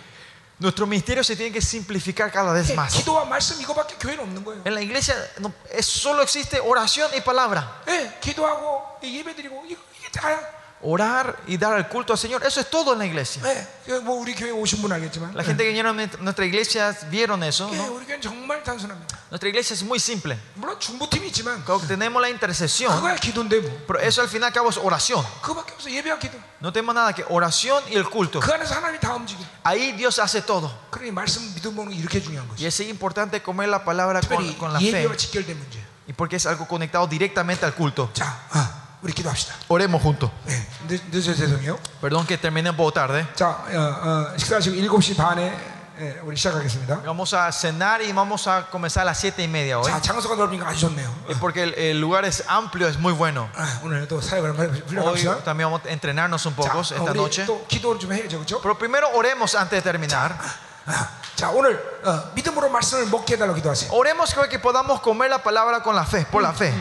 Nuestro ministerio se tiene que simplificar cada vez 예, más. 기도와 말씀 이거밖에 교회는 없는 거예요. En la iglesia no- es- solo existe oración y palabra. 예, 기도하고 예배드리고 이거 이게 다야. Orar y dar el culto al Señor, eso es todo en la iglesia. 예, 뭐 우리 교회 오신 분 알겠지만, La gente que vinieron a nuestra iglesia vieron eso. 예, ¿no? 우리 교회는 정말 단순합니다. Nuestra iglesia es muy simple. 물론 중보팀이 있지만 Claro que tenemos la intercesión, 그거야 기도인데 뭐. pero eso al fin y al cabo es oración. 그거밖에 없어 예배와 기도. No tenemos nada que oración y el culto. 그 안에서 하나님이 다 움직여. Ahí Dios hace todo. 그러니 말씀 믿음 먹는 게 이렇게 중요한 Y 거지. es importante comer la palabra con, 특별히 con la fe. 예배와 직결된 문제. Y porque es algo conectado directamente al culto. 자, 어, 우리 기도합시다. Oremos juntos. 예, 늦, 늦어 죄송해요. Perdón que terminé un poco tarde. 자, 어, 어, 식사하시고 7시 반에 예, 우리 시작하겠습니다. Vamos a cenar y vamos a comenzar a las siete y media hoy. 자, 장소가 넓으니까 아주 좋네요. Es porque el, el lugar es amplio, es muy bueno. 아, 오늘 또 사역을 한번 Hoy 훈련합시다. también vamos a entrenarnos un 자, poco 어, esta 우리 noche. 또 기도를 좀 해야죠, 그렇죠? Pero primero oremos antes de terminar. 아, 자, 오늘 어, 믿음으로 말씀을 먹게 해달라고 기도하세요. Oremos que podamos comer la palabra con la fe, por la fe.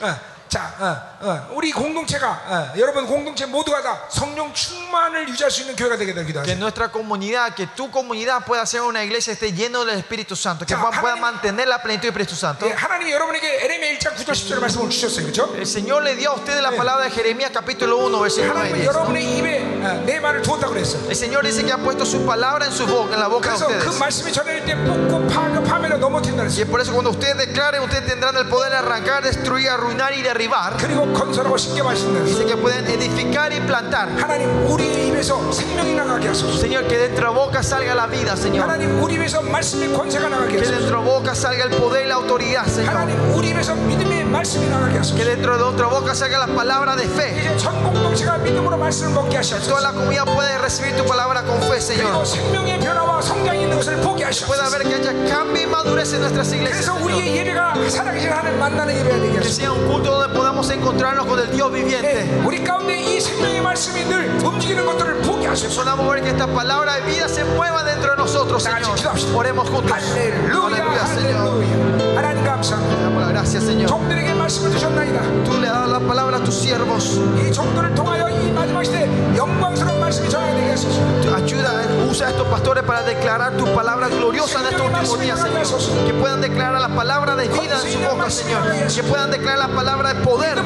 어, 자, 어, 어, 우리 공동체가 어, 여러분 공동체 모두가 다 성령 충만을 유지할 수 있는 교회가 되게 될 Que 기도하세요. nuestra comunidad, que tu comunidad pueda ser una iglesia que esté lleno del Espíritu Santo, que Ya, pueda pueda 하나님- mantener la plenitud del Espíritu Santo. 예, 하나님이 여러분에게 에레미야 1장 9절 10절 말씀을 주셨어요, 그렇죠? El Señor le dio a ustedes la palabra de Jeremías capítulo 1, versículo 9 y 하나님은 10. ¿no? 여러분의 입에 어, 내 말을 두었다고 그랬어. El Señor dice que ha puesto su palabra en su boca, en la boca de 그래서 그 ustedes. 말씀이 전해질 때 뽑고 파고 파멸을 넘어뜨린다 Y 그랬어. es por eso cuando ustedes declaren, ustedes tendrán el poder de arrancar, destruir, arruinar y derribar. 그리고 건설하고 쉽게 말씀다 그랬어. Dice que pueden edificar y plantar. 하나님 우리의 입에서 생명이 나가게 하소서. Señor, que dentro de boca salga la vida, Señor. 하나님 우리 입에서 말씀의 권세가 나가게 Que 하소서. dentro de boca salga el poder y la autoridad, Señor. 하나님 우리 입에서 믿음의 말씀이 나가게 Que 하소서. dentro de nuestra boca salga la palabra de fe. 이제 전 공동체가 믿음으로 말씀을 먹게 Toda 하시옵소서. la comunidad puede recibir tu palabra con fe, 그리고 Señor. 생명의 변화와 성장이 있는 것을 보게 Pueda 하시옵소서. haber que haya cambio y madurez en nuestras iglesias. 그래서 Señor. 우리의 예배가 살아계신 하나님 만나는 예배가 되게 Que 하소서. sea un culto donde podamos encontrarnos con el Dios viviente. 네, 우리 가운데 이 생명의 말씀이 늘 움직이는 것들을 보게 하소서. Podamos ver que esta palabra de vida se mueva dentro de nosotros, 다 같이 Señor. 기도합시다. Oremos juntos. 할렐루야, Aleluya, Señor. 할렐루야. 하나님 감사합니다. Te damos la gracia, Señor. 종들에게 말씀을 주셨나이다. Tú le das la palabra a tus siervos. 이 종들을 통하여 이 마지막 시대 영광스러운 Ayuda, eh. usa a estos pastores para declarar tu palabra gloriosa en estos últimos días, Señor. Que puedan declarar la palabra de vida en su boca, Señor. Que puedan declarar la palabra de poder.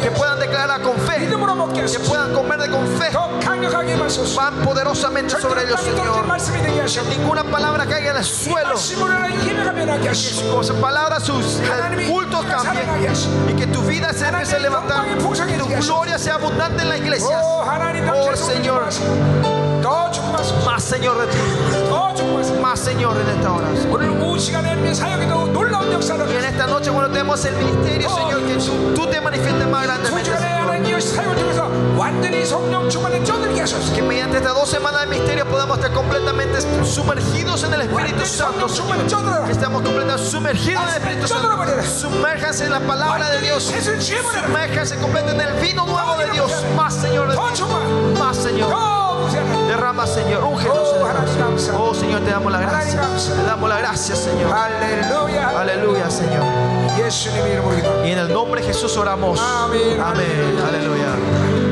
Que puedan declararla con fe. Que puedan comer de con fe. Van poderosamente sobre ellos, Señor. Que ninguna palabra caiga en el suelo. Que sus palabras, sus cultos cambien. Y que tu vida se empiece levantar. Que tu gloria sea abundante en la iglesia. Oh, oh Señor. yours. Pues, más, Señor, de ti. Pues, más, Señor, en esta hora. Y en esta noche, cuando tenemos el ministerio, Señor, que tú te manifiestes más grandemente. Que mediante estas dos semanas de misterio podamos estar completamente sumergidos en el Espíritu Santo. Señor. Que estamos completamente sumergidos en el Espíritu Santo. Sumérjanse en la palabra de Dios. Sumérjanse completamente en el vino nuevo de Dios. Más, Señor, de ti. Más, Señor. Derrama, Señor. Úngenos, oh, oh, Señor, te damos la gracia. Te damos la gracia, Señor. Aleluya. Aleluya, Señor. Y en el nombre de Jesús oramos. Amén. Amén. Aleluya.